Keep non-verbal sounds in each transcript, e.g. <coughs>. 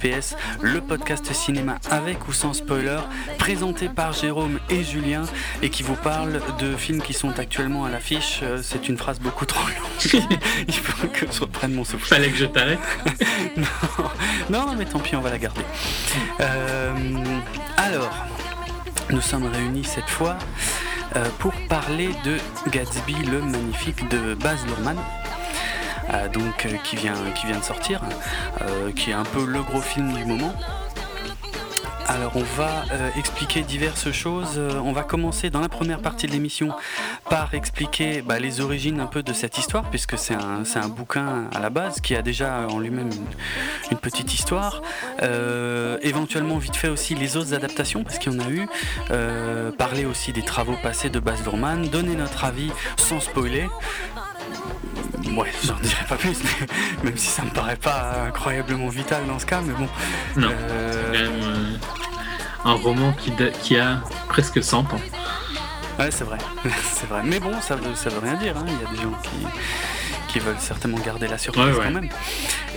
FPS, le podcast cinéma avec ou sans spoiler, présenté par Jérôme et Julien et qui vous parle de films qui sont actuellement à l'affiche. Euh, c'est une phrase beaucoup trop longue. <laughs> Il faut que je reprenne mon souffle. Fallait que je t'arrête <laughs> non. non, mais tant pis, on va la garder. Euh, alors, nous sommes réunis cette fois euh, pour parler de Gatsby le magnifique de Baz Luhrmann. Euh, donc, euh, qui, vient, qui vient de sortir, qui est un peu le gros film du moment. Alors on va expliquer diverses choses. on va commencer dans la première partie de l'émission par expliquer bah, les origines un peu de cette histoire, puisque c'est un, un, bouquin à la base qui a déjà en lui-même une, petite histoire. éventuellement vite fait aussi les autres adaptations, parce qu'il y en a eu. parler aussi des travaux passés de Baz Luhrmann, donner notre avis sans spoiler. Ouais, j'en dirais pas plus, même si ça me paraît pas incroyablement vital dans ce cas, mais bon. Non, euh, c'est quand même euh, un roman qui, qui a presque 100 ans. Ouais, c'est vrai, <laughs> c'est vrai. Mais bon, ça veut, ça veut rien dire, hein. il y a des gens qui qui veulent certainement garder la surprise quand même.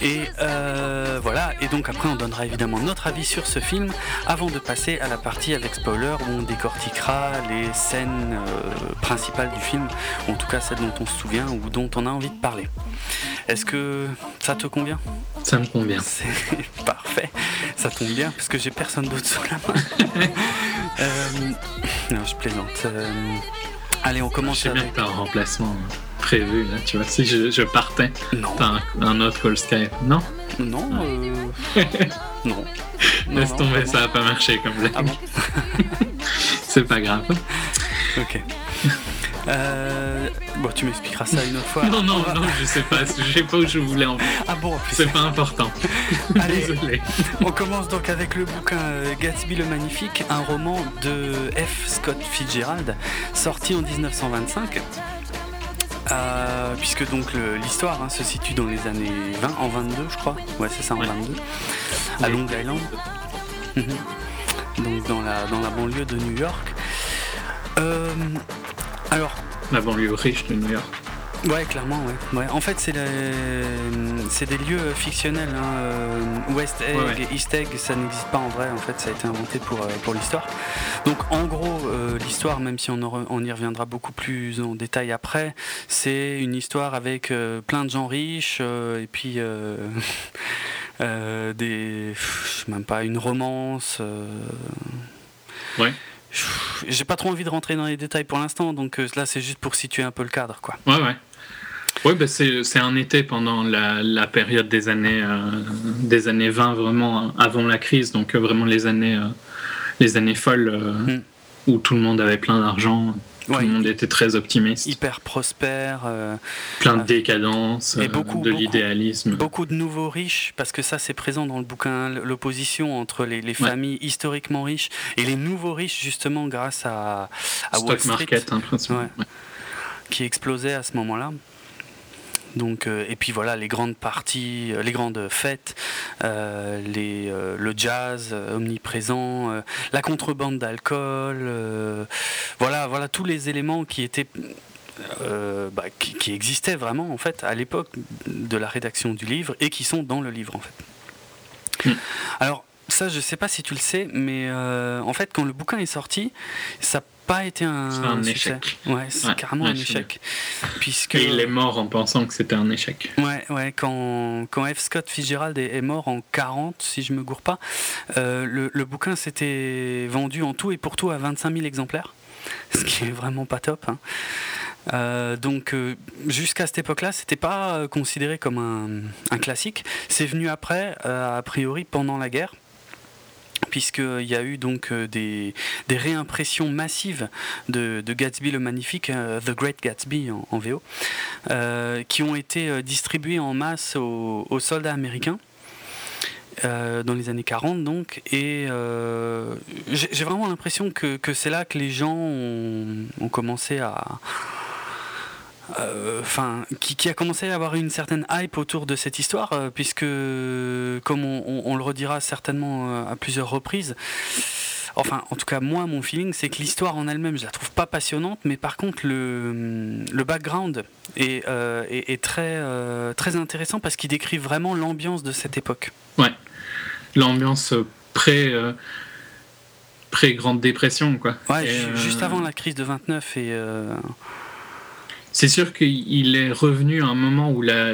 Et euh, voilà, et donc après on donnera évidemment notre avis sur ce film avant de passer à la partie avec spoiler où on décortiquera les scènes euh, principales du film, ou en tout cas celles dont on se souvient ou dont on a envie de parler. Est-ce que ça te convient? Ça me convient. <laughs> C'est parfait, ça tombe bien parce que j'ai personne d'autre sous la main. <laughs> Euh, non, je plaisante. Allez, on commence avec... un remplacement prévu, là, tu vois. Si je, partais, non. Un, un, autre call Skype, non? Non, euh... non. <laughs> Laisse tomber, ça va pas marcher comme ça. Ah bon <laughs> C'est pas grave. Ok. Euh... Bon, tu m'expliqueras ça une autre fois. Non, non, non, je sais pas. Je sais pas où je voulais en Ah bon C'est pas important. <laughs> Allez, Désolé. On commence donc avec le bouquin euh, Gatsby le Magnifique, un roman de F. Scott Fitzgerald, sorti en 1925. Euh, puisque donc l'histoire hein, se situe dans les années 20, en 22 je crois, ouais c'est ça en 22, à Long Island, mhm. donc dans la, dans la banlieue de New York. Euh, alors... La banlieue riche de New York. Ouais, clairement, ouais. En fait, c'est des lieux fictionnels. Hein. Euh, West Egg et East Egg, ça n'existe pas en vrai. En fait, ça a été inventé pour, euh, pour l'histoire. Donc, en gros, euh, l'histoire, même si on, on, y reviendra beaucoup plus en détail après, c'est une histoire avec plein de gens riches et puis <laughs> des. Je sais même pas, une romance. Ouais. J'ai pas trop envie de rentrer dans les détails pour l'instant, donc là c'est juste pour situer un peu le cadre, quoi. Ouais, ouais. Oui, bah c'est un été pendant la, la période des années, euh, des années 20, vraiment avant la crise, donc euh, vraiment les années, euh, les années folles mm. où tout le monde avait plein d'argent. Tout le monde était très optimiste. Hyper prospère. plein de décadence, et beaucoup, de l'idéalisme. Beaucoup de nouveaux riches, parce que ça c'est présent dans le bouquin, l'opposition entre les, les familles historiquement riches et les nouveaux riches, justement grâce à, à Stock Wall Street, market, hein, qui explosait à ce moment-là. Donc, euh, et puis voilà, les grandes parties, euh, les grandes fêtes, euh, les, le jazz omniprésent, la contrebande d'alcool, voilà, voilà tous les éléments qui étaient bah, qui, existaient vraiment en fait à l'époque de la rédaction du livre et qui sont dans le livre en fait. Hmm. Alors ça, je sais pas si tu le sais, mais en fait, quand le bouquin est sorti, ça pas été un, échec. Ouais, c'est carrément un échec. Puisque... Et il est mort en pensant que c'était un échec. Ouais, ouais. Quand, quand F. Scott Fitzgerald est, mort en 40, si je me gourre pas, euh, le, le, bouquin s'était vendu en tout et pour tout à 25 000 exemplaires, ce qui est vraiment pas top. Hein. Euh, donc euh, jusqu'à cette époque-là, c'était pas considéré comme un, un classique. C'est venu après, a priori pendant la guerre puisqu'il y a eu donc euh, des, réimpressions massives de, Gatsby le Magnifique, euh, The Great Gatsby en, VO, euh, qui ont été distribuées en masse aux, soldats américains. dans les années 40 donc et j'ai vraiment l'impression que, c'est là que les gens ont commencé à, euh, enfin, qui, a commencé à avoir une certaine hype autour de cette histoire, euh, puisque, comme on, le redira certainement euh, à plusieurs reprises, enfin, en tout cas, moi, mon feeling, c'est que l'histoire en elle-même, je la trouve pas passionnante, mais par contre, le, le background est, est, très, très intéressant parce qu'il décrit vraiment l'ambiance de cette époque. Ouais, l'ambiance pré pré-grande dépression quoi. Ouais, juste avant la crise de 29 et c'est sûr qu'il est revenu à un moment où la,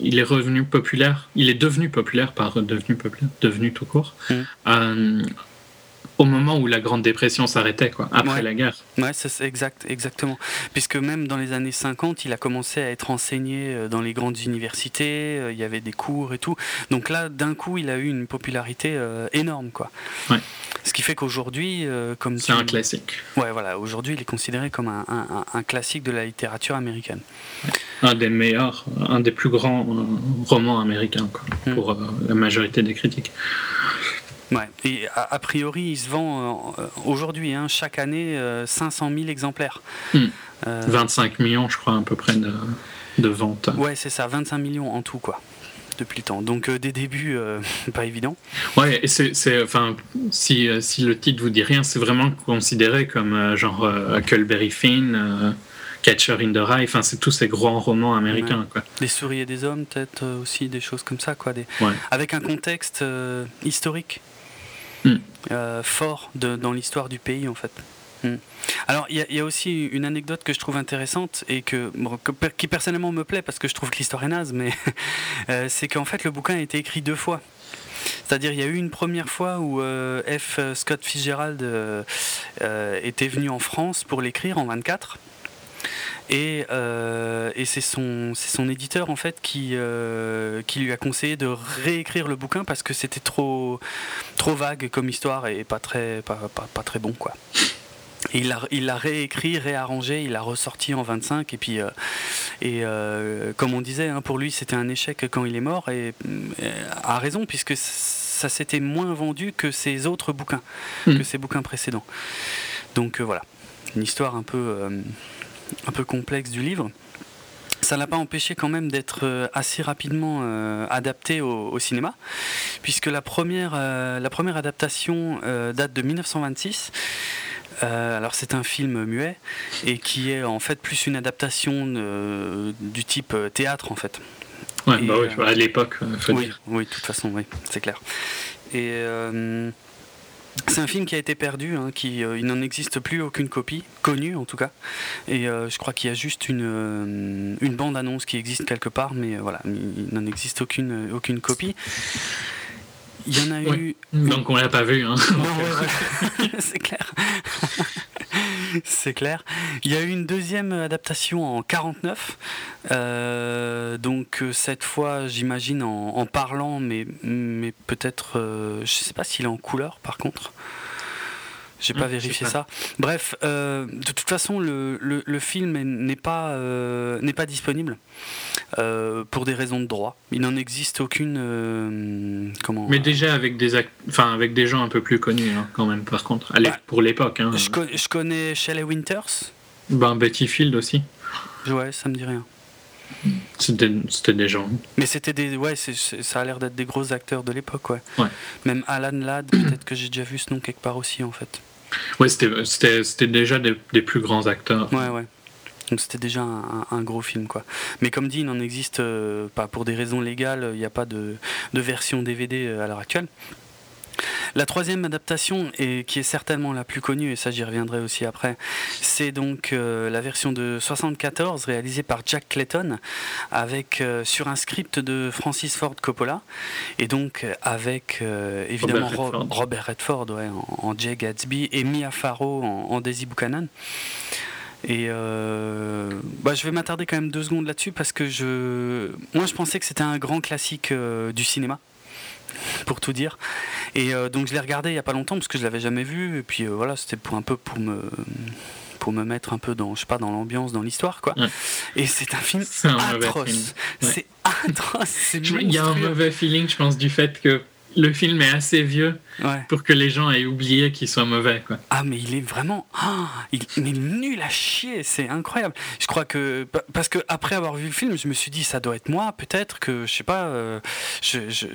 il est revenu populaire, il est devenu populaire, par devenu populaire, devenu tout court, mm. euh, au moment où la Grande Dépression s'arrêtait, quoi, après la guerre. Ouais, c'est exact, exactement. Puisque même dans les années 50, il a commencé à être enseigné euh, dans les grandes universités, euh, il y avait des cours et tout. Donc là, d'un coup, il a eu une popularité énorme, quoi. Ouais. Ce qui fait qu'aujourd'hui, euh, comme c'est un classique. Ouais, voilà. Aujourd'hui, il est considéré comme un, un, classique de la littérature américaine. Un des meilleurs, un des plus grands euh, romans américains hmm. pour euh, la majorité des critiques. Ouais. Et a, priori, il se vend aujourd'hui, hein, chaque année, 500 000 exemplaires. 25 hmm. millions, je crois, à peu près de, de ventes. Ouais, c'est ça, 25 millions en tout, quoi depuis le temps. Donc euh, des débuts euh, <laughs> pas évidents. Ouais, et c'est, enfin, si, euh, si le titre vous dit rien, c'est vraiment considéré comme genre Huckleberry Finn. Catcher in the Rye, enfin c'est tous ces grands romans américains. Quoi. Les souris et des hommes, peut-être aussi des choses comme ça, quoi. Des... Avec un contexte historique hmm. fort de, dans l'histoire du pays en fait. Hmm. Alors, il y, a aussi une anecdote que je trouve intéressante et que, qui personnellement me plaît parce que je trouve que l'histoire est naze, mais <laughs> euh, c'est qu'en fait le bouquin a été écrit deux fois. C'est-à-dire, il y a eu une première fois où euh, F. Scott Fitzgerald euh, était venu en France pour l'écrire en 24. Et, et c'est son, son éditeur en fait qui, qui lui a conseillé de réécrire le bouquin parce que c'était trop, trop vague comme histoire et pas très, pas, pas, pas très bon quoi il l'a réécrit, réarrangé, il l'a ressorti en 25 et puis euh, et euh, comme on disait, hein, pour lui c'était un échec quand il est mort et euh, a raison puisque ça s'était moins vendu que ses autres bouquins, hmm. que ses bouquins précédents. Donc voilà, une histoire un peu un peu complexe du livre ça l'a pas empêché quand même d'être assez rapidement adapté au, cinéma, puisque la première, la première adaptation date de 1926 euh, alors c'est un film muet et qui est en fait plus une adaptation du type euh, théâtre en fait. Ouais, bah oui, à l'époque, oui, oui, de toute façon, oui, c'est clair. Et euh, c'est un film qui a été perdu, hein, qui, il n'en existe plus aucune copie, connue en tout cas. Et je crois qu'il y a juste une, une bande-annonce qui existe quelque part, mais voilà, il n'en existe aucune, aucune copie. Il y en a eu. Donc on l'a pas vu. Hein. <laughs> c'est clair. <laughs> c'est clair. Il y a eu une deuxième adaptation en 49. Euh, donc euh, cette fois, j'imagine en, parlant, mais, mais peut-être. Euh, je sais pas s'il est en couleur par contre. J'ai pas vérifié ça. Bref, euh, de toute façon, le, le, film n'est pas, euh, n'est pas disponible euh, pour des raisons de droit. Il n'en existe aucune. comment Mais déjà avec des, enfin, avec des gens un peu plus connus, hein, quand même, par contre, bah, pour l'époque. Hein. Je, je, connais Shelley Winters. Ben, Betty Field aussi. Ouais, ça me dit rien. C'était des gens. Mais c'était des. Ouais, ça a l'air d'être des gros acteurs de l'époque, ouais. ouais. Même Alan Ladd, <clears throat> peut-être que j'ai déjà vu ce nom quelque part aussi, en fait. Oui, c'était déjà des, plus grands acteurs. Ouais, ouais. Donc c'était déjà un, gros film, quoi. Mais comme dit, il n'en existe euh, pas pour des raisons légales, il n'y a pas de, de version DVD euh, à l'heure actuelle. La troisième adaptation, et qui est certainement la plus connue, et ça j'y reviendrai aussi après, c'est donc euh, la version de 74 réalisée par Jack Clayton avec euh, sur un script de Francis Ford Coppola et donc euh, avec évidemment Robert Redford, en, Jay Gatsby et Mia Farrow en, Daisy Buchanan. Et bah, je vais m'attarder quand même deux secondes là-dessus parce que je, moi je pensais que c'était un grand classique du cinéma <laughs> pour tout dire. Et euh, donc je l'ai regardé il y a pas longtemps parce que je l'avais jamais vu. Et puis euh, voilà, c'était pour un peu pour me pour me mettre un peu dans je sais pas dans l'ambiance, dans l'histoire quoi. Et c'est un film atroce. C'est atroce. Il y a un mauvais feeling, je pense, du fait que le film est assez vieux pour que les gens aient oublié qu'il soit mauvais. Quoi. Ah, mais il est vraiment. Ah, il, mais nul à chier, c'est incroyable. Je crois que. Parce que après avoir vu le film, je me suis dit, ça doit être moi, peut-être que, je sais pas, euh, je, je,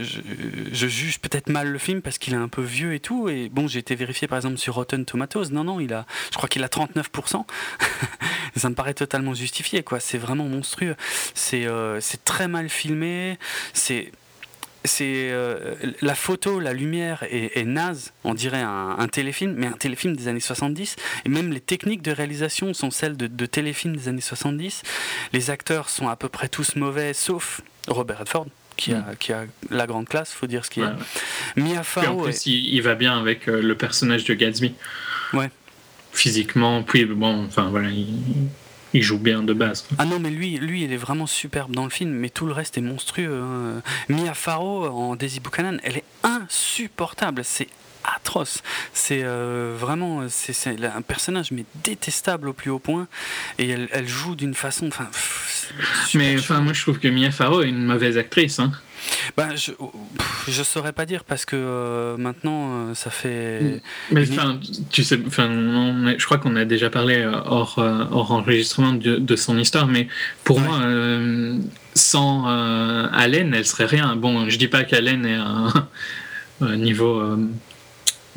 je, juge peut-être mal le film parce qu'il est un peu vieux et tout. Et bon, j'ai été vérifié par exemple sur Rotten Tomatoes. Non, non, il a, je crois qu'il a 39%. <laughs> ça me paraît totalement justifié, quoi. C'est vraiment monstrueux. C'est euh, c'est très mal filmé. C'est c'est euh, la photo, la lumière est, naze, on dirait un, téléfilm, mais un téléfilm des années 70. Et même les techniques de réalisation sont celles de, de téléfilms des années 70. Les acteurs sont à peu près tous mauvais, sauf Robert Redford. Qui a, mm. qui a la grande classe, faut dire ce qu'il a. Mia Farrow. en plus, il, va bien avec euh, le personnage de Gatsby. Ouais. Physiquement, puis bon, enfin voilà, il joue bien de base. Ah non, mais lui, lui, il est vraiment superbe dans le film, mais tout le reste est monstrueux. Hein. Mia Farrow en Daisy Buchanan, elle est insupportable. C'est atroce. C'est euh, vraiment c'est un personnage mais détestable au plus haut point et elle, joue d'une façon. Enfin, mais enfin, moi je trouve que Mia Farrow est une mauvaise actrice. Hein. Ben, je, je saurais pas dire parce que euh, maintenant euh, ça fait. Mais enfin, tu sais, enfin, je crois qu'on a déjà parlé hors, hors enregistrement de, son histoire, mais pour moi, sans Allen, elle serait rien. Bon, je dis pas qu'Allen est un <laughs> niveau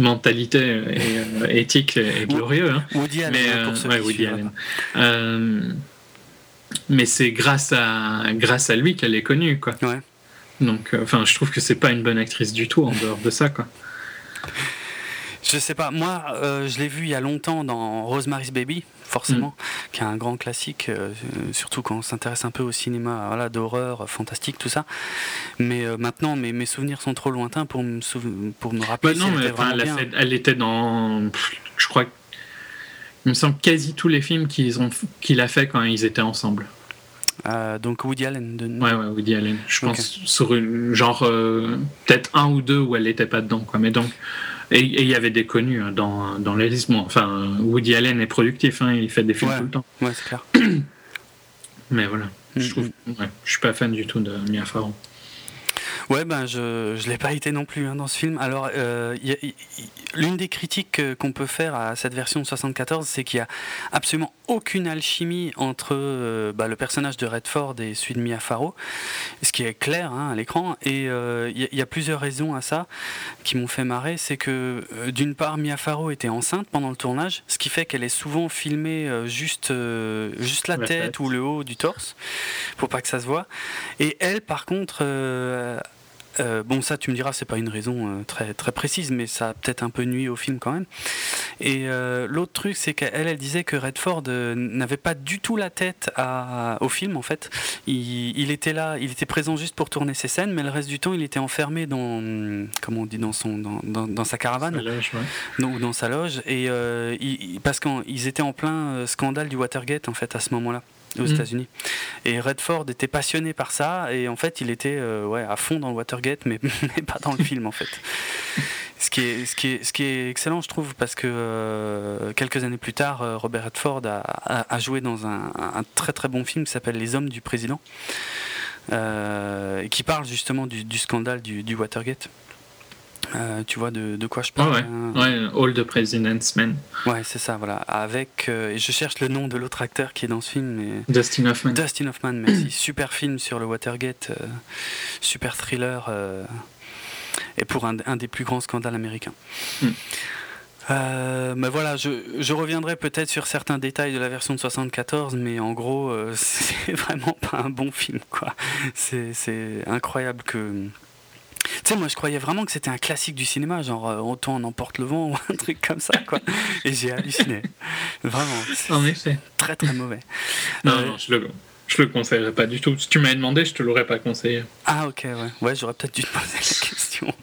mentalité et euh, éthique et glorieux. Hein. Woody Allen, mais, pour euh, Woody Allen. Euh, mais c'est grâce à, grâce à lui qu'elle est connue. Quoi. Donc, enfin, je trouve que c'est pas une bonne actrice du tout en dehors de ça. Quoi. Je sais pas. Moi, je l'ai vu il y a longtemps dans Rosemary's Baby forcément, mm. qui est un grand classique, euh, surtout quand on s'intéresse un peu au cinéma voilà, d'horreur, fantastique, tout ça. Mais euh, maintenant, mes, mes, souvenirs sont trop lointains pour me, pour me rappeler. non, elle, était elle, était dans, je crois, il me semble quasi tous les films qu'il ont qu'il a fait quand ils étaient ensemble. Euh, donc Woody Allen. De... Ouais, ouais, Woody Allen. Je pense sur une genre peut-être un ou deux où elle n'était pas dedans, quoi. Mais donc et il y avait des connus hein, dans, dans les listes. enfin, Woody Allen est productif, hein, il fait des films tout le temps. Ouais, c'est clair. <clears throat> Mais voilà, je, mm, trouve, mm. ouais, je suis pas fan du tout de Mia Farrow. Ouais, ben je ne l'ai pas été non plus hein, dans ce film. Alors, euh, l'une des critiques euh, qu'on peut faire à cette version de 74, c'est qu'il n'y a absolument aucune alchimie entre euh, bah, le personnage de Redford et celui de Mia Farrow, ce qui est clair hein, à l'écran. Et il y, a plusieurs raisons à ça qui m'ont fait marrer. C'est que d'une part, Mia Farrow était enceinte pendant le tournage, ce qui fait qu'elle est souvent filmée juste, juste la, tête, ou le haut du torse, pour pas que ça se voit. Et elle, par contre, euh, bon, ça, tu me diras, c'est pas une raison euh, très, très précise, mais ça a peut-être un peu nuit au film quand même. Et euh, l'autre truc, c'est qu'elle, elle disait que Redford n'avait pas du tout la tête au film, en fait. Il, était là, il était présent juste pour tourner ses scènes, mais le reste du temps, il était enfermé dans, comment on dit, dans, son, dans, sa caravane, sa loge, dans, dans, sa loge, et parce qu'ils étaient en plein scandale du Watergate, en fait, à ce moment-là aux mm. États-Unis. Et Redford était passionné par ça et en fait il était euh, ouais, à fond dans le Watergate mais, <laughs> mais, pas dans le film en fait. Ce qui, est, ce, qui est, ce qui est excellent je trouve parce que euh, quelques années plus tard euh, Robert Redford a, a, joué dans un, un, très très bon film qui s'appelle Les Hommes du Président et qui parle justement du, du scandale du, du Watergate. Euh, tu vois de, de, quoi je parle ouais. ouais, All the President's Men. Ouais, c'est ça, voilà. Avec, euh, je cherche le nom de l'autre acteur qui est dans ce film. Mais... Dustin Hoffman. Dustin Hoffman, merci. <clears throat> super film sur le Watergate, euh, super thriller, et pour un, un, des plus grands scandales américains. Hmm. mais voilà, je, je reviendrai peut-être sur certains détails de la version de 74, mais en gros, <laughs> c'est vraiment pas un bon film, quoi. C'est incroyable que tu sais, moi je croyais vraiment que c'était un classique du cinéma, genre euh, Autant on emporte le vent <laughs> ou un truc comme ça, quoi. <laughs> Et j'ai halluciné. Vraiment. En effet. Très très mauvais. <laughs> Non, euh, non, je le, je le conseillerais pas du tout. Si tu m'avais demandé, je te l'aurais pas conseillé. Ah, ok, ouais. Ouais, j'aurais peut-être dû te poser la question.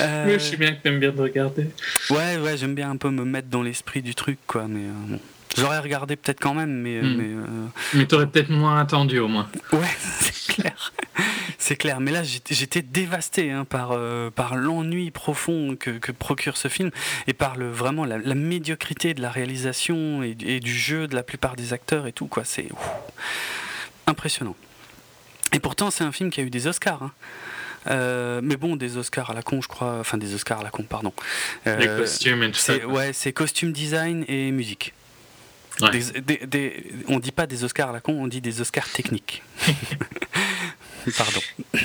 euh... Mais je sais bien que tu aimes bien te regarder. Ouais, ouais, j'aime bien un peu me mettre dans l'esprit du truc, quoi. Mais euh, bon. J'aurais regardé peut-être quand même, mais. Hmm. Mais, euh... mais t'aurais peut-être moins attendu au moins. Ouais, c'est clair. C'est clair. Mais là, j'étais dévasté hein, par, euh, par l'ennui profond que, que, procure ce film et par le, vraiment la, médiocrité de la réalisation et, du jeu de la plupart des acteurs et tout. quoi. C'est impressionnant. Et pourtant, c'est un film qui a eu des Oscars. Hein. mais bon, des Oscars à la con, je crois. Enfin, des Oscars à la con, pardon. Les costumes et tout ça. Ouais, c'est costume design et musique. Des, on dit pas des Oscars à la con, on dit des Oscars techniques. <laughs> Pardon. <coughs>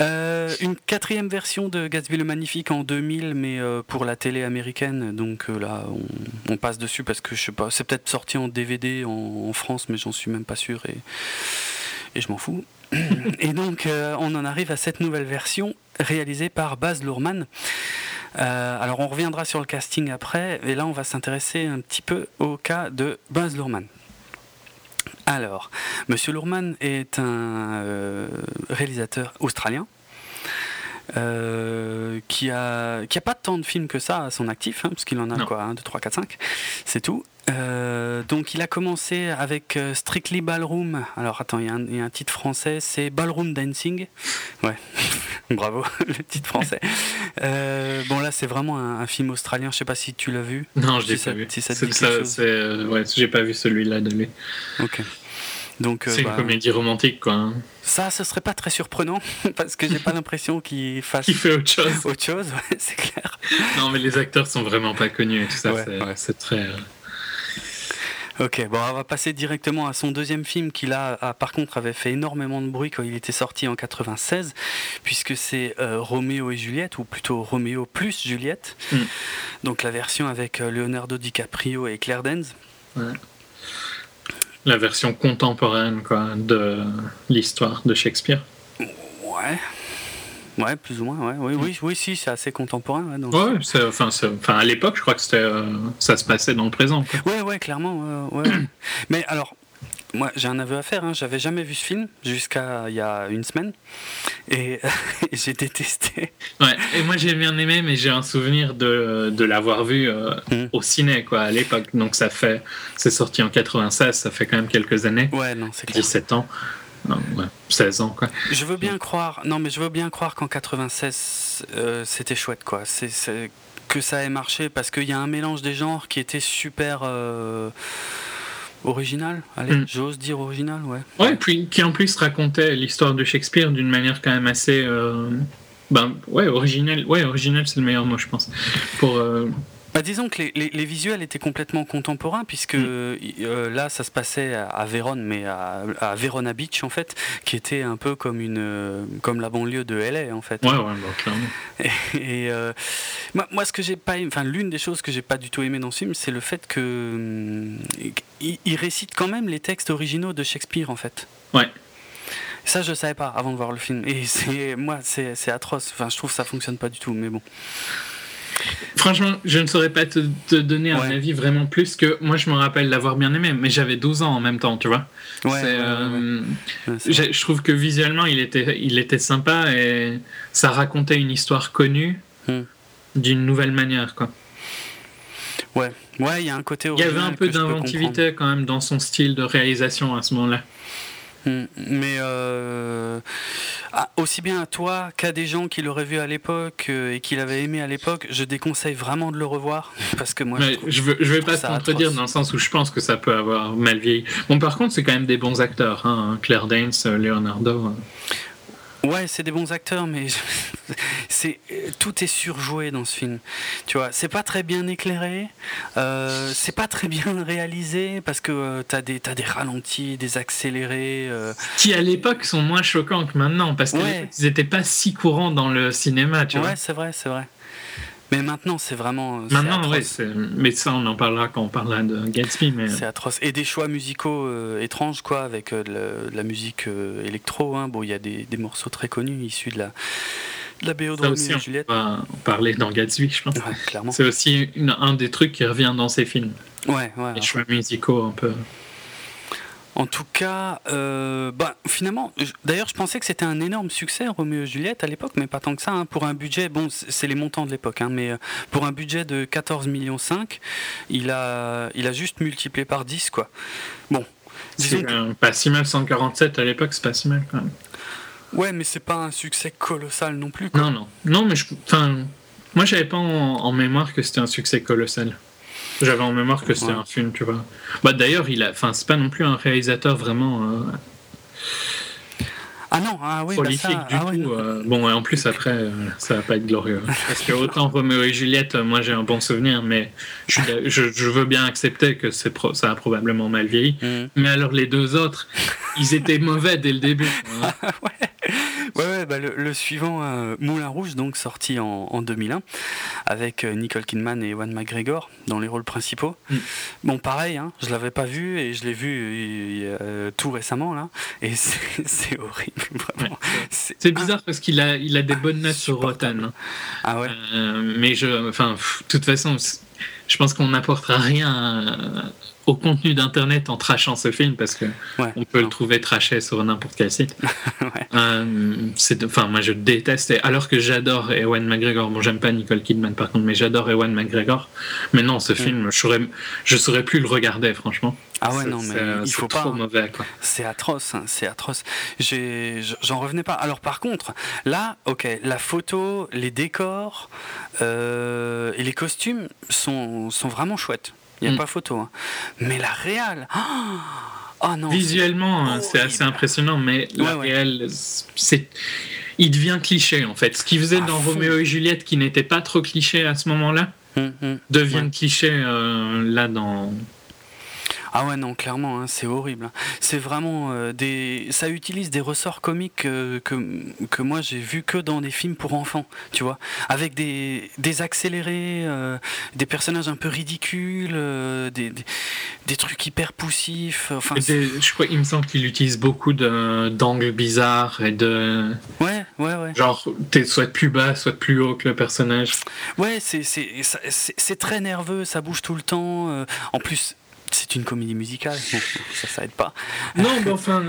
Euh, une quatrième version de Gatsby le Magnifique en 2000, mais euh, pour la télé américaine. Donc euh, là, on, passe dessus parce que je sais pas, c'est peut-être sorti en DVD en, France, mais j'en suis même pas sûr et, et je m'en fous. <coughs> et donc, on en arrive à cette nouvelle version réalisée par Baz Luhrmann. alors, on reviendra sur le casting après, et là, on va s'intéresser un petit peu au cas de Baz Luhrmann. Alors, Monsieur Lourman est un euh, réalisateur australien. Euh, qui a qui a pas tant de films que ça à son actif, hein, parce qu'il en a quoi, 1, 2, 3, 4, 5, c'est tout. Euh, donc il a commencé avec Strictly Ballroom. Alors attends, il y, a un titre français, c'est Ballroom Dancing. Ouais, <laughs> bravo, <laughs> le titre français. bon là c'est vraiment un, film australien, je sais pas si tu l'as vu. Non, je l'ai pas vu. Si ça ouais, j'ai pas vu celui-là de lui. Ok. Euh, c'est une bah, comédie romantique, quoi. Hein. Ça, ce serait pas très surprenant, <laughs> parce que j'ai pas l'impression qu'il fasse. Fait autre chose. Autre chose, c'est clair. Non, mais les acteurs sont vraiment pas connus et tout ça, c'est très. Euh, ok, bon, on va passer directement à son deuxième film qui, là, par contre, avait fait énormément de bruit quand il était sorti en 96, puisque c'est euh, Roméo et Juliette, ou plutôt Roméo plus Juliette. Hmm. Donc la version avec Leonardo DiCaprio et Claire Danes. Ouais la version contemporaine quoi, de l'histoire de Shakespeare. Ouais. Ouais, plus ou moins, ouais. Oui, oui, oui si, c'est assez contemporain. Ouais, enfin, enfin, à l'époque, je crois que c'était, euh, ça se passait dans le présent. Quoi. Ouais, ouais, clairement. ouais. <clears throat> Mais alors, moi, j'ai un aveu à faire. Hein. J'avais jamais vu ce film jusqu'à il y a une semaine et <laughs> j'ai détesté. Ouais. Et moi, j'ai bien aimé, mais j'ai un souvenir de, de l'avoir vu euh, hmm. au ciné quoi à l'époque. Donc ça fait, c'est sorti en 96, ça fait quand même quelques années. Ouais, non, c'est clair. 17 ans. Non, ouais, 16 ans quoi. Je veux bien croire. Non, mais je veux bien croire qu'en 96 euh, c'était chouette quoi. C'est que ça ait marché parce qu'il y a un mélange des genres qui était super. Euh, original, allez, mm. j'ose dire original, ouais. Ouais, puis qui en plus racontait l'histoire de Shakespeare d'une manière quand même assez. Euh, ben, ouais, original, ouais, original c'est le meilleur mot, je pense. Pour. Euh, bah, disons que les, les, visuels étaient complètement contemporains, puisque mm. euh, là, ça se passait à, Vérone, mais à, à, Verona Beach, en fait, qui était un peu comme, une, comme la banlieue de LA, en fait. Ouais, ouais, bah, clairement. <laughs> Et, euh, moi, ce que j'ai pas enfin, l'une des choses que j'ai pas du tout aimé dans ce film, c'est le fait que hum, il, récite quand même les textes originaux de Shakespeare, en fait. Ouais. Ça, je savais pas avant de voir le film. Et c'est, moi, c'est atroce. Enfin, je trouve que ça fonctionne pas du tout, mais bon. Franchement, je ne saurais pas te, donner un avis vraiment plus que moi, je me rappelle l'avoir bien aimé, mais j'avais 12 ans en même temps, tu vois. Euh, je trouve que visuellement, il était, il était sympa et ça racontait une histoire connue hmm. d'une nouvelle manière, quoi. Ouais, ouais, il y a un côté. Il y avait un peu d'inventivité quand même dans son style de réalisation à ce moment-là. Hmm. Mais euh, ah, aussi bien à toi qu'à des gens qui l'auraient vu à l'époque euh, et qui l'avaient aimé à l'époque, je déconseille vraiment de le revoir <laughs> parce que moi. je, veux, je vais pas te contredire dans le sens où je pense que ça peut avoir mal vieilli. Bon, par contre, c'est quand même des bons acteurs, hein, Claire Danes, Leonardo. Hein. Ouais, c'est des bons acteurs, mais <laughs> c'est tout est surjoué dans ce film. Tu vois, c'est pas très bien éclairé, euh, c'est pas très bien <laughs> réalisé parce que euh, t'as des as des ralentis, des accélérés. Euh. Qui à l'époque sont moins choquants que maintenant parce qu'ils étaient pas si courants dans le cinéma. Tu ouais, c'est vrai, c'est vrai. Mais maintenant, c'est vraiment. Maintenant, oui, mais ça, on en parlera quand on parlera de Gatsby. Mais... C'est atroce. Et des choix musicaux euh, étranges, quoi, avec euh, de, la, musique euh, électro. Hein. Bon, il y a des, des, morceaux très connus issus de la, de la BO de Romeo et Juliette. On va en parler dans Gatsby, je pense. Ouais, clairement. C'est aussi un des trucs qui revient dans ces films. Ouais, ouais. Les choix musicaux un peu. En tout cas, euh, bah, finalement, d'ailleurs, je pensais que c'était un énorme succès, Roméo et Juliette, à l'époque, mais pas tant que ça. Hein. Pour un budget, bon, c'est les montants de l'époque, hein, mais euh, pour un budget de 14 millions 5, il a, il a juste multiplié par 10, quoi. Bon. C'est pas si mal, 147 à l'époque, c'est pas si mal quand même. Ouais, mais c'est pas un succès colossal non plus. Non, non. Non, mais je, moi, j'avais pas en mémoire que c'était un succès colossal. J'avais en mémoire que c'était un film, tu vois. Bah d'ailleurs, il a, enfin, c'est pas non plus un réalisateur vraiment. Euh, Ah non, ah oui, bah prolifique ça, du ah tout. euh, bon, et en plus, après, euh, ça va pas être glorieux. Parce que autant Roméo et Juliette, euh, moi j'ai un bon souvenir, mais je, veux bien accepter que pro- ça a probablement mal vieilli. Mhm. Mais alors, les deux autres, ils étaient mauvais dès le début. hein. <laughs> Ouais, ouais, bah le, le suivant, euh, Moulin Rouge, donc sorti en, en 2001, avec euh, Nicole Kidman et Ewan McGregor dans les rôles principaux. Mm. Bon, pareil, hein, je l'avais pas vu et je l'ai vu euh, tout récemment là, et <laughs> c'est horrible, <laughs> vraiment. C'est bizarre parce qu'il a, il a des bonnes notes sur. Rotten. hein. Ah ouais. Mais je, enfin, de toute façon, je pense qu'on n'apportera rien euh, au contenu d'internet en trashant ce film parce que Ouais. on peut le trouver trashé sur n'importe quel site. <laughs> Ouais. Euh, enfin, moi je déteste. et Alors que j'adore Ewan McGregor. Bon, j'aime pas Nicole Kidman par contre, mais j'adore Ewan McGregor. Mais non, ce film, je saurais, je saurais plus le regarder, franchement. Ah ouais, non, mais c'est- il faut pas. trop hein. mauvais. C'est atroce, hein, c'est atroce. J'en revenais pas. Alors par contre, là, ok, la photo, les décors euh, et les costumes sont, sont vraiment chouettes. Il n'y a Mm. pas photo. hein. Mais la réal, oh non. Visuellement, c'est hein, c'est assez impressionnant, mais la Ouais, réelle, c'est. Il devient cliché en fait. Ce qu'il faisait dans. Roméo et Juliette, qui n'était pas trop cliché à ce moment-là, Hum, hum. devient Ouais. cliché euh, là dans. Ah ouais, non, clairement, hein, c'est horrible. hein. C'est vraiment euh, des. Ça utilise des ressorts comiques euh, que, que moi j'ai vu que dans des films pour enfants, tu vois. Avec des, des accélérés, euh, des personnages un peu ridicules, des, des, des trucs hyper poussifs. Enfin, je crois, il me semble qu'il utilise beaucoup de- d'angles bizarres et de. ouais, ouais, ouais. Genre, t'es soit plus bas, soit plus haut que le personnage. Ouais, c'est- très nerveux, ça bouge tout le temps. en plus, c'est une comédie musicale, <laughs> ça, ça pas. Non, mais enfin,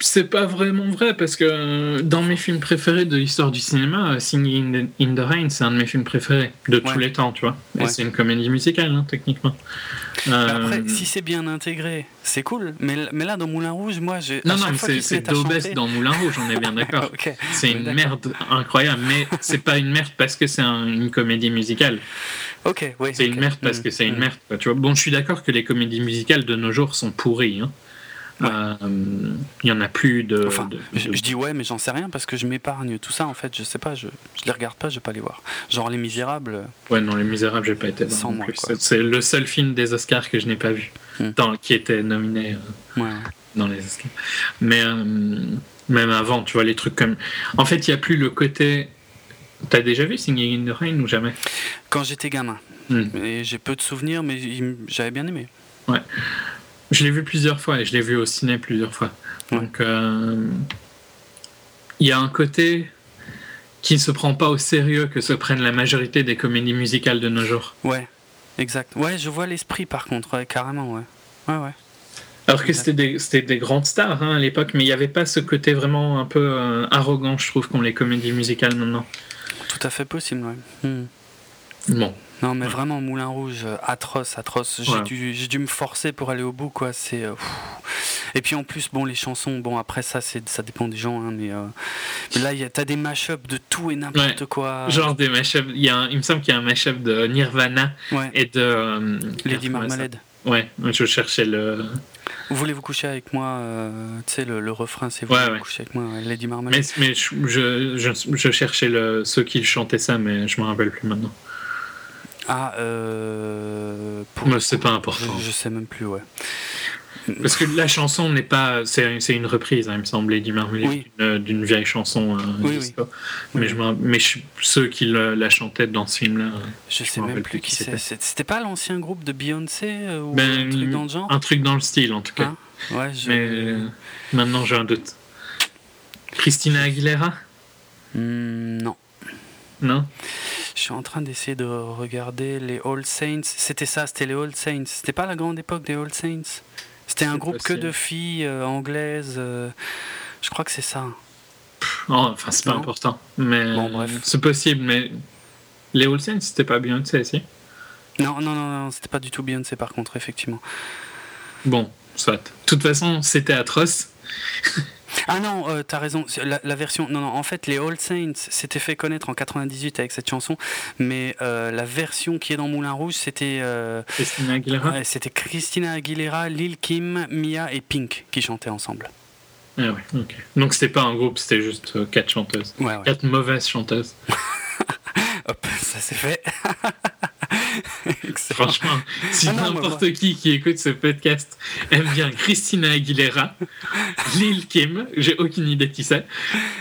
c'est- pas vraiment vrai parce que euh, dans mes films préférés de l'histoire du cinéma, euh, Singing in the, in the Rain, c'est un de mes films préférés de tous Ouais. les temps, tu vois. Et Ouais. c'est une comédie musicale, hein, techniquement. Euh, Après, si c'est bien intégré, c'est cool. Mais, là, dans Moulin Rouge, moi, j'ai. non, non, mais c'est chanter- dans Moulin Rouge, on est bien d'accord. <laughs> C'est une merde incroyable, mais c'est pas une merde parce que c'est un- une comédie musicale. Ok, oui. C'est une merde parce Mm, que c'est une mm. merde. Tu vois. Bon, je suis d'accord que les comédies musicales de nos jours sont pourries. hein. Ouais. Euh, Il y en a plus de. Enfin, de- je, de- je dis ouais, mais j'en sais rien parce que je m'épargne tout ça. En fait, je sais pas, je, je les regarde pas, je vais pas les voir. Genre Les Misérables. Ouais, non, Les Misérables, j'ai pas été dedans Sans non moi, plus. C'est- le seul film des Oscars que je n'ai pas vu, Hmm. dans- qui était nominé euh, Ouais. dans les Oscars. Mais euh, même avant, tu vois, les trucs comme. En fait, il n'y a plus le côté. T'as déjà vu Singing in the Rain ou jamais? Quand j'étais gamin. Et j'ai peu de souvenirs, mais j'avais bien aimé. Je l'ai vu plusieurs fois et je l'ai vu au ciné plusieurs fois. Ouais. Donc, euh, il y a un côté qui ne se prend pas au sérieux que se prennent la majorité des comédies musicales de nos jours. Ouais, exact. Ouais, je vois l'esprit par contre, ouais, carrément, ouais. Ouais, ouais. Alors que Exact. c'était des, c'était des grandes stars hein, à l'époque, mais il n'y avait pas ce côté vraiment un peu euh, arrogant, je trouve, qu'ont les comédies musicales maintenant. Tout à fait possible, ouais. Hmm. Bon, Non, mais vraiment, Moulin Rouge, euh, atroce, atroce. J'ai Ouais. dû, dû me forcer pour aller au bout, quoi. C'est. euh. Et puis en plus, bon, les chansons, bon, après ça, c'est, ça dépend des gens, hein, mais, euh, mais là, il y a- t'as des mash-ups de tout et n'importe quoi. genre des mashups. Il, y a un- il me semble qu'il y a un mashup de Nirvana Ouais. et de. euh, Lady Marmalade. Ouais, je cherchais le. Voulez-vous coucher avec moi euh, Tu sais, le, le refrain, c'est Voulez-vous ouais. coucher avec moi Lady Marmalade. Mais, mais je, je, je- je cherchais le, ceux qui chantaient ça, mais je me rappelle plus maintenant. Ah, euh. Pour... C'est pas important. Je, je sais même plus, ouais. Parce que la chanson n'est pas. C'est une reprise, hein, il me semble, Lady Marmalade, Oui. d'une- d'une vieille chanson euh, Oui, disco. oui. Mais, je me- mais je- ceux qui le- la chantaient dans ce film-là. euh, Je Je sais me même plus qui c'était. C'était pas l'ancien groupe de Beyoncé euh, ou Ben, un truc dans le genre? Un truc dans le style, en tout cas. Hein Ouais, je. Mais euh, maintenant, j'ai un doute. Christina Aguilera? Hmm, non. Non Je suis en train d'essayer de regarder les All Saints. C'était ça, c'était les All Saints. C'était pas la grande époque des All Saints C'était un groupe que de filles euh, anglaises. euh, je crois que c'est ça. Enfin, c'est pas Non. important. Mais Bon, bref. c'est possible, mais les Olsen, c'était pas Beyoncé, si Non, non, non, non c'était pas du tout Beyoncé par contre, effectivement. Bon, soit. De toute façon, c'était atroce. <laughs> Ah non, euh, t'as raison. La, la version. Non, non, en fait, les All Saints s'étaient fait connaître en 98 avec cette chanson, mais euh, la version qui est dans Moulin Rouge, c'était. euh, Christina Aguilera c'était Christina Aguilera, Lil Kim, Mia et Pink qui chantaient ensemble. Ah ouais, ok. Donc c'était pas un groupe, c'était juste euh, quatre chanteuses. Ouais, ouais. Quatre mauvaises chanteuses. <laughs> <laughs> Hop, ça c'est fait. <laughs> Franchement, si Ah n'importe qui qui écoute ce podcast aime bien Christina Aguilera, <laughs> Lil Kim, j'ai aucune idée qui c'est,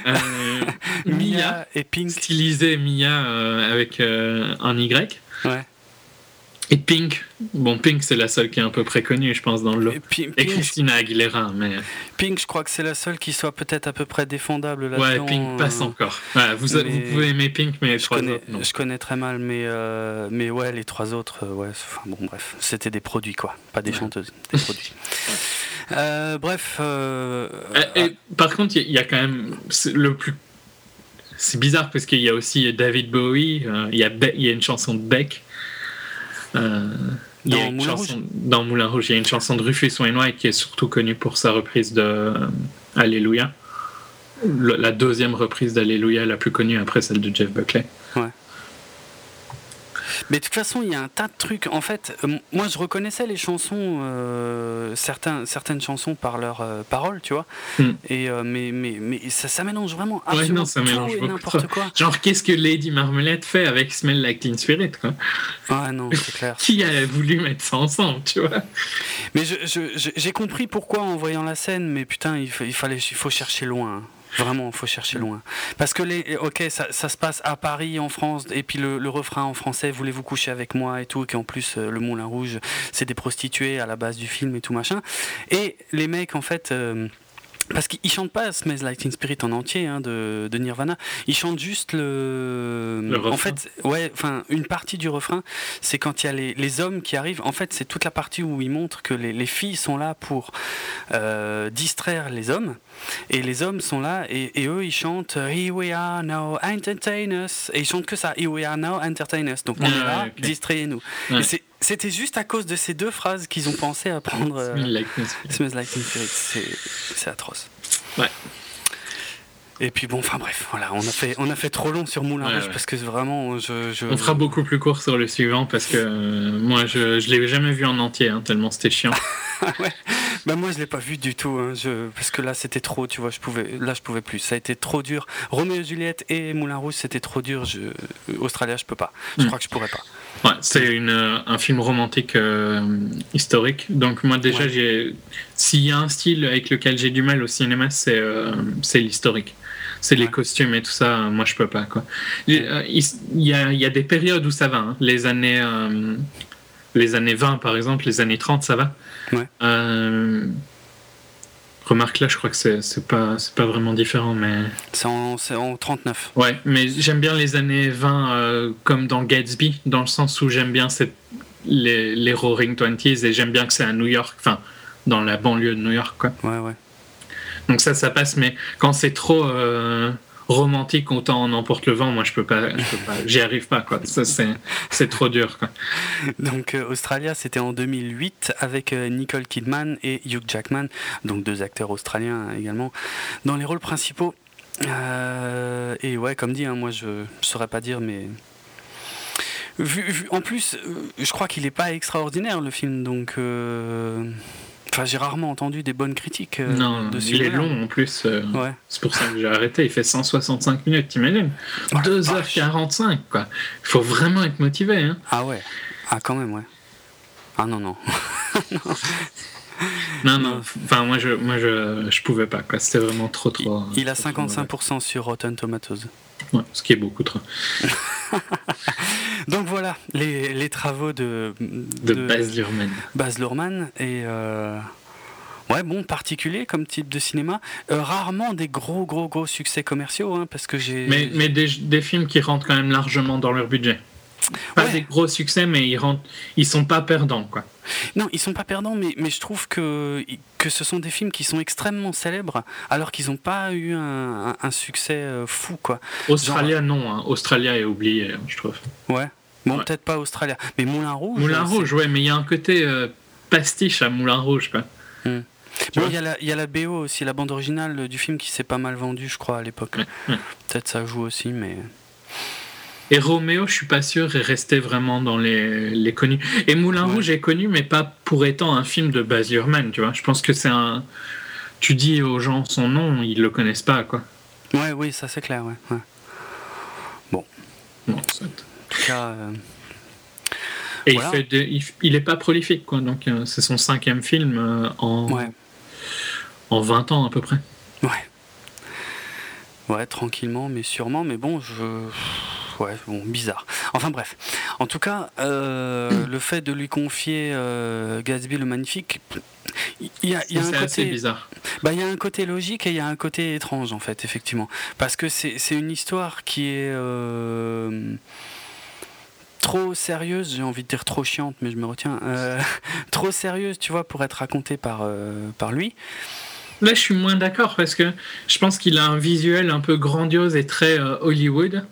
euh, <laughs> Mia, Mia et Pink. stylisée Mia euh, avec euh, un Y, Ouais. Et Pink. Bon, Pink c'est la seule qui est un peu préconnue, je pense, dans le lot. Et Christina Aguilera, mais Pink, je crois que c'est la seule qui soit peut-être à peu près défendable ouais, là-dedans. Pink passe euh, encore. Ouais, vous, vous mais- pouvez aimer Pink, mais Je trois connais, autres, non. je connais très mal, mais, euh, mais ouais, les trois autres, euh, ouais, enfin, bon, bref, c'était des produits, quoi, pas des Ouais. chanteuses, des produits. <laughs> Euh, bref, Et- et par contre, il y, a- il y a quand même c'est le plus. C'est bizarre parce qu'il y a aussi David Bowie, il y, a il y a une chanson de Beck. Euh, Dans une Moulin chanson, dans Moulin Rouge, il y a une chanson de Rufus Wainwright qui est surtout connue pour sa reprise de euh, Alléluia. La deuxième reprise d'Alléluia, la plus connue après celle de Jeff Buckley. Mais de toute façon, il y a un tas de trucs. En fait, euh, moi, je reconnaissais les chansons, euh, certains, certaines chansons par leurs euh, paroles, tu vois. Hmm. Et euh, mais, mais, mais ça, ça mélange vraiment Ouais, absolument non, ça tout mélange et n'importe quoi. Genre, qu'est-ce que Lady Marmalade fait avec Smell Like Teen Spirit quoi? Ah non, c'est clair. <laughs> Qui a voulu mettre ça ensemble, tu vois? Mais j'ai compris pourquoi en voyant la scène, mais putain, il, il fallait, il faut chercher loin. Vraiment, il faut chercher loin. Parce que les, ok, ça, se passe à Paris, en France, et puis le, refrain en français, voulez-vous coucher avec moi et tout, et qu'en plus euh, le Moulin Rouge, c'est des prostituées à la base du film et tout machin. Et les mecs, en fait. euh, parce qu'ils chantent pas Smells Like Teen Spirit en entier hein, de, de Nirvana, ils chantent juste le. Le refrain. en fait, ouais, enfin, une partie du refrain, c'est quand il y a les, les hommes qui arrivent. En fait, c'est toute la partie où ils montrent que les, les filles sont là pour euh, distraire les hommes, et les hommes sont là, et, et eux, ils chantent Here we are now, entertain us. Et ils chantent que ça, Here we are now, entertain us. Donc on est là, ouais, distrayez-nous. Ouais. Et c'est- C'était juste à cause de ces deux phrases qu'ils ont pensé à prendre. euh. Smells Like Teen Spirit, c'est atroce. Ouais. Et puis bon, enfin bref, voilà, on a fait, on a fait trop long sur Moulin Ouais, Rouge ouais. parce que vraiment, je, je- On fera beaucoup plus court sur le suivant parce que euh, moi je, je l'ai jamais vu en entier hein, tellement c'était chiant. <laughs> Bah moi je l'ai pas vu du tout, hein, je... parce que là c'était trop, tu vois, je pouvais, là je pouvais plus, ça a été trop dur. Roméo et Juliette et Moulin Rouge c'était trop dur, je... Australia je peux pas, je Mm. crois que je pourrais pas. Ouais, c'est une, euh, un film romantique euh, historique. Donc moi déjà Ouais. j'ai s'il y a un style avec lequel j'ai du mal au cinéma c'est euh, c'est l'historique. C'est les costumes et tout ça, euh, moi je peux pas quoi. Il euh, il y, a, il y a des périodes où ça va, hein. les années euh, les années 20 par exemple, les années 30 ça va. Ouais. Euh, remarque là, je crois que c'est c'est pas c'est pas vraiment différent mais C'est en, c'est en 39. Ouais, mais j'aime bien les années 20 euh, comme dans Gatsby, dans le sens où j'aime bien cette, les, les Roaring Twenties et j'aime bien que c'est à New York, enfin, dans la banlieue de New York, quoi. Ouais, ouais. Donc ça, ça passe, mais quand c'est trop euh, romantique, autant on emporte le vent, moi je peux pas, je j'y arrive pas, quoi. Ça, c'est, trop dur, quoi. Donc euh, Australia, c'était en 2008 avec euh, Nicole Kidman et Hugh Jackman, donc deux acteurs australiens également, dans les rôles principaux. Euh, et ouais, comme dit, hein, moi je ne saurais pas dire, mais. En plus, euh, je crois qu'il n'est pas extraordinaire le film, donc. Enfin, j'ai rarement entendu des bonnes critiques euh, non, de il est long en plus. euh, Ouais. C'est pour ça que j'ai arrêté. Il fait 165 minutes, t'imagines Oh la 2h45, quoi. Il faut vraiment être motivé, hein. Ah ouais. Ah quand même, ouais. Ah non, non. <laughs> Non, non, enfin, moi, je, moi je, je pouvais pas, quoi. C'était vraiment trop, trop. Il a trop, trop mauvais. 55% sur Rotten Tomatoes. Ouais, ce qui est beaucoup <laughs> trop. Donc voilà, les, les travaux de, De, Baz Luhrmann. Baz Luhrmann et euh, ouais bon particulier comme type de cinéma. Euh, rarement des gros gros gros succès commerciaux hein, parce que j'ai. Mais, mais des, des films qui rentrent quand même largement dans leur budget. Pas Ouais. des gros succès, mais ils rentrent, ils sont pas perdants, quoi. Non, ils sont pas perdants, mais, mais je trouve que, que ce sont des films qui sont extrêmement célèbres alors qu'ils n'ont pas eu un, un- un succès euh, fou quoi. Australia, non. hein. Australia est oublié, je trouve. Ouais. Bon Ouais. peut-être pas Australia, mais Moulin Rouge. Moulin Rouge, ouais, mais il y a un côté euh, pastiche à Moulin Rouge, quoi. Bon, vois il y, a la- il y a la BO aussi, la bande originale du film qui s'est pas mal vendue, je crois, à l'époque. Ouais. Peut-être ça joue aussi, mais. Et Roméo, je suis pas sûr, est resté vraiment dans les, les connus. Et Moulin Ouais. Rouge est connu, mais pas pour étant un film de Baz Luhrmann, tu vois. Je pense que c'est un. tu dis aux gens son nom, ils le connaissent pas, quoi. Ouais, oui, ça c'est clair, ouais. Bon. bon en tout cas. Euh, Et il, fait il, est pas prolifique, quoi. Donc, euh, c'est son cinquième film euh, en, en 20 ans à peu près. Ouais. Ouais, tranquillement, mais sûrement. Mais bon, je. Ouais, bon, bizarre. Enfin bref. En tout cas, le fait de lui confier Gatsby le Magnifique, il y a, y a un côté assez bizarre. Bah, il y a un côté logique et il y a un côté étrange en fait, effectivement, parce que c'est une histoire qui est euh, trop sérieuse, j'ai envie de dire trop chiante, mais je me retiens, euh, <laughs> trop sérieuse, tu vois, pour être racontée par euh, par lui. Là, je suis moins d'accord parce que je pense qu'il a un visuel un peu grandiose et très Hollywood.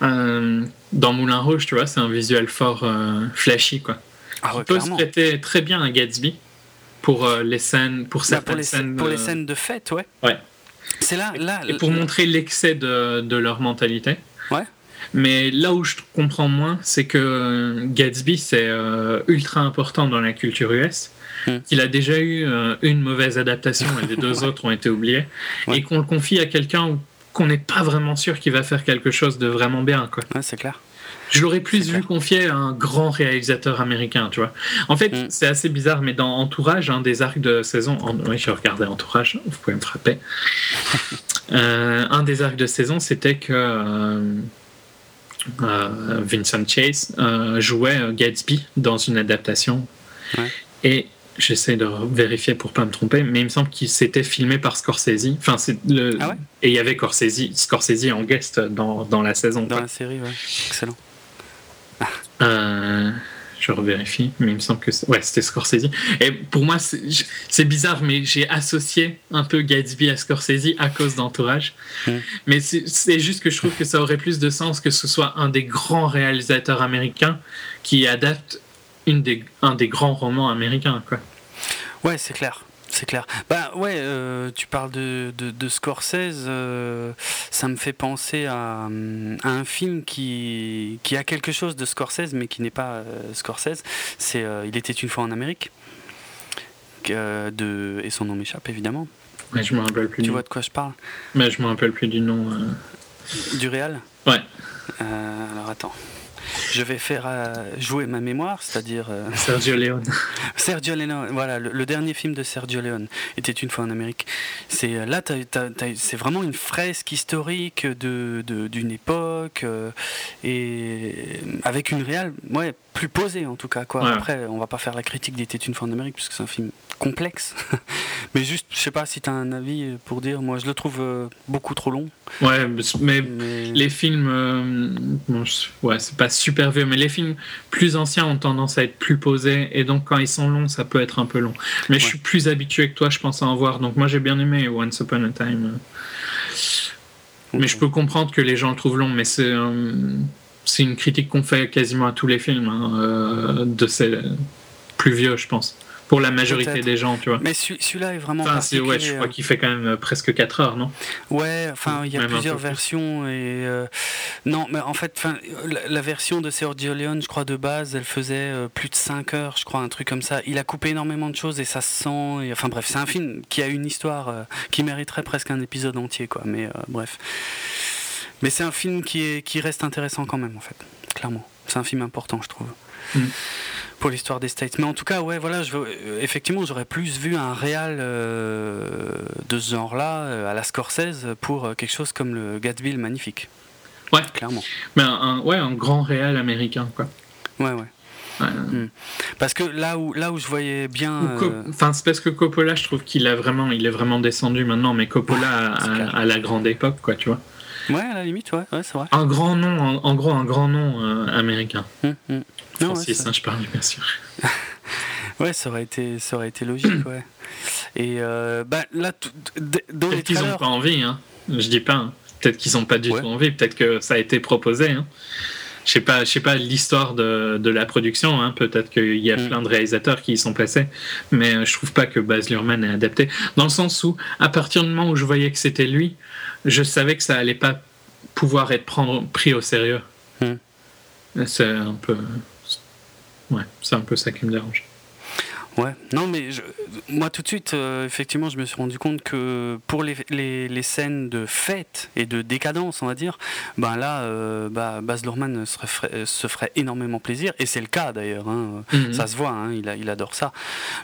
Dans Moulin Rouge, tu vois, c'est un visuel fort flashy, quoi. Ah peut se prêter très bien à Gatsby pour euh, les scènes, pour bah, certaines pour les, scènes. Pour les euh, scènes de fête, ouais. Ouais. C'est là, là. Et pour montrer l'excès de, de, leur mentalité. Ouais. Mais là où je comprends moins, c'est que Gatsby, c'est euh, ultra important dans la culture US. Hmm. qu'il a déjà eu une mauvaise adaptation et les <laughs> deux autres ont été oubliés, et qu'on le confie à quelqu'un qu'on n'est pas vraiment sûr qu'il va faire quelque chose de vraiment bien. Quoi. Ouais, c'est clair. Je l'aurais plus vu confier à un grand réalisateur américain, tu vois. En fait, mm. c'est assez bizarre, mais dans Entourage, un des arcs de saison, oui, j'ai regardé Entourage, vous pouvez me frapper. <laughs> Euh, un des arcs de saison, c'était que euh, euh, Vincent Chase jouait Gatsby dans une adaptation. Et j'essaie de vérifier pour pas me tromper, mais il me semble qu'il s'était filmé par Scorsese. Enfin, c'est le ah et il y avait Scorsese, Scorsese en guest dans, dans la saison. Dans la série, ouais. Excellent. Euh, je revérifie, mais il me semble que ouais, c'était Scorsese. Et pour moi, c'est bizarre, mais j'ai associé un peu Gatsby à Scorsese à cause d'entourage. Mais c'est juste que je trouve que ça aurait plus de sens que ce soit un des grands réalisateurs américains qui adapte une des, un des grands romans américains. Quoi. Ouais, c'est clair. C'est clair. Bah ouais, euh, tu parles de, de, Scorsese, euh, ça me fait penser à, un film qui, qui, a quelque chose de Scorsese, mais qui n'est pas euh, Scorsese. C'est Il était une fois en Amérique. de, et son nom m'échappe évidemment. Mais je me rappelle plus. Tu vois de quoi je parle? Mais je me rappelle plus du nom. Du réal? Ouais. alors attends. Je vais faire euh, jouer ma mémoire, c'est-à-dire. Euh, Sergio Leone. <laughs> Sergio Leone, voilà, le, dernier film de Sergio Leone était une fois en Amérique. C'est euh, là, c'est vraiment une fresque historique de d'une époque et avec une réelle, ouais, plus posée en tout cas. Quoi. Après, on va pas faire la critique d'Était une fois en Amérique puisque c'est un film complexe. <laughs> mais juste, je sais pas si tu as un avis pour dire. Moi, je le trouve beaucoup trop long. Ouais, mais, les films, ouais, c'est pas super vieux, mais les films plus anciens ont tendance à être plus posés, et donc quand ils sont longs, ça peut être un peu long. Mais je suis plus habitué que toi, je pense, à en voir. Donc moi, j'ai bien aimé Once Upon a Time. Mais je peux comprendre que les gens le trouvent long, mais c'est c'est une critique qu'on fait quasiment à tous les films hein, euh, de ces plus vieux, je pense pour la majorité des gens, tu vois. Mais celui-là est vraiment enfin, ouais, je crois qu'il fait quand même euh, presque 4 heures, non? Ouais, enfin, il y a plusieurs versions et euh, non, mais en fait, la, version de Sergio Leone, je crois de base, elle faisait euh, plus de 5 heures, je crois, un truc comme ça. Il a coupé énormément de choses et ça se sent. Et, enfin bref, c'est un film qui a une histoire qui mériterait presque un épisode entier, quoi. Mais bref. Mais c'est un film qui, est, qui reste intéressant quand même, en fait, clairement. C'est un film important, je trouve. Mm pour l'histoire des States. Mais en tout cas, ouais, voilà, je, euh, effectivement, j'aurais plus vu un réal euh, de ce genre-là euh, à la Scorsese pour quelque chose comme le Gatsby magnifique. Ouais, clairement. Mais un, ouais, un grand réal américain, quoi. Ouais, ouais. Hmm. Parce que là où, là où je voyais bien. Enfin, c'est parce que Coppola, je trouve qu'il a vraiment, il est vraiment descendu maintenant, mais Coppola <laughs> à, la grande époque, quoi, tu vois. Ouais, à la limite, ouais, ouais c'est vrai. Un grand nom, en, gros, un grand nom américain. Hmm, hmm. Francis, hein, je parle bien sûr. <laughs> ouais, ça aurait été, ça aurait été logique, ouais. Et euh, bah, là, dans Peut-être qu'ils n'ont pas envie, hein. Je dis pas. Hein. Peut-être qu'ils n'ont pas du tout envie. Peut-être que ça a été proposé. Hein. Je sais pas, je sais pas l'histoire de, de, la production. Hein. Peut-être qu'il y a mm. plein de réalisateurs qui y sont passés, mais euh, je trouve pas que Baz Luhrmann est adapté. Dans le sens où, à partir du moment où je voyais que c'était lui, je savais que ça allait pas pouvoir être prendre, pris au sérieux. Mm. C'est un peu. Ouais, c'est un peu ça qui me dérange. Ouais, non, mais moi tout de suite, euh, effectivement, je me suis rendu compte que pour les, les, les, scènes de fête et de décadence, on va dire, ben là, euh, bah, Baz Luhrmann se ferait, se ferait énormément plaisir, et c'est le cas d'ailleurs, hein, mhm. ça se voit, hein, il, a, il adore ça.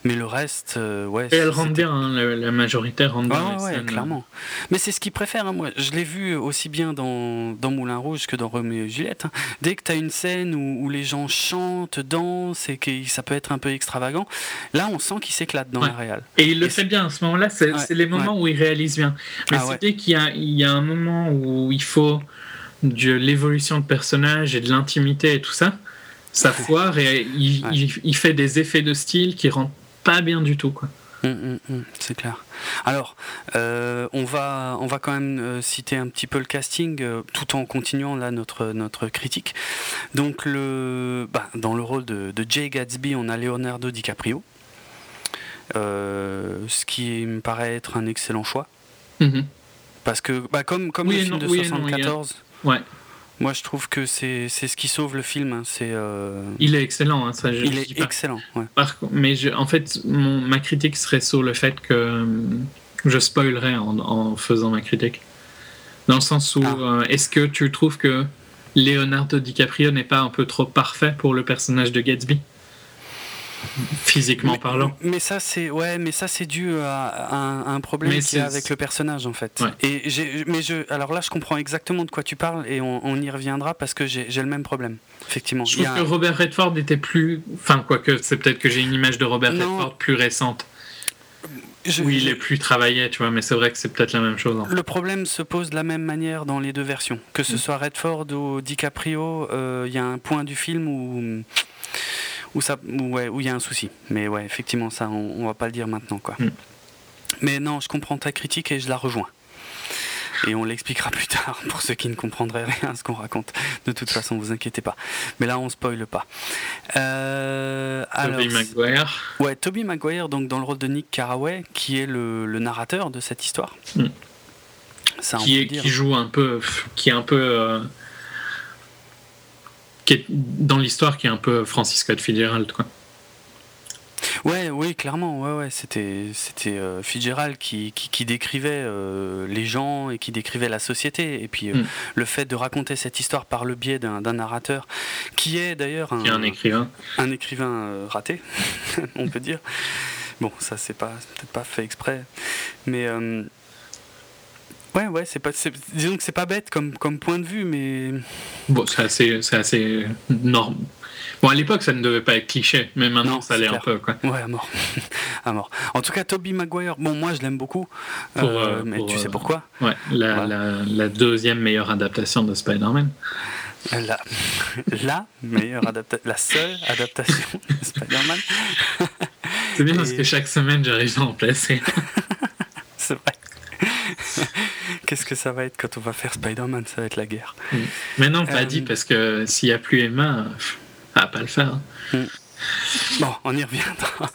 Mais le reste, euh, ouais. Et elle rentre bien, hein, la, majorité rentre bien. ouais, clairement. Mais c'est ce qu'il préfère, moi. Je l'ai vu aussi bien dans, dans, Moulin Rouge que dans Roméo et Juliette. Dès que tu as une scène où, où, les gens chantent, dansent, et que ça peut être un peu extravagant, Là, on sent qu'il s'éclate dans la réal. Et il le fait bien à ce moment-là, c'est les moments où il réalise bien. Mais ah, c'est qu'il y, y, a un moment où il faut de l'évolution de personnage et de l'intimité et tout ça, ça foire et il, il, fait des effets de style qui rendent pas bien du tout. Quoi. Hum, hum, hum, c'est clair. Alors, euh, on, va, on va quand même euh, citer un petit peu le casting euh, tout en continuant là notre, notre critique. Donc, le, bah, dans le rôle de, de Jay Gatsby, on a Leonardo DiCaprio. Ce qui me paraît être un excellent choix. Mhm. Parce que, bah, comme, comme le film de 74, ouais. Moi je trouve que c'est ce qui sauve le film. Hein. C'est, euh, Il est excellent, hein, ça, Il est excellent. Ouais. mais en fait, mon, ma critique serait sur le fait que je spoilerais en, faisant ma critique. Dans le sens où, ah. euh, est-ce que tu trouves que Leonardo DiCaprio n'est pas un peu trop parfait pour le personnage de Gatsby? Physiquement parlant. Mais ça c'est ouais, mais ça c'est dû à, un, problème qu'il y a avec le personnage en fait. Et mais je alors là je comprends exactement de quoi tu parles et on, y reviendra parce que j'ai le même problème. Effectivement. Je trouve que Robert Redford était plus, enfin quoique c'est peut-être que j'ai une image de Robert Redford plus récente. oui, il est plus travaillé, tu vois, mais c'est vrai que c'est peut-être la même chose. Le problème se pose de la même manière dans les deux versions. Que ce mm. soit Redford ou DiCaprio, euh, il y a un point du film où où ça, ouais, où il y a un souci. Mais ouais, effectivement, ça, on, va pas le dire maintenant, quoi. Mm. Mais non, je comprends ta critique et je la rejoins. Et on l'expliquera plus tard <laughs> pour ceux qui ne comprendraient rien à ce qu'on raconte. De toute façon, vous inquiétez pas. Mais là, on spoile pas. Euh, Toby Maguire. Ouais, Toby Maguire, donc dans le rôle de Nick Carraway, qui est le, narrateur de cette histoire. Mm. Ça, qui, est, qui joue un peu, qui est un peu euh, dans l'histoire qui est un peu Francis Scott Fitzgerald quoi. Ouais, oui, clairement, ouais, ouais, c'était, c'était euh, Fitzgerald qui, qui, décrivait euh, les gens et qui décrivait la société. Et puis euh, hmm. le fait de raconter cette histoire par le biais d'un, narrateur, qui est d'ailleurs un, un écrivain, un écrivain raté, <laughs> on peut dire. Bon, ça c'est pas peut-être pas fait exprès, mais Ouais, ouais, c'est pas, disons que c'est pas bête comme, comme point de vue, mais. Bon, c'est assez, c'est assez norme. Bon, à l'époque, ça ne devait pas être cliché, mais maintenant, ça l'est un peu, quoi. Ouais, à mort. <laughs> à mort. En tout cas, Toby Maguire, bon, moi, je l'aime beaucoup, euh, euh, mais tu sais euh, pourquoi? Ouais, la, la, la, deuxième meilleure adaptation de Spider-Man. La, <laughs> la meilleure adaptation, la seule adaptation de Spider-Man. c'est bien parce que chaque semaine, j'arrive à en placer. <laughs> c'est vrai. Qu'est-ce que ça va être quand on va faire Spider-Man? Ça va être la guerre. Mm. Mais non, pas dit, euh, parce que s'il n'y a plus Emma, va pas le faire. Mm. Bon, on y reviendra.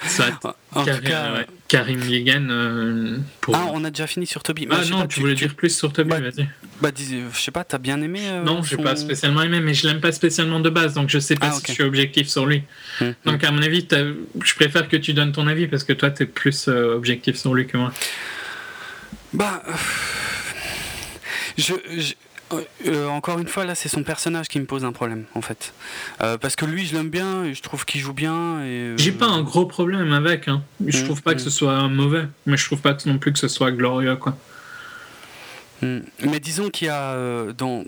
en Karim, tout cas, Karim Yegan. Euh, ah, on a déjà fini sur Toby. Ah non, tu voulais dire plus sur Toby, bah, vas-y. Bah, je sais pas, t'as bien aimé euh, Non, je son... pas spécialement aimé, mais je l'aime pas spécialement de base, donc je sais pas ah, si je suis objectif sur lui. Mm, donc, à mon avis, je préfère que tu donnes ton avis, parce que toi, tu es plus objectif sur lui que moi. Bah. Je, euh, encore une fois, là, c'est son personnage qui me pose un problème, en fait. Euh, parce que lui, je l'aime bien, et je trouve qu'il joue bien. Et, J'ai pas un gros problème avec. Hein. Je mm, trouve pas que mm. ce soit mauvais, mais je trouve pas non plus que ce soit glorieux, quoi. Mm. Mais disons qu'il y a euh, dans,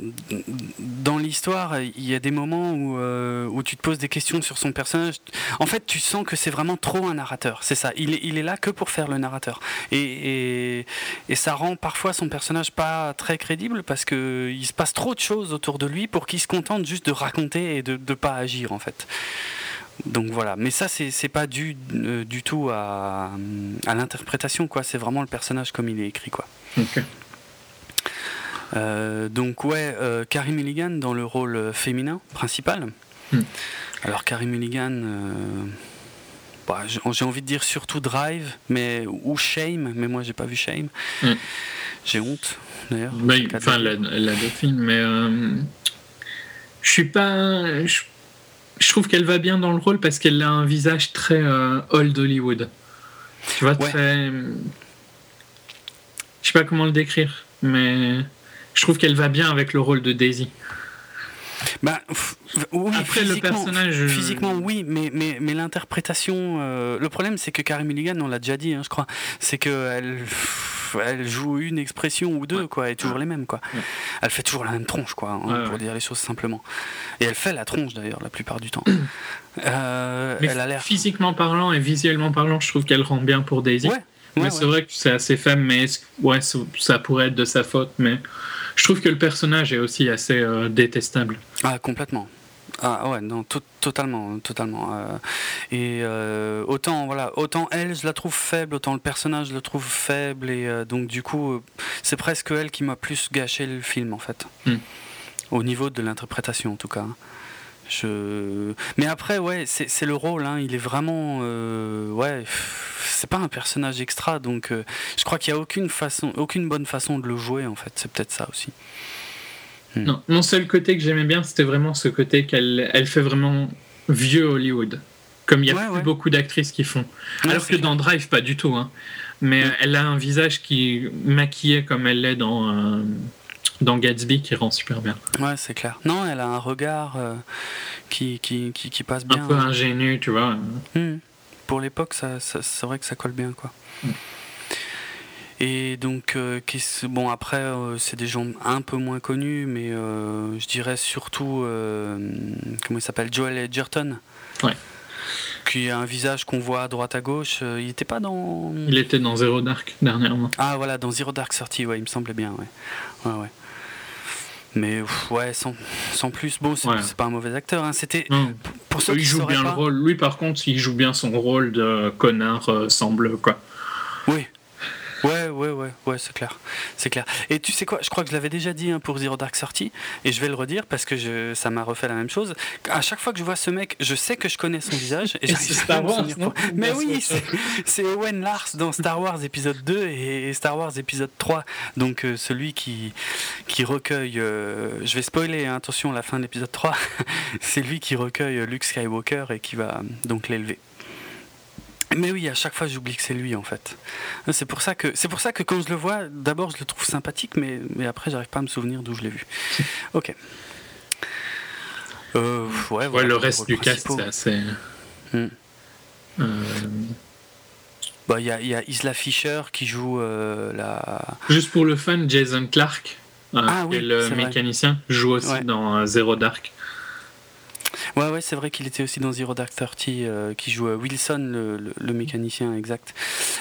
dans l'histoire, il y a des moments où, euh, où tu te poses des questions sur son personnage. En fait, tu sens que c'est vraiment trop un narrateur. C'est ça. Il est, il est là que pour faire le narrateur. Et, et, ça rend parfois son personnage pas très crédible parce qu'il se passe trop de choses autour de lui pour qu'il se contente juste de raconter et de ne pas agir en fait. Donc voilà, mais ça c'est pas dû euh, du tout à, à l'interprétation quoi, c'est vraiment le personnage comme il est écrit quoi. Donc ouais, euh, Carrie Mulligan dans le rôle féminin principal. Hmm. Alors Carrie Mulligan, euh, bah, j'ai envie de dire surtout Drive, mais ou Shame, mais moi j'ai pas vu Shame. Hmm. J'ai honte d'ailleurs. enfin, la, films, mais je suis pas. je trouve qu'elle va bien dans le rôle parce qu'elle a un visage très euh, old Hollywood. Tu vois, très. Je sais pas comment le décrire, mais je trouve qu'elle va bien avec le rôle de Daisy. Bah, oui, Après, le personnage. Euh, physiquement, oui, mais, mais, mais l'interprétation. Euh, le problème, c'est que Carrie Mulligan, on l'a déjà dit, hein, je crois, c'est qu'elle elle joue une expression ou deux, quoi, et toujours les mêmes, quoi. Elle fait toujours la même tronche, quoi, hein, pour dire les choses simplement. Et elle fait la tronche, d'ailleurs, la plupart du temps. <coughs> Euh, elle a l'air. Physiquement parlant et visuellement parlant, je trouve qu'elle rend bien pour Daisy. mais c'est vrai que c'est assez femme, mais ouais, ça pourrait être de sa faute, mais je trouve que le personnage est aussi assez euh, détestable. Ah, complètement. Ah ouais, non, totalement, totalement. Euh, et euh, autant, voilà, autant elle, je la trouve faible, autant le personnage, je le trouve faible, et donc du coup, c'est presque elle qui m'a plus gâché le film, en fait. Hmm. Au niveau de l'interprétation, en tout cas. Je... Mais après, ouais, c'est le rôle, hein, il est vraiment. ouais c'est pas un personnage extra, donc euh, je crois qu'il n'y a aucune, façon, aucune bonne façon de le jouer, en fait. C'est peut-être ça aussi. Hmm. Non, mon seul côté que j'aimais bien, c'était vraiment ce côté qu'elle elle fait vraiment vieux Hollywood. Comme il y a beaucoup d'actrices qui font. Alors que dans Drive, pas du tout. Hein. Mais hmm. elle a un visage qui maquillé comme elle l'est dans, euh, dans Gatsby qui rend super bien. Ouais, c'est clair. Non, elle a un regard euh, qui, qui, qui, passe bien. Un peu ingénu, tu vois. Hmm pour l'époque, ça, c'est vrai que ça colle bien, quoi. Mm. Et donc, euh, bon, après, euh, c'est des gens un peu moins connus, mais euh, je dirais surtout, comment il s'appelle, Joel Edgerton. Ouais. Qui a un visage qu'on voit à droite à gauche. il n'était pas dans. Il était dans Zero Dark dernièrement. Ah, voilà, dans Zero Dark sorti, ouais, il me semblait bien, ouais. Ouais, ouais. Mais ouais, sans, sans plus, bon, c'est pas un mauvais acteur. Hein. C'était pour ceux il joue bien le rôle. Lui, par contre, il joue bien son rôle de connard euh, semble quoi. Ouais, ouais, ouais, ouais, c'est clair. C'est clair. Et tu sais quoi, je crois que je l'avais déjà dit hein, pour Zero Dark Sortie, et je vais le redire parce que je, ça m'a refait la même chose. À chaque fois que je vois ce mec, je sais que je connais son visage. Et, <laughs> c'est Star Wars, Mais oui, c'est Owen Lars dans Star Wars épisode 2 et Star Wars épisode 3. Donc euh, celui qui, qui recueille. Euh, je vais spoiler, hein, attention, la fin de l'épisode 3. <laughs> c'est lui qui recueille Luke Skywalker et qui va donc l'élever. Mais oui, à chaque fois j'oublie que c'est lui en fait. C'est pour ça que c'est pour ça que quand je le vois, d'abord je le trouve sympathique, mais, mais après j'arrive pas à me souvenir d'où je l'ai vu. <laughs> Ok. Euh, ouais, le reste du cast c'est assez. Hmm. Euh, bah, il y, a, y, a Isla Fisher qui joue euh, la. Juste pour le fun, Jason Clark, ah, oui, le mécanicien, joue aussi dans Zero Dark. Ouais, ouais, c'est vrai qu'il était aussi dans Zero Dark Thirty, euh, qui joue Wilson, le, mécanicien exact.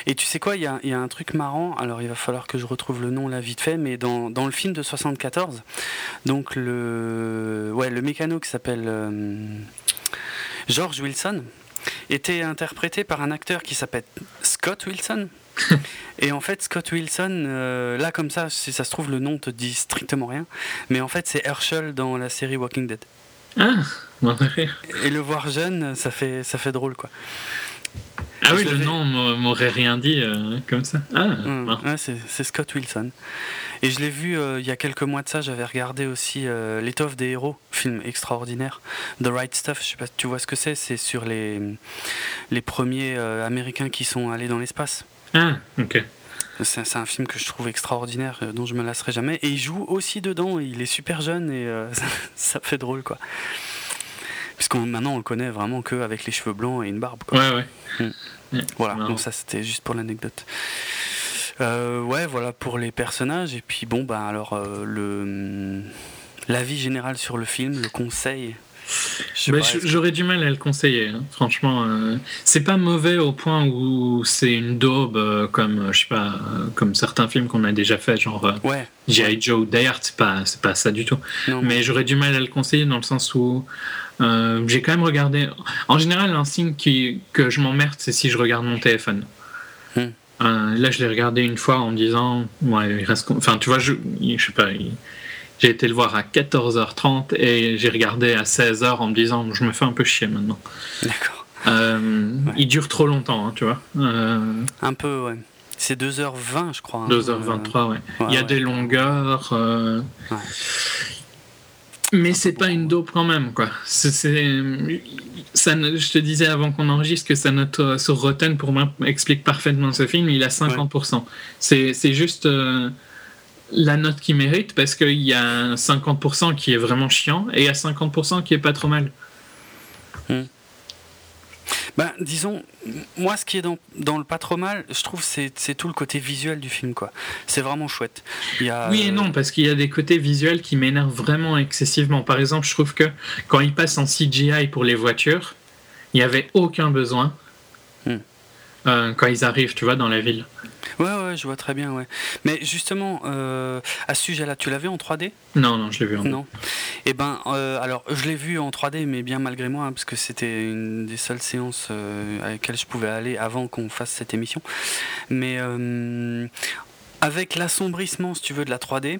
Et tu sais quoi, il y a, y a, un truc marrant, alors il va falloir que je retrouve le nom là vite fait, mais dans, dans le film de 74, donc le, ouais, le mécano qui s'appelle euh, George Wilson était interprété par un acteur qui s'appelle Scott Wilson. <laughs> et en fait, Scott Wilson, euh, là comme ça, si ça se trouve, le nom te dit strictement rien. Mais en fait, c'est Herschel dans la série Walking Dead. Ah, Et le voir jeune, ça fait, ça fait drôle, quoi. Ah oui, le nom m'aurait rien dit euh, comme ça. Ah, hum, c'est Scott Wilson. Et je l'ai vu euh, il y a quelques mois de ça, j'avais regardé aussi euh, L'étoffe des héros, film extraordinaire. The Right Stuff, je sais pas si tu vois ce que c'est, c'est sur les, les premiers Américains qui sont allés dans l'espace. Ah, ok. C'est un film que je trouve extraordinaire, dont je me lasserai jamais. Et il joue aussi dedans, il est super jeune et <laughs> ça fait drôle, quoi. Puisqu'on maintenant on le connaît vraiment qu'avec les cheveux blancs et une barbe. Quoi. Ouais, ouais. Hmm. Voilà, donc ça c'était juste pour l'anecdote. Euh, ouais, voilà pour les personnages. Et puis bon, bah alors euh, le l'avis général sur le film, le conseil. Bah, j'aurais du mal à le conseiller, hein. franchement. Euh, c'est pas mauvais au point où c'est une daube comme je sais pas, comme certains films qu'on a déjà fait, genre ouais, G.I. Joe, d'ailleurs, c'est pas, pas ça du tout. mais j'aurais du mal à le conseiller dans le sens où euh, j'ai quand même regardé. En général, un signe qui, que je m'emmerde, c'est si je regarde mon téléphone. Hmm. Euh, là, je l'ai regardé une fois en me disant, ouais, il reste. Enfin, tu vois, je, je sais pas. J'ai été le voir à 14h30 et j'ai regardé à 16h en me disant, je me fais un peu chier maintenant. D'accord. Euh, il dure trop longtemps, hein, tu vois. Un peu, ouais. C'est 2h20, je crois. 2h23, hein. ouais. Il y a des longueurs. Mais c'est pas une dope quand même, quoi. C'est, ça, je te disais avant qu'on enregistre que sa note euh, sur Rotten, pour moi, explique parfaitement ce film. Il a 50%. C'est, c'est juste euh, la note qu'il mérite parce qu'il y a 50% qui est vraiment chiant et il y a 50% qui est pas trop mal. Hmm. Ben, disons, moi, ce qui est dans, dans le pas trop mal, je trouve, c'est, c'est tout le côté visuel du film, quoi. C'est vraiment chouette. Il y a, oui et non, parce qu'il y a des côtés visuels qui m'énervent vraiment excessivement. Par exemple, je trouve que quand il passe en CGI pour les voitures, il n'y avait aucun besoin. Hmm. Euh, quand ils arrivent, tu vois, dans la ville. Ouais, ouais, je vois très bien, ouais. Mais justement, euh, à ce sujet-là, tu l'as vu en 3D Non, non, je l'ai vu en 2D. Non. Eh ben, euh, alors, je l'ai vu en 3D, mais bien malgré moi, hein, parce que c'était une des seules séances euh, à laquelle je pouvais aller avant qu'on fasse cette émission. Mais avec l'assombrissement, si tu veux, de la 3D,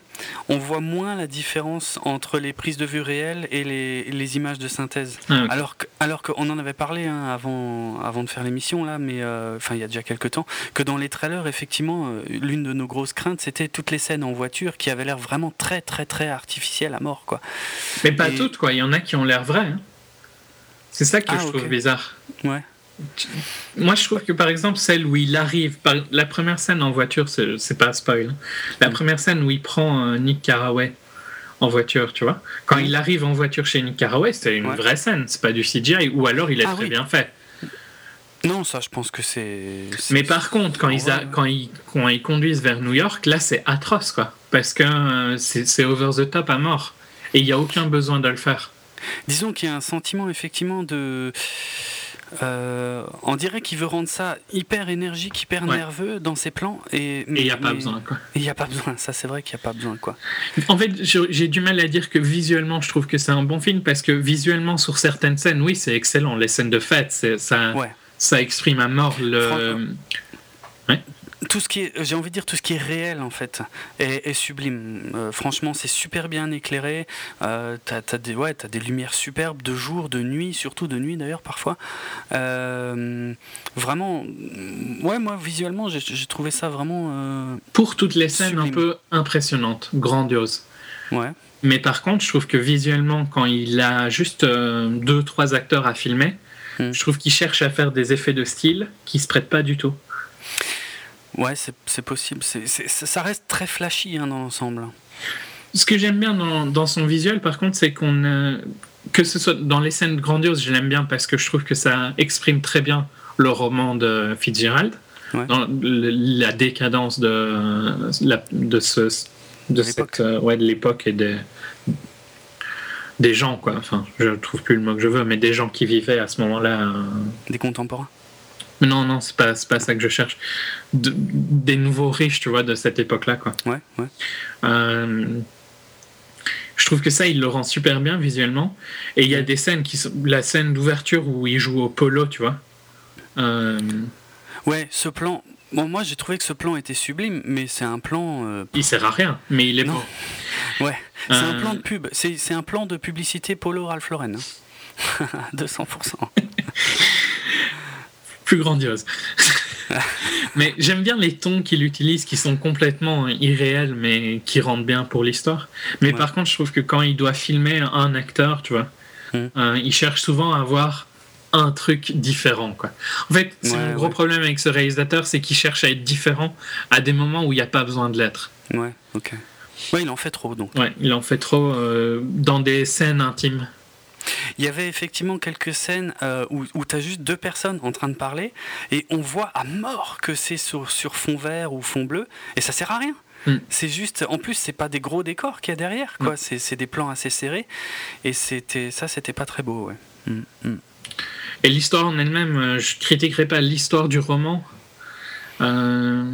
on voit moins la différence entre les prises de vue réelles et les, les images de synthèse. Ah, alors, que, alors qu'on en avait parlé hein, avant, avant de faire l'émission, là, mais euh, il y a déjà quelques temps, que dans les trailers, effectivement, euh, l'une de nos grosses craintes, c'était toutes les scènes en voiture qui avaient l'air vraiment très, très, très artificielles à mort, quoi. Mais pas toutes, quoi. Il y en a qui ont l'air vraies. Hein. C'est ça que ah, je trouve bizarre. Ouais. Moi, je trouve que par exemple, celle où il arrive, la première scène en voiture, c'est pas un spoil. Hein. La mm. première scène où il prend euh, Nick Carraway en voiture, tu vois. Quand il arrive en voiture chez Nick Carraway, c'est une vraie scène, c'est pas du CGI, ou alors il est ah très bien fait. Non, ça, je pense que c'est. Mais par contre, quand, ils, quand, ils, quand ils conduisent vers New York, là, c'est atroce, quoi. Parce que euh, c'est over the top à mort. Et il n'y a aucun besoin de le faire. Disons qu'il y a un sentiment, effectivement, de euh, on dirait qu'il veut rendre ça hyper énergique, hyper nerveux dans ses plans. Et il n'y a pas besoin. Il n'y a pas besoin, ça c'est vrai qu'il n'y a pas besoin. Quoi. En fait, j'ai du mal à dire que visuellement, je trouve que c'est un bon film parce que visuellement, sur certaines scènes, oui, c'est excellent. Les scènes de fête, ça, ça exprime à mort le tout ce qui est, j'ai envie de dire tout ce qui est réel en fait, est, sublime. Euh, franchement, c'est super bien éclairé. Euh, t'as, as des, ouais, as des lumières superbes de jour, de nuit, surtout de nuit d'ailleurs parfois. Euh, vraiment, ouais, moi visuellement, j'ai, trouvé ça vraiment. Euh, Pour toutes les scènes un peu impressionnantes, grandioses. Ouais. Mais par contre, je trouve que visuellement, quand il a juste deux, trois acteurs à filmer, hmm. je trouve qu'il cherche à faire des effets de style qui se prêtent pas du tout. Ouais, c'est possible. c'est ça reste très flashy hein, dans l'ensemble. Ce que j'aime bien dans, dans, son visuel, par contre, c'est qu'on. que ce soit dans les scènes grandioses, je l'aime bien parce que je trouve que ça exprime très bien le roman de Fitzgerald, dans la décadence de, de, ce, de, cette, euh, ouais, de l'époque et des, des gens, quoi. Enfin, je trouve plus le mot que je veux, mais des gens qui vivaient à ce moment-là. Euh, des contemporains non, non, c'est pas, pas ça que je cherche. des nouveaux riches, tu vois, de cette époque-là, quoi. Ouais, ouais. Euh, je trouve que ça, il le rend super bien visuellement. Et il y a des scènes qui sont. La scène d'ouverture où il joue au polo, tu vois. Euh, ouais, ce plan. Bon, moi, j'ai trouvé que ce plan était sublime, mais c'est un plan. Euh, il sert à rien, mais il est bon. <laughs> Ouais, c'est un plan de pub. C'est un plan de publicité Polo Ralph Lauren. <laughs> 200%. <laughs> Plus grandiose. <laughs> mais j'aime bien les tons qu'il utilise qui sont complètement irréels mais qui rendent bien pour l'histoire. Mais par contre, je trouve que quand il doit filmer un acteur, tu vois, hmm. euh, il cherche souvent à avoir un truc différent. Quoi. En fait, c'est un gros problème avec ce réalisateur, c'est qu'il cherche à être différent à des moments où il n'y a pas besoin de l'être. Ouais, ok. Ouais, il en fait trop donc. Ouais, il en fait trop euh, dans des scènes intimes. Il y avait effectivement quelques scènes euh, où, où tu as juste deux personnes en train de parler et on voit à mort que c'est sur, sur fond vert ou fond bleu et ça sert à rien. Hmm. C'est juste, en plus, c'est pas des gros décors qu'il y a derrière, quoi. Hmm. C'est des plans assez serrés et c'était ça, c'était pas très beau, ouais. Hmm, et l'histoire en elle-même, euh, je critiquerai pas l'histoire du roman. Euh,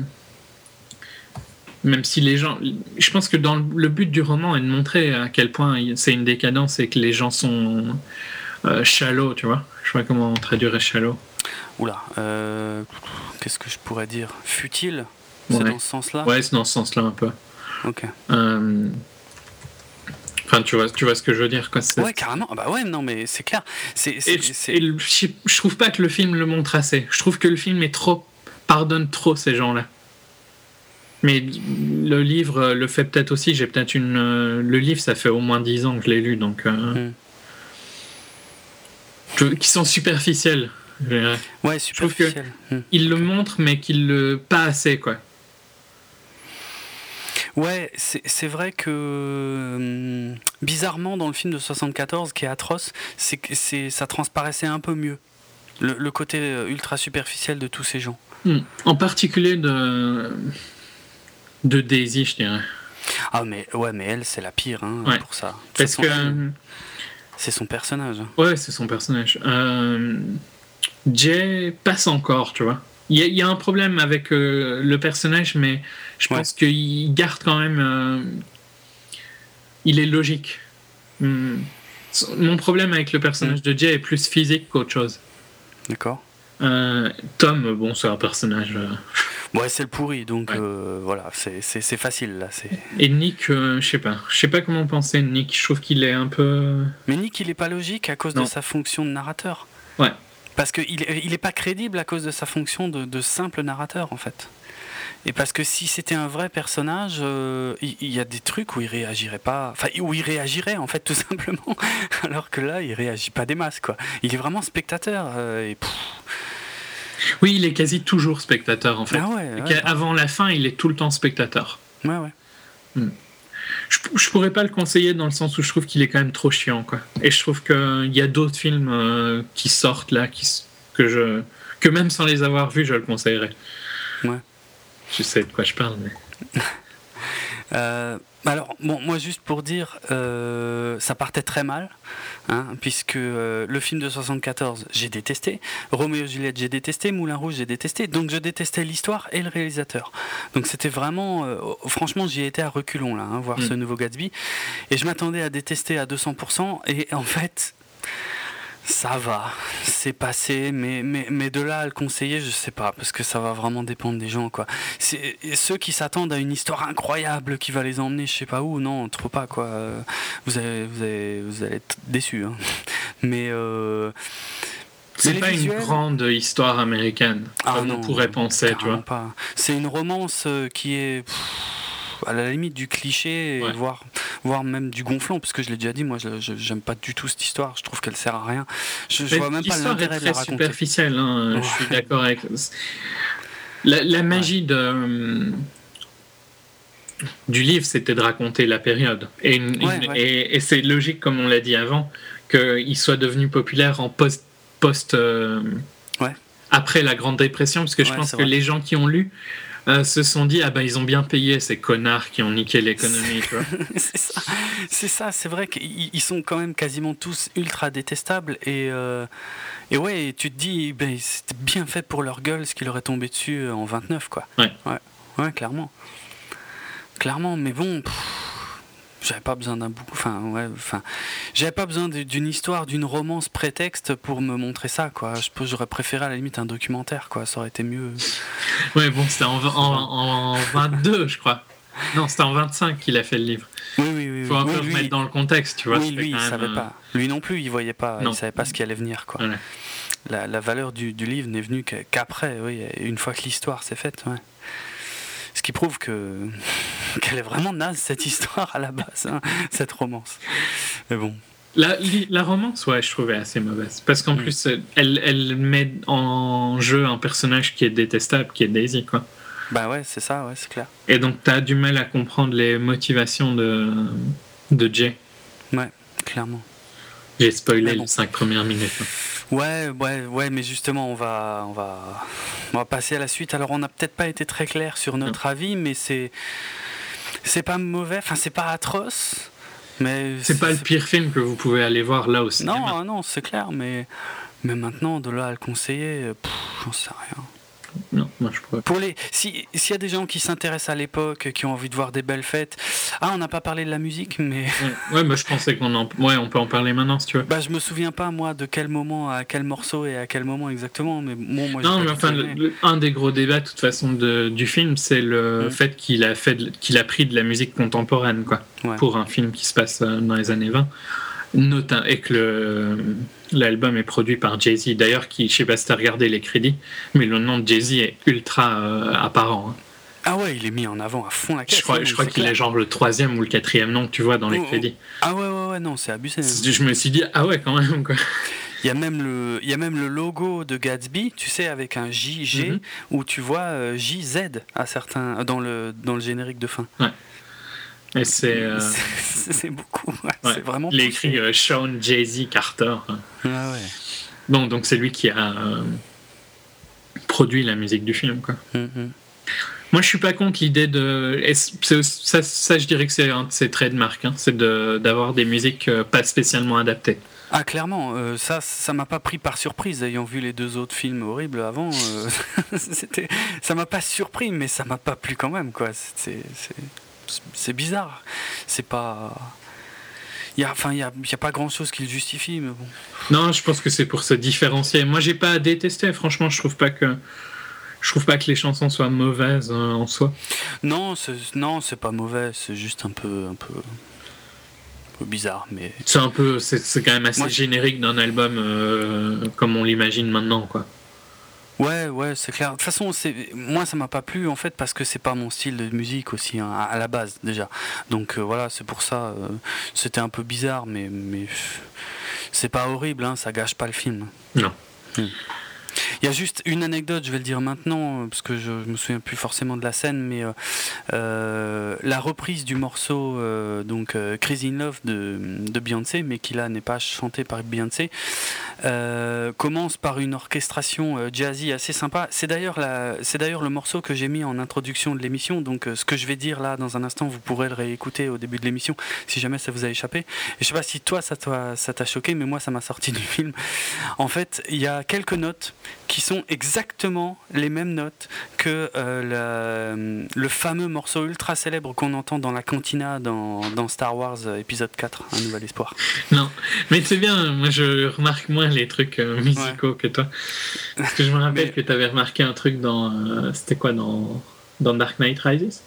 même si les gens. Je pense que dans le but du roman est de montrer à quel point c'est une décadence et que les gens sont euh, shallow, tu vois. Je sais pas comment traduire shallow. Oula, euh, qu'est-ce que je pourrais dire? Futile? C'est dans ce sens-là? Ouais, c'est dans ce sens-là un peu. Ok. Euh, enfin, tu vois, tu vois ce que je veux dire, quoi. Ouais, carrément. Ah bah ouais, non, mais c'est clair. C'est, je, je trouve pas que le film le montre assez. Je trouve que le film est trop pardonne trop ces gens-là. Mais le livre le fait peut-être aussi. J'ai peut-être une. Le livre, ça fait au moins dix ans que je l'ai lu, donc. Mm. Qui sont superficiels. Ouais, superficiels. Mm. Il le montre, mais qu'il le. Pas assez, quoi. Ouais, c'est vrai que hum, bizarrement dans le film de 74 qui est atroce, c'est que ça transparaissait un peu mieux le, côté euh, ultra superficiel de tous ces gens. Hmm. En particulier de de Daisy, je dirais. Ah mais ouais, mais elle c'est la pire hein, pour ça. Parce que c'est son personnage. Ouais, c'est son personnage. Euh, Jay passe encore, tu vois. Il y, a un problème avec euh, le personnage, mais je pense qu'il garde quand même. Euh, il est logique. Hmm. Mon problème avec le personnage mm. de Jay est plus physique qu'autre chose. D'accord. Euh, Tom, bon, c'est un personnage. Ouais, c'est le pourri, donc voilà, c'est facile là. Et Nick, je sais pas, je sais pas comment penser Nick. Je trouve qu'il est un peu. Mais Nick, il est pas logique à cause de sa fonction de narrateur. Ouais. Parce qu'il n'est pas crédible à cause de sa fonction de, simple narrateur, en fait. Et parce que si c'était un vrai personnage, euh, il y, a des trucs où il réagirait pas, enfin où il réagirait en fait tout <laughs> simplement, alors que là il réagit pas des masses quoi. Il est vraiment spectateur euh, et oui, il est quasi toujours spectateur en fait. Ah Avant la fin, il est tout le temps spectateur. Ouais ouais. Hmm je, je, pourrais pas le conseiller dans le sens où je trouve qu'il est quand même trop chiant quoi. Et je trouve qu'il y a d'autres films euh, qui sortent là qui, que je que même sans les avoir vus je le conseillerais. Ouais. Je sais de quoi je parle mais. <laughs> euh, alors, bon, moi, juste pour dire, euh, ça partait très mal, hein, puisque euh, le film de 74, j'ai détesté, Roméo et Juliette, j'ai détesté, Moulin Rouge, j'ai détesté, donc je détestais l'histoire et le réalisateur. Donc c'était vraiment, euh, franchement, j'y ai été à reculons, là, hein, voir mm. ce nouveau Gatsby, et je m'attendais à détester à 200%, et en fait, ça va, c'est passé, mais, mais, mais de là à le conseiller, je sais pas, parce que ça va vraiment dépendre des gens, quoi. Ceux qui s'attendent à une histoire incroyable qui va les emmener je sais pas où, non, trop pas, quoi. Vous allez, vous allez, vous allez être déçus. Hein. Mais. Euh, c'est pas une grande histoire américaine, ah comme on pourrait penser, tu vois. C'est une romance euh, qui est à la limite du cliché, voire, voire même du gonflant, parce que je l'ai déjà dit, moi, je j'aime pas du tout cette histoire. Je trouve qu'elle sert à rien. Je, je vois même pas l'intérêt de la raconter. superficielle. Hein, Je suis d'accord avec. La, magie de du livre, c'était de raconter la période. Et, et, c'est logique, comme on l'a dit avant, qu'il soit devenu populaire en post, post euh, après la Grande Dépression, parce que je pense que les gens qui ont lu euh, se sont dit ah ben ils ont bien payé ces connards qui ont niqué l'économie. <laughs> c'est ça, c'est vrai qu'ils sont quand même quasiment tous ultra détestables et euh, et ouais, tu te dis ben c'était bien fait pour leur gueule ce qui leur est tombé dessus en 29 quoi. Ouais, ouais, ouais clairement, clairement, mais bon j'avais pas besoin d'un bouc enfin ouais enfin j'avais pas besoin d'une histoire d'une romance prétexte pour me montrer ça quoi. Je j'aurais préféré à la limite un documentaire quoi. Ça aurait été mieux. Ouais bon c'était en, en, 22 je crois. Non c'était en 25 qu'il a fait le livre. Oui oui oui faut un peu le mettre dans le contexte tu vois oui lui il savait pas. Lui non plus il voyait pas il savait pas ce qui allait venir quoi. La, la, valeur du, du livre n'est venue qu'après oui une fois que l'histoire s'est faite ouais ce qui prouve que <laughs> qu'elle est vraiment naze cette histoire à la base, hein, cette romance. Mais bon. La, la, romance, ouais, je trouvais assez mauvaise. Parce qu'en plus, elle, elle, met en jeu un personnage qui est détestable, qui est Daisy, quoi. Bah ouais, c'est ça, ouais, c'est clair. Et donc, t'as du mal à comprendre les motivations de, de Jay. Ouais, clairement. J'ai spoilé les cinq premières minutes. Ouais, ouais, ouais, mais justement, on va, on va, on va passer à la suite. Alors, on n'a peut-être pas été très clair sur notre avis, mais c'est, c'est pas mauvais, enfin, c'est pas atroce, mais c'est pas le pire film que vous pouvez aller voir là aussi. Non, non, c'est clair, mais, mais maintenant, de là à le conseiller, j'en sais rien. Non, moi je pourrais. Pour les, s'il y a des gens qui s'intéressent à l'époque, qui ont envie de voir des belles fêtes, ah, on n'a pas parlé de la musique, mais. Ouais, bah, je pensais qu'on en, ouais, on peut en parler maintenant si tu veux. Bah, je me souviens pas moi de quel moment, à quel morceau et à quel moment exactement, mais bon, moi. Non, mais enfin, un des gros débats de toute façon de, du film, c'est le mm. fait qu'il a fait, qu'il a pris de la musique contemporaine, quoi, pour un film qui se passe euh, dans les années 20 et que l'album est produit par Jay-Z. D'ailleurs, qui, je sais pas si tu as regardé les crédits, mais le nom de Jay-Z est ultra euh, apparent. Hein. Ah ouais, il est mis en avant à fond la caisse. Je crois, hein, je crois qu'il est genre le troisième ou le quatrième nom que tu vois dans les Oh, oh. crédits. Ah ouais, ouais, ouais, non, c'est abusé. Je me suis dit, ah ouais, quand même, quoi. Il y a même le, il y a même le logo de Gatsby, tu sais, avec un JG Mhm. où tu vois euh, JZ à certains dans le dans le générique de fin. Et c'est. euh, <laughs> C'est beaucoup. ouais, ouais, C'est vraiment. Il écrit euh, Sean Jay-Z Carter. Ah ouais. Bon, donc c'est lui qui a euh, produit la musique du film, quoi. Mhm. Moi, je suis pas contre l'idée de. ça, ça, je dirais que c'est un de ses traits de marque, hein, c'est de- d'avoir des musiques euh, pas spécialement adaptées. Ah clairement, euh, ça, ça m'a pas pris par surprise, ayant vu les deux autres films horribles avant. euh, <laughs> c'était, ça m'a pas surpris, mais ça m'a pas plu quand même, quoi. C'est, c'est, bizarre. C'est pas. Il y a, enfin, il y a, y a pas grand chose qui le justifie, mais bon. Non, je pense que c'est pour se différencier. Moi, j'ai pas à détester. Franchement, je trouve pas que. Je trouve pas que les chansons soient mauvaises euh, en soi. Non, c'est, non, c'est pas mauvais. C'est juste un peu, un peu, un peu bizarre, mais. C'est un peu. C'est quand même assez Moi, générique d'un album euh, comme on l'imagine maintenant, quoi. Ouais, ouais, c'est clair. De toute façon, c'est moi ça m'a pas plu en fait parce que c'est pas mon style de musique aussi hein, à à la base déjà. Donc euh, voilà, c'est pour ça. euh, C'était un peu bizarre, mais mais c'est pas horrible, hein, ça gâche pas le film. Non. Hmm. Il y a juste une anecdote, je vais le dire maintenant, euh, parce que je me souviens plus forcément de la scène, mais euh, euh, la reprise du morceau euh, donc Crazy in Love de, de Beyoncé, mais qui là n'est pas chanté par Beyoncé, commence par une orchestration jazzy assez sympa. C'est d'ailleurs c'est d'ailleurs le morceau que j'ai mis en introduction de l'émission, donc ce que je vais dire là dans un instant, vous pourrez le réécouter au début de l'émission si jamais ça vous a échappé. Et je sais pas si toi ça t'a choqué, mais moi ça m'a sorti du film. En fait, il y a quelques notes qui sont exactement les mêmes notes que euh, le fameux morceau ultra célèbre qu'on entend dans la cantina dans, dans Star Wars euh, épisode 4, Un Nouvel Espoir. Non, mais c'est bien, moi je remarque moins les trucs euh, musicaux que toi. Parce que je me rappelle Mais- que tu avais remarqué un truc dans. C'était quoi dans, dans Dark Knight Rises?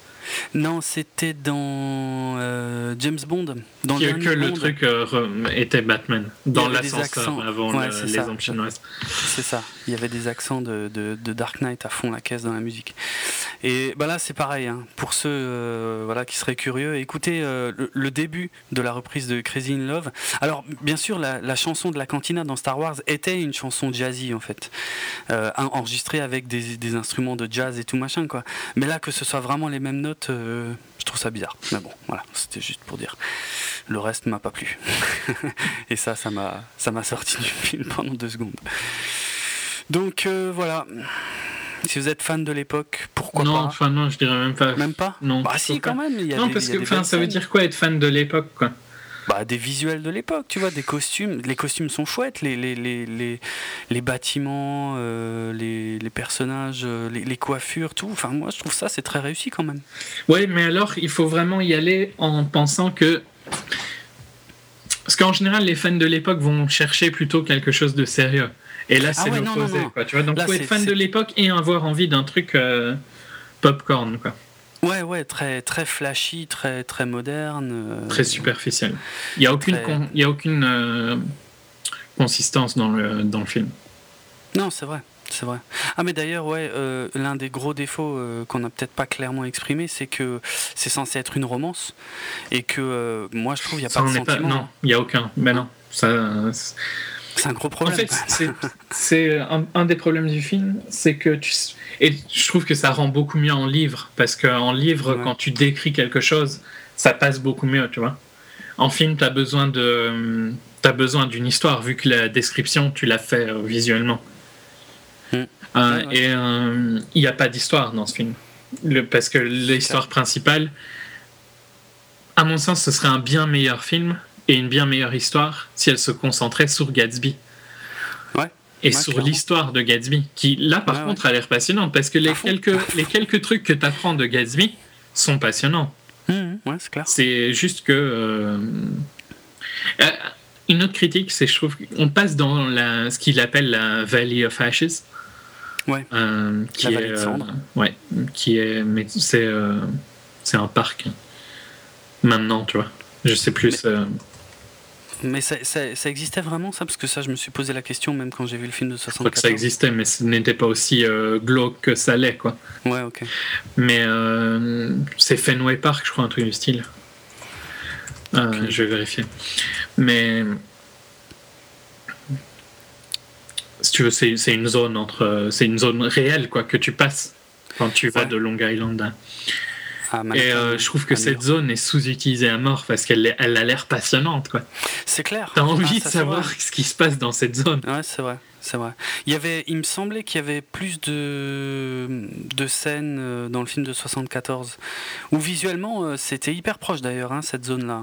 Non, c'était dans euh, James Bond. Dans Que, que le Bond. truc euh, était Batman, Il dans y avait des l'ascenseur accents. avant Ouais, le- les ça. C'est ça. Il y avait des accents de, de- de Dark Knight à fond la caisse dans la musique. Et bah là, c'est pareil. hein. Pour ceux euh, voilà, qui seraient curieux, écoutez le, le début de la reprise de Crazy in Love. Alors, bien sûr, la, la chanson de la cantina dans Star Wars était une chanson jazzy, en fait. En- enregistrée avec des, des instruments de jazz et tout machin, quoi. Mais là, que ce soit vraiment les mêmes notes, euh, je trouve ça bizarre. Mais bon, voilà, c'était juste pour dire. Le reste m'a pas plu. <laughs> et ça, ça m'a ça m'a sorti du film pendant deux secondes. Donc euh, voilà. Si vous êtes fan de l'époque, pourquoi non, pas enfin non, je dirais même pas. Même pas Non, Bah si, quand pas. même. Il y a non, des, parce que enfin, ça veut dire quoi être fan de l'époque, quoi? Bah, des visuels de l'époque, tu vois, des costumes. Les costumes sont chouettes, les, les, les, les, les bâtiments, euh, les, les personnages, euh, les, les coiffures, tout. Enfin, moi, je trouve ça, c'est très réussi quand même. Ouais, mais alors il faut vraiment y aller en pensant que. Parce qu'en général, les fans de l'époque vont chercher plutôt quelque chose de sérieux. Et là, c'est Ah ouais, l'opposé. Tu vois, donc Là, faut être fan de l'époque et avoir envie d'un truc euh, popcorn, quoi. Ouais, ouais, très, très flashy, très, très moderne. euh, Très superficiel. Il n'y a aucune, Très- con- il y a aucune euh, consistance dans le, dans le film. Non, c'est vrai. C'est vrai. Ah mais d'ailleurs, ouais, euh, l'un des gros défauts euh, qu'on n'a peut-être pas clairement exprimé, c'est que c'est censé être une romance et que euh, moi je trouve il n'y a Ça pas de pas- sentiment. non, il n'y a aucun. Ben non. Ça, c'est- un gros En problème. fait, c'est- un, un des problèmes du film, c'est que tu et je trouve que ça rend beaucoup mieux en livre parce qu'en livre, Ouais. quand tu décris quelque chose, ça passe beaucoup mieux, tu vois. En film, tu as besoin de t'as besoin d'une histoire vu que la description tu l'as fait euh, visuellement. Mm. Euh, Ouais, ouais. Et euh, il n'y a pas d'histoire dans ce film, Le- parce que l'histoire principale, à mon sens, ce serait un bien meilleur film et une bien meilleure histoire si elle se concentrait sur Gatsby Ouais. et Ouais, sur l'histoire de Gatsby, qui là par Ouais, contre a l'air passionnante parce que les À fond. quelques, les quelques trucs que tu apprends de Gatsby sont passionnants. Mhm, ouais, c'est clair. C'est juste que. euh, euh, une autre critique, c'est je trouve qu'on passe dans la, ce qu'il appelle la Valley of Ashes. Ouais. Euh, qui La est, vallée de cendres. euh, ouais, qui est. Mais c'est euh, c'est un parc. Maintenant, tu vois. Je sais plus. Mais ça, ça, existait vraiment ça? Parce que ça, je me suis posé la question même quand j'ai vu le film de 74. Je crois que ça existait, mais ce n'était pas aussi euh, glauque que ça l'est, quoi. Ouais, ok. Mais euh, c'est Fenway Park, je crois, un truc du style. Euh, je vais vérifier. Mais si tu veux, c'est une zone entre, c'est une zone réelle, quoi, que tu passes quand tu vas de Long Island. Ah, et euh, je trouve que cette zone est sous-utilisée à mort parce qu'elle elle a l'air passionnante. quoi. C'est clair. T'as envie ah, de savoir ce qui se passe dans cette zone. Ouais, c'est vrai. C'est vrai. Il, y avait, il me semblait qu'il y avait plus de, de scènes euh, dans le film de 74 où visuellement euh, c'était hyper proche d'ailleurs, hein, cette zone-là.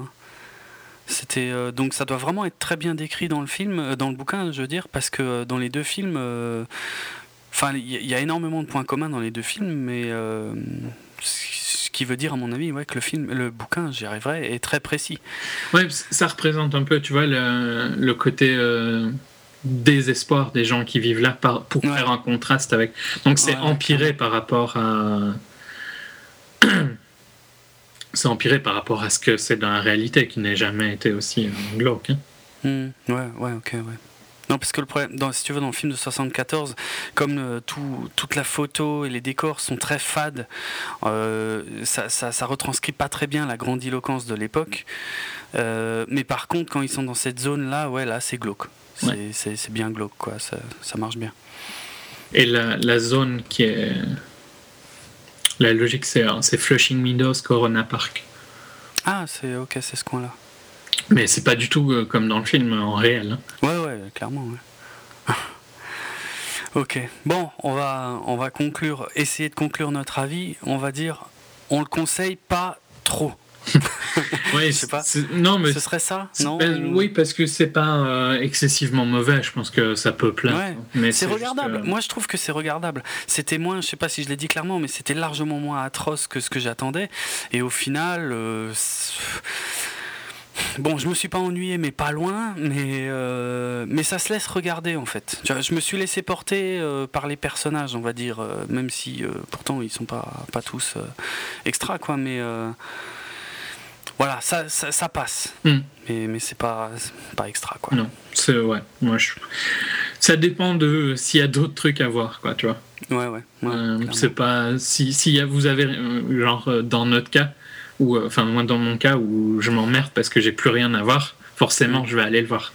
C'était donc ça doit vraiment être très bien décrit dans le film, dans le bouquin, je veux dire, parce que dans les deux films, enfin, il y, a énormément de points communs dans les deux films, mais qui veut dire, à mon avis, ouais, que le film, le bouquin, j'y arriverai, est très précis. Ouais, ça représente un peu, tu vois, le, le côté euh, désespoir des gens qui vivent là par, pour faire un contraste avec. Donc c'est empiré par rapport à. <clears throat> c'est empiré par rapport à ce que c'est dans la réalité, qui n'a jamais été aussi euh, glauque. Hein. Hmm. ouais, ouais, ok, ouais. Non, parce que le problème, dans, si tu veux, dans le film de 74, comme euh, tout, toute la photo et les décors sont très fades, euh, ça, ça, retranscrit pas très bien la grandiloquence de l'époque. Euh, mais par contre, quand ils sont dans cette zone-là, ouais, là, c'est glauque. C'est bien glauque, quoi. Ça, ça marche bien. Et la, la, zone qui est. La logique, c'est Flushing Meadows, Corona Park. Ah, c'est ok, c'est ce coin-là. Mais c'est pas du tout euh, comme dans le film en réel. Hein. Ouais, ouais, clairement. <laughs> ok, bon, on va, on va conclure, essayer de conclure notre avis. On va dire, on le conseille pas trop. <laughs> oui, c'est pas. Non, mais ce serait ça, non Oui, parce que c'est pas euh, excessivement mauvais. Je pense que ça peut plaire. Mais c'est regardable. Moi, je trouve que c'est regardable. C'était moins, je sais pas si je l'ai dit clairement, mais c'était largement moins atroce que ce que j'attendais. Et au final. Euh, Bon, je me suis pas ennuyé, mais pas loin, mais, euh, mais ça se laisse regarder en fait. Je me suis laissé porter euh, par les personnages, on va dire, euh, même si pourtant ils sont pas, pas tous extra, quoi, mais voilà, ça, ça, passe. Hmm. Mais, mais c'est pas, pas extra, quoi. Non, c'est ouais, moi je. Ça dépend de s'il y a d'autres trucs à voir, quoi, tu vois. Ouais, ouais. c'est pas. Si, si vous avez, genre, dans notre cas, ou euh, enfin moi dans mon cas où je m'emmerde parce que j'ai plus rien à voir forcément je vais aller le voir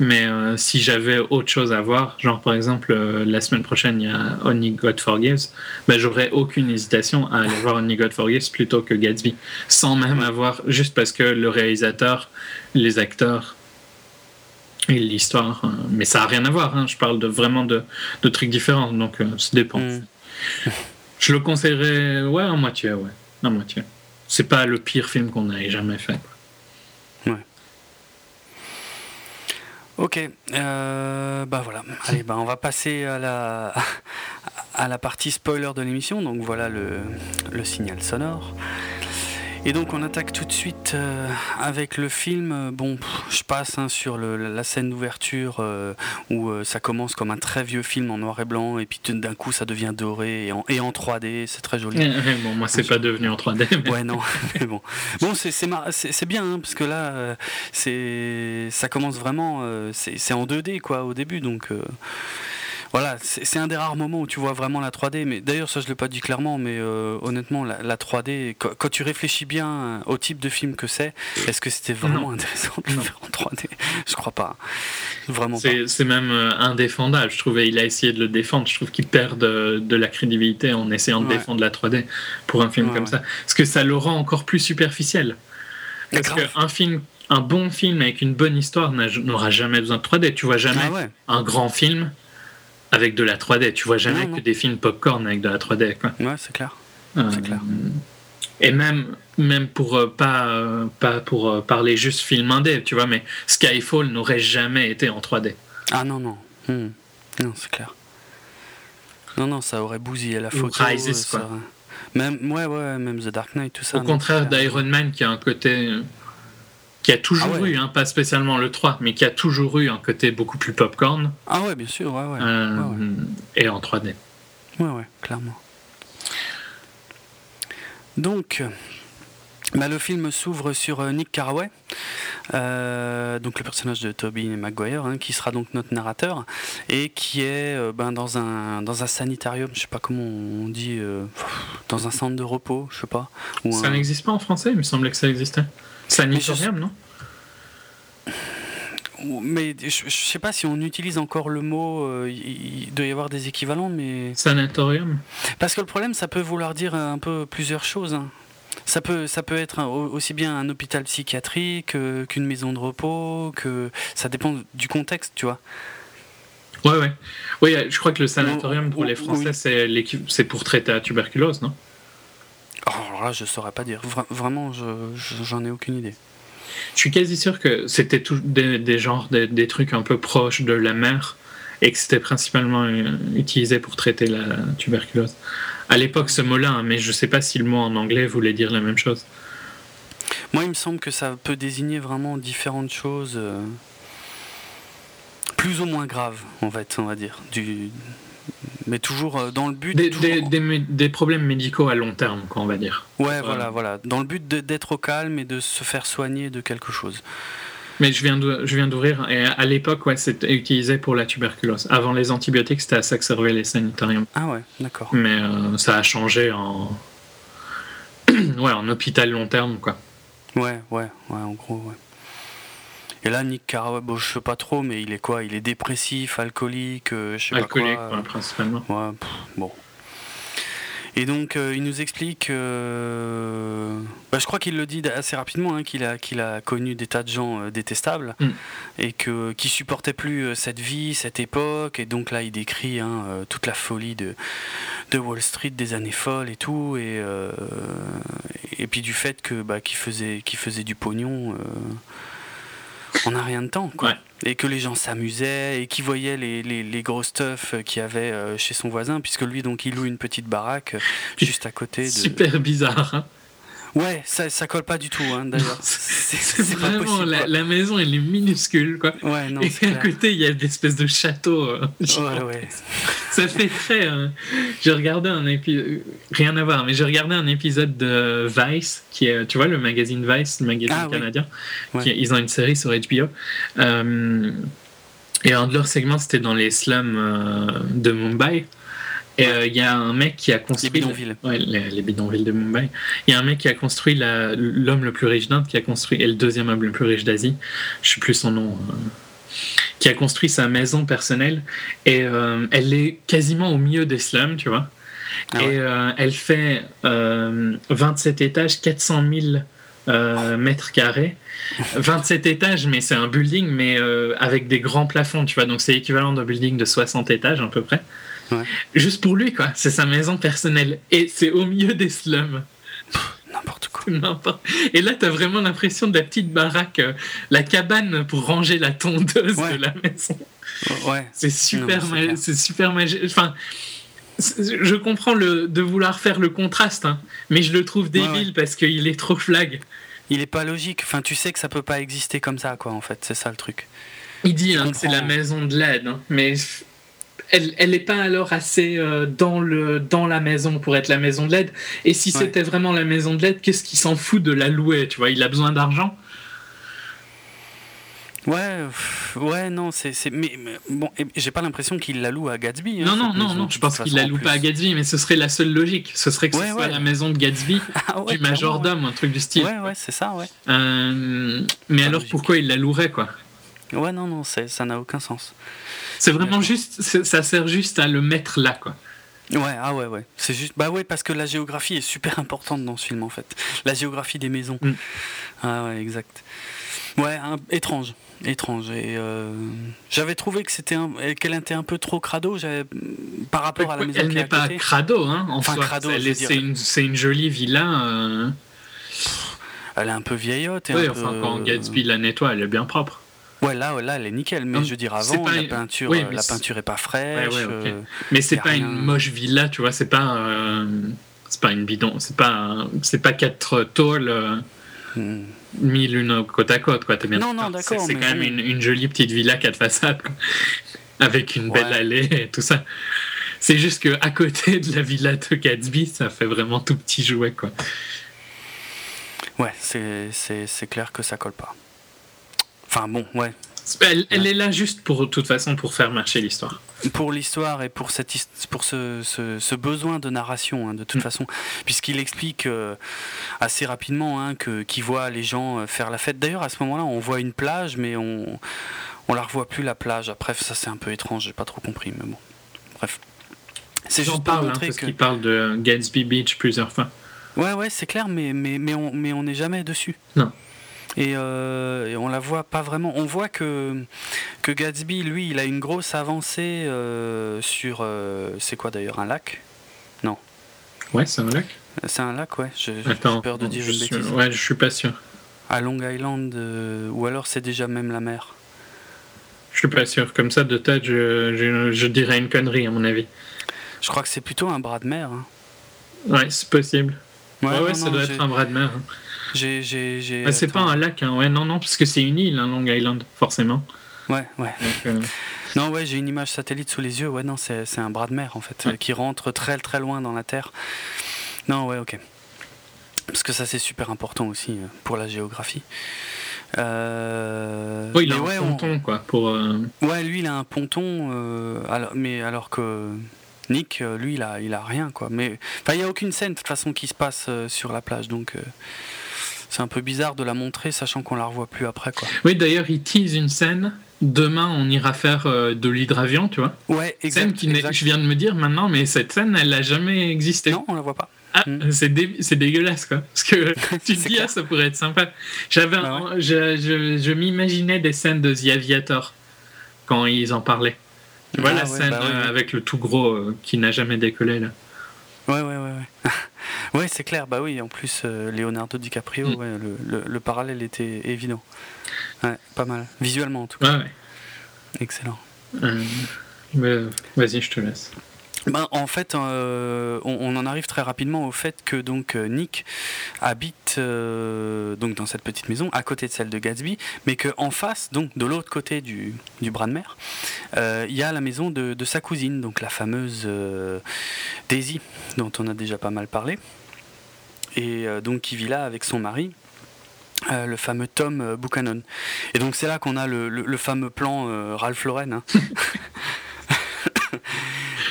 mais euh, si j'avais autre chose à voir genre par exemple euh, la semaine prochaine il y a Only God Forgives ben, j'aurais aucune hésitation à aller voir Only God Forgives plutôt que Gatsby sans même avoir juste parce que le réalisateur les acteurs et l'histoire mais ça a rien à voir hein. je parle de vraiment de, de trucs différents donc ça dépend mm. je le conseillerais ouais en moitié ouais en moitié c'est pas le pire film qu'on ait jamais fait. Ouais. Ok, euh, bah voilà. <laughs> Allez, bah on va passer à la, à la partie spoiler de l'émission. Donc voilà le, le signal sonore. Et donc on attaque tout de suite euh, avec le film. Bon, je passe hein, sur la scène d'ouverture euh, où euh, ça commence comme un très vieux film en noir et blanc et puis d'un coup ça devient doré et en, et en 3D. C'est très joli. <laughs> bon, moi c'est pas devenu en 3D. Ouais non, <laughs> mais bon, bon c'est bien hein, parce que là c'est ça commence vraiment c'est en 2D quoi au début donc voilà, c'est un des rares moments où tu vois vraiment la 3D. Mais d'ailleurs, ça je l'ai pas dit clairement, mais euh, honnêtement, la, 3D, quand, tu réfléchis bien au type de film que c'est, est-ce que c'était vraiment intéressant de le faire en 3D Je crois pas, vraiment pas. C'est même euh, indéfendable. Je trouvais il a essayé de le défendre. Je trouve qu'il perd de, la crédibilité en essayant de défendre la 3D pour un film comme ça, parce que ça le rend encore plus superficiel. Parce qu'un film un bon film avec une bonne histoire n'aura jamais besoin de 3D. Tu vois jamais ah un grand film avec de la 3D. Tu vois jamais que des films popcorn avec de la 3D. Quoi. Ouais, c'est clair. Euh, clair. Et même, même pour euh, pas, euh, pas pour parler juste film indé, tu vois, mais Skyfall n'aurait jamais été en 3D. Ah non, non. Hmm. Non, c'est clair. Non, non, ça aurait bousillé la photo. Rises, quoi. Même, ouais, ouais, même The Dark Knight, tout ça. Au contraire d'Iron Man qui a un côté qui a toujours ah eu, hein, pas spécialement le 3, mais qui a toujours eu un côté beaucoup plus popcorn. Ah ouais, bien sûr, ouais, ouais. Euh, et en 3D. Ouais, ouais, clairement. Donc, bah, le film s'ouvre sur euh, Nick Carraway, Euh, donc le personnage de Toby Maguire, hein, qui sera donc notre narrateur et qui est euh, ben, dans un dans un sanitarium, je sais pas comment on dit, euh, dans un centre de repos, je sais pas. ça n'existe pas en français, il me semblait que ça existait. Sanitarium, non? Mais je, sais pas si on utilise encore le mot, il, doit y avoir des équivalents, mais. Sanatorium Parce que le problème, ça peut vouloir dire un peu plusieurs choses. Hein. Ça peut, ça peut être aussi bien un hôpital psychiatrique euh, qu'une maison de repos, que ça dépend du contexte, tu vois. Ouais, ouais. Oui, je crois que le sanatorium pour les Français, c'est pour traiter la tuberculose, non? Oh, Alors là, je saurais pas dire. vraiment, j'en ai aucune idée. Je suis quasi sûr que c'était des, des genres, des, des, trucs un peu proches de la mer et que c'était principalement euh, utilisé pour traiter la tuberculose à l'époque ce mot-là, hein, mais je ne sais pas si le mot en anglais voulait dire la même chose. Moi, il me semble que ça peut désigner vraiment différentes choses, euh, plus ou moins graves, en fait, on va dire. Du, mais toujours euh, dans le but. Des, des, problèmes médicaux à long terme, quoi, on va dire. Ouais, voilà, voilà. Dans le but d'être au calme et de se faire soigner de quelque chose. Mais je viens, je viens d'ouvrir, et à l'époque, ouais, c'était utilisé pour la tuberculose. Avant les antibiotiques, c'était à ça que servaient les sanitariums. Ah ouais, d'accord. Mais euh, ça a changé en... <clears throat> ouais, en hôpital long terme, quoi. Ouais, ouais, ouais, en gros, ouais. Et là, Nick Carraway, bon, je sais pas trop, mais il est quoi? Il est dépressif, alcoolique, euh, je sais pas quoi. Alcoolique, principalement. Ouais, bon. Et donc, euh, il nous explique, euh, bah, je crois qu'il le dit assez rapidement, hein, qu'il a, qu'il a connu des tas de gens euh, détestables mm. et que, qui supportaient plus cette vie, cette époque. Et donc là, il décrit hein, toute la folie de, de Wall Street des années folles et tout. Et, et puis du fait que, bah, qu'il, faisait, qu'il faisait du pognon on a rien de temps. Quoi. Et que les gens s'amusaient et qui voyaient les, les, les, gros stuff qu'il y avait euh, chez son voisin, puisque lui, donc, il loue une petite baraque euh, juste à côté. De... Super bizarre. Hein Ouais, ça, ça colle pas du tout, hein, d'ailleurs. C'est vraiment la, maison, elle est minuscule, quoi. Ouais, non, Et à côté, il y a des espèces de châteaux. Euh, ouais, ouais. Ça fait très. Euh, j'ai regardé un épisode, rien à voir, mais j'ai regardé un épisode de Vice, qui est, tu vois, le magazine Vice, le magazine ah canadien. ils ont une série sur HBO. Euh, et un de leurs segments, c'était dans les slums de Mumbai. Et euh, il y a un mec qui a construit. Les bidonvilles. Ouais, les, bidonvilles de Mumbai. Il y a un mec qui a construit l'homme le plus riche d'Inde, qui a construit, et le deuxième homme le plus riche d'Asie, je ne sais plus son nom, euh, qui a construit sa maison personnelle. Et euh, elle est quasiment au milieu des slums, tu vois. Ah et elle fait 27 étages, 400 000 mètres carrés. <laughs> 27 étages, mais c'est un building, mais avec des grands plafonds, tu vois. Donc c'est équivalent d'un building de 60 étages à peu près. Juste pour lui, quoi. C'est sa maison personnelle. Et c'est au milieu des slums. N'importe quoi. <laughs> Et là, t'as vraiment l'impression de la petite baraque, euh, la cabane pour ranger la tondeuse de la maison. Ouais. C'est super, c'est super magique. Enfin, je comprends le, de vouloir faire le contraste, hein, mais je le trouve débile parce qu'il est trop flag. Il est pas logique. Enfin, tu sais que ça peut pas exister comme ça, quoi. En fait, c'est ça le truc. Il dit hein, que c'est la maison de l'aide, hein, mais elle n'est pas alors assez euh, dans, le, dans la maison pour être la maison de l'aide. Et si c'était vraiment la maison de l'aide, qu'est-ce qu'il s'en fout de la louer Tu vois, il a besoin d'argent. Ouais, ouais, non, c'est, mais, bon, j'ai pas l'impression qu'il la loue à Gatsby. Hein, non, non, non, non, je pense qu'il la loue pas à Gatsby, mais ce serait la seule logique. Ce serait que ce soit la maison de Gatsby, <laughs> ah du majordome, un truc du style. Ouais, ouais, c'est ça, ouais. Euh, mais alors pourquoi il la louerait, quoi? Ouais, non, non, ça n'a aucun sens. C'est vraiment juste, ça sert juste à le mettre là, quoi. Ouais, ah ouais, ouais. C'est juste, bah ouais, parce que la géographie est super importante dans ce film, en fait. La géographie des maisons. Mm. Ah ouais, exact. Ouais, étrange, étrange. Et euh, j'avais trouvé que c'était qu'elle était un peu trop crado, par rapport à la maison. Elle n'est pas crado, hein. enfin, crado. C'est une, une, jolie villa. Euh. Elle est un peu vieillotte. Et oui, enfin, quand Gatsby la nettoie, elle est bien propre. Ouais, là, là, elle est nickel. Mais je veux dire, avant, la, peinture, la peinture est pas fraîche. Ouais, euh, Mais c'est pas une moche villa, tu vois. C'est pas, euh, c'est pas une bidon. C'est pas, c'est pas quatre tôles euh, hmm. mis l'une côte à côte, quoi. bien. Non, non, d'accord. C'est quand même une, jolie petite villa quatre façades, <laughs> avec une belle allée et tout ça. C'est juste que à côté de la villa de Gatsby, ça fait vraiment tout petit jouet, quoi. Ouais, c'est clair que ça colle pas. Enfin bon, ouais. Elle, elle est là juste pour, de toute façon, pour faire marcher l'histoire. Pour l'histoire et pour, cette, pour ce, ce, ce besoin de narration, hein, de toute Mm. façon, puisqu'il explique euh, assez rapidement hein, que qu'il voit les gens euh, faire la fête. D'ailleurs, à ce moment-là, on voit une plage, mais on on la revoit plus la plage. Après, ça c'est un peu étrange, j'ai pas trop compris, mais bon. Bref. C'est juste pour parle, hein, montrer parce que. qu'il parle de Gatsby Beach plusieurs fois. Ouais, ouais, c'est clair, mais, mais, mais on mais on n'est jamais dessus. Non. Et, euh, et on la voit pas vraiment. On voit que, que Gatsby, lui, il a une grosse avancée euh, sur. euh, c'est quoi d'ailleurs Un lac? Ouais, c'est un lac. C'est un lac, ouais. J'ai peur de dire je une suis... bêtise. Ouais, je suis pas sûr. À Long Island, ou alors c'est déjà même la mer. Je suis pas sûr. Comme ça, de tête, je, je, je dirais une connerie, à mon avis. Je crois que c'est plutôt un bras de mer. hein. Ouais, c'est possible. Ouais, ouais, non, ça non, doit être un bras de mer. hein. J'ai, Ah, c'est pas un lac, hein. ouais, non, non, parce que c'est une île, hein, Long Island, forcément. Ouais, ouais. Donc, euh, Non, ouais, j'ai une image satellite sous les yeux. Ouais, non, c'est, un bras de mer en fait, Ouais. qui rentre très très loin dans la terre. Non, ouais, ok. Parce que ça, c'est super important aussi euh, pour la géographie. Euh, oui, il a mais un ouais, on- ponton, quoi, pour... euh, Ouais, lui, il a un ponton, euh, alors, mais alors que Nick, lui, il a, il a rien, quoi. Mais il n'y a aucune scène de toute façon qui se passe sur la plage, donc c'est un peu bizarre de la montrer, sachant qu'on la revoit plus après, quoi. Oui, d'ailleurs, il tease une scène. Demain, on ira faire euh, de l'hydravion, tu vois. Ouais, exact. Scène qui n'est- exact. je viens de me dire maintenant, mais cette scène, elle n'a jamais existé. Non, on la voit pas. Ah, Mm. c'est dé- c'est dégueulasse, quoi. Parce que <laughs> tu te dis, ah, ça pourrait être sympa. J'avais, Bah je, je, je m'imaginais des scènes de The Aviator quand ils en parlaient. Tu vois Ah la ouais, scène bah euh, ouais. avec le tout gros euh, qui n'a jamais décollé là. Ouais, ouais, ouais, ouais. <laughs> ouais, c'est clair. Bah oui, en plus, euh, Leonardo DiCaprio, Mm. ouais, le, le- le parallèle était évident. Ouais, pas mal. Visuellement, en tout cas. Excellent. Euh, mais, vas-y, je te laisse. Ben, en fait, euh, on, en arrive très rapidement au fait que donc euh, Nick habite euh, donc dans cette petite maison à côté de celle de Gatsby, mais qu'en face, donc de l'autre côté du, du bras de mer, il y a la maison de, de sa cousine, donc la fameuse Daisy, dont on a déjà pas mal parlé, et donc qui vit là avec son mari. le fameux Tom Buchanan. Et donc c'est là qu'on a le, le- fameux plan Ralph Lauren. hein. <laughs>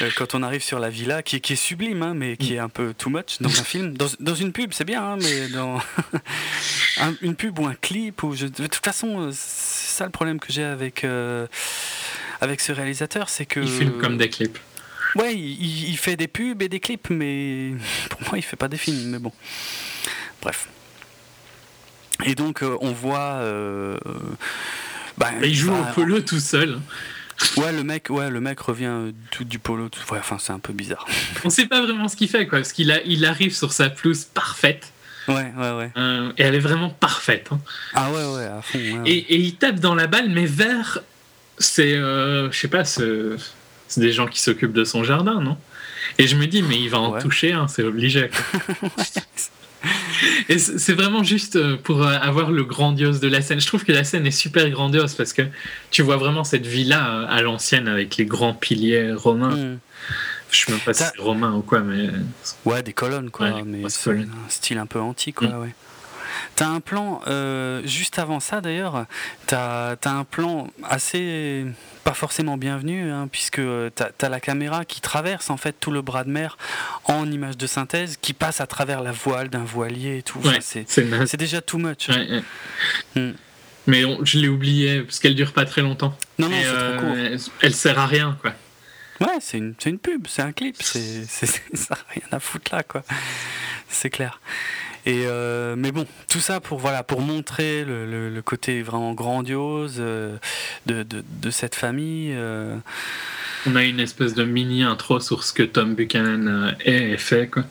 Euh, quand on arrive sur la villa, qui, qui est sublime, hein, mais qui est un peu too much dans un film. Dans, dans une pub, c'est bien, hein, mais dans <laughs> un- une pub ou un clip, ou je- de toute façon, euh, c'est ça le problème que j'ai avec, euh, avec ce réalisateur, c'est que... Il filme comme des clips. Ouais, il, il fait des pubs et des clips, mais <laughs> pour moi, il fait pas des films, mais bon. Bref. Et donc, euh, on voit... euh, bah, Il joue bah, au polo tout seul. Ouais, le mec, ouais, le mec revient euh, tout du polo. tout- ouais, enfin, c'est un peu bizarre. On sait pas vraiment ce qu'il fait, quoi, parce qu'il a, il arrive sur sa pelouse parfaite. Ouais, ouais, ouais. euh, et elle est vraiment parfaite. hein. Ah ouais, ouais, à fond. ouais, ouais. Et, et il tape dans la balle, mais vers. C'est. euh, je sais pas, c'est des gens qui s'occupent de son jardin, non? Et je me dis, mais il va en toucher un, c'est obligé. <laughs> <laughs> quoi. <laughs> Et c'est vraiment juste euh, pour euh, avoir le grandiose de la scène. Je trouve que la scène est super grandiose parce que tu vois vraiment cette villa euh, à l'ancienne avec les grands piliers romains. Hmm. Je sais même pas si c'est romain ou quoi, mais. Ouais, des colonnes, quoi. Ouais, mais c'est un style un peu antique, quoi, Mm. ouais. T'as un plan, euh, juste avant ça d'ailleurs, t'as as un plan assez pas forcément bienvenu, hein, puisque t'as as la caméra qui traverse en fait tout le bras de mer en image de synthèse, qui passe à travers la voile d'un voilier et tout. Ouais, c'est déjà too much. Ouais, ouais. Mm. Mais on- je l'ai oublié parce qu'elle dure pas très longtemps. Non, non, c'est euh, trop court. Elle sert à rien, quoi. Ouais, c'est une, une pub, c'est un clip, c'est, <laughs> ça n'a rien à foutre là, quoi. C'est clair. Et euh, mais bon, tout ça pour voilà pour montrer le, le- le côté vraiment grandiose euh, de, de, de cette famille. euh. On a une espèce de mini intro sur ce que Tom Buchanan est et fait, quoi.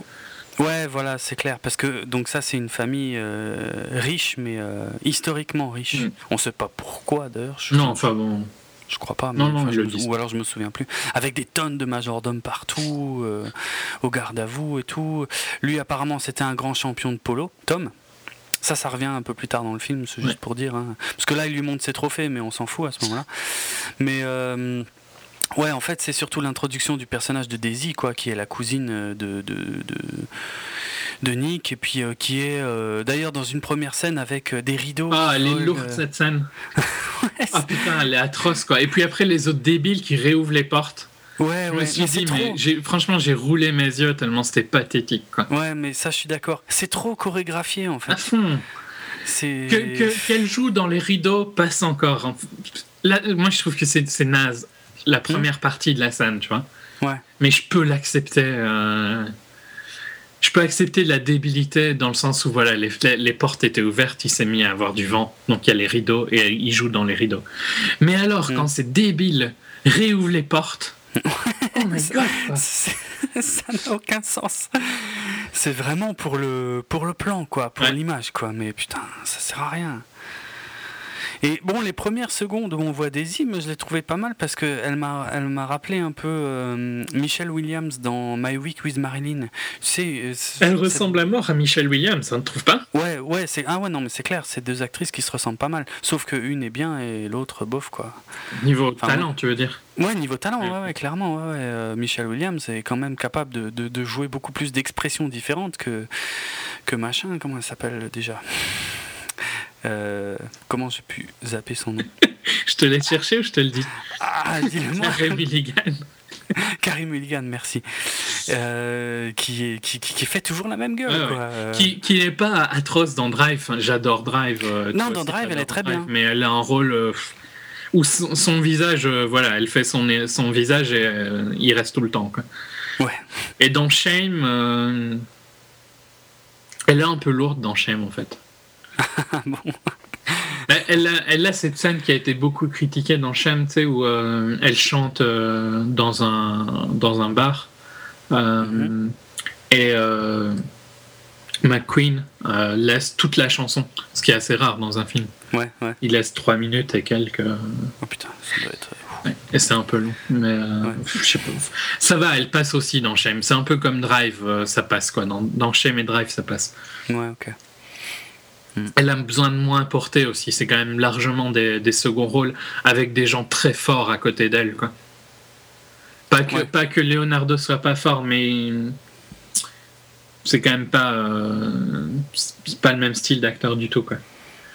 Ouais, voilà, c'est clair. Parce que donc ça, c'est une famille euh, riche, mais euh, historiquement riche. Mm. On sait pas pourquoi d'ailleurs. Non, enfin bon. Je crois pas. Mais Non, non, je le ou alors je me souviens plus. Avec des tonnes de majordomes partout, euh, au garde à vous et tout. Lui, apparemment, c'était un grand champion de polo, Tom. Ça, ça revient un peu plus tard dans le film, c'est juste Ouais. pour dire. hein. Parce que là, il lui montre ses trophées, mais on s'en fout à ce moment-là. Mais euh, ouais, en fait, c'est surtout l'introduction du personnage de Daisy, quoi, qui est la cousine de, de, de, de Nick, et puis qui est d'ailleurs dans une première scène avec des rideaux. Ah, elle est lourde cette scène. <laughs> ah putain, elle est atroce quoi. Et puis après, les autres débiles qui réouvrent les portes. Ouais, je me suis dit, mais franchement, j'ai roulé mes yeux tellement c'était pathétique. Quoi. Ouais, mais ça, je suis d'accord. C'est trop chorégraphié en fait. À fond. Qu'elle joue dans les rideaux passe encore. Là, moi, je trouve que c'est naze. La hmm. première partie de la scène, tu vois. Ouais. Mais je peux l'accepter. Euh, je peux accepter la débilité dans le sens où voilà, les, les portes étaient ouvertes, il s'est mis à avoir du vent, donc il y a les rideaux et il joue dans les rideaux. Mais alors, hmm. quand c'est débile, réouvre les portes. <laughs> oh my god! <laughs> ça n'a aucun sens. C'est vraiment pour le, pour le plan, quoi, pour l'image, quoi. Mais putain, ça sert à rien. Et bon, les premières secondes où on voit Daisy, je l'ai trouvé pas mal parce qu'elle m'a, elle m'a rappelé un peu euh, Michelle Williams dans My Week with Marilyn. Euh, elle ressemble à mort à Michelle Williams, ça ne trouve pas? Ouais, ouais, c'est ah ouais non mais c'est clair, c'est deux actrices qui se ressemblent pas mal, sauf que une est bien et l'autre bof quoi. Niveau talent, tu veux dire? Ouais, niveau talent, ouais, ouais clairement. Ouais, euh, Michelle Williams est quand même capable de, de, de jouer beaucoup plus d'expressions différentes que que machin. Comment elle s'appelle déjà? Euh, comment j'ai pu zapper son nom <laughs> Je te laisse chercher ou je te le dis Ah, <laughs> dis-le-moi. Karim Milligan. <laughs> Karim Mulligan, merci. Euh, qui, qui, qui, fait toujours la même gueule. Euh, qui, qui n'est pas atroce dans Drive. J'adore Drive. non, dans Drive, elle est très bien. Mais elle a un rôle où son, visage, voilà, elle fait son, son visage et il reste tout le temps. Quoi. Ouais. Et dans Shame, elle est un peu lourde dans Shame en fait. <laughs> bon. Elle a, elle a, cette scène qui a été beaucoup critiquée dans Sham, où euh, elle chante euh, dans, un, dans un bar. Euh, mm-hmm. Et McQueen laisse toute la chanson, ce qui est assez rare dans un film. Ouais, ouais. Il laisse 3 minutes et quelques. Oh putain, ça doit être. et c'est un peu long, mais je sais pas. Ça va, elle passe aussi dans Shame. C'est un peu comme Drive, ça passe quoi. Dans, dans Shame et Drive, ça passe. Ouais, ok. Mm. Elle a besoin de moins porter aussi. C'est quand même largement des, des, seconds rôles avec des gens très forts à côté d'elle. Quoi. Pas, que, pas que Leonardo soit pas fort, mais c'est quand même pas, euh, pas le même style d'acteur du tout. Quoi.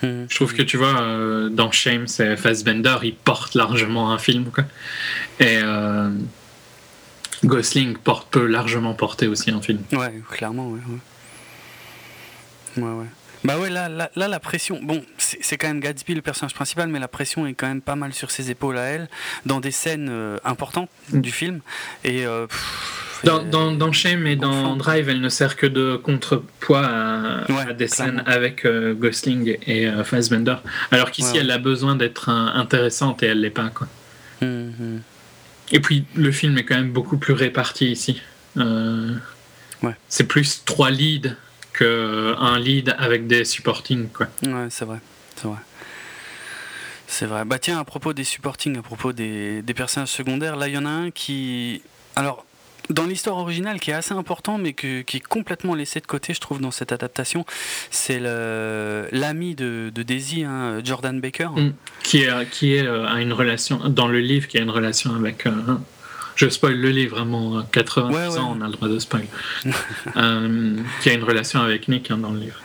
Mm. Je trouve que tu vois, euh, dans Shame, c'est Fassbender, il porte largement un film. Quoi. Et euh, Gosling porte, peut largement porter aussi un film. Ouais, clairement, ouais. Ouais, ouais. Bah ouais, là, là, la pression, bon, c'est quand même Gatsby le personnage principal, mais la pression est quand même pas mal sur ses épaules à elle, dans des scènes euh, importantes mm. du film. Et. Euh, dans, dans, dans, Shame et dans Drive, elle ne sert que de contrepoids à, des scènes avec euh, Gosling et Fassbender. Alors qu'ici, elle a besoin d'être intéressante et elle l'est pas. Quoi. Mm-hmm. Et puis, le film est quand même beaucoup plus réparti ici. C'est plus trois leads un lead avec des supporting. Quoi. Ouais, c'est vrai. C'est vrai. C'est vrai. Bah tiens, à propos des supporting, à propos des, des personnages secondaires, là il y en a un qui. Alors, dans l'histoire originale qui est assez important mais que, qui est complètement laissé de côté je trouve dans cette adaptation c'est l'ami de, de, Daisy hein, Jordan Baker mm. qui est qui est euh, a une relation dans le livre qui a une relation avec euh, je spoil le livre, vraiment, 80 ans, on a le droit de spoil. <laughs> euh, qui a une relation avec Nick hein, dans le livre.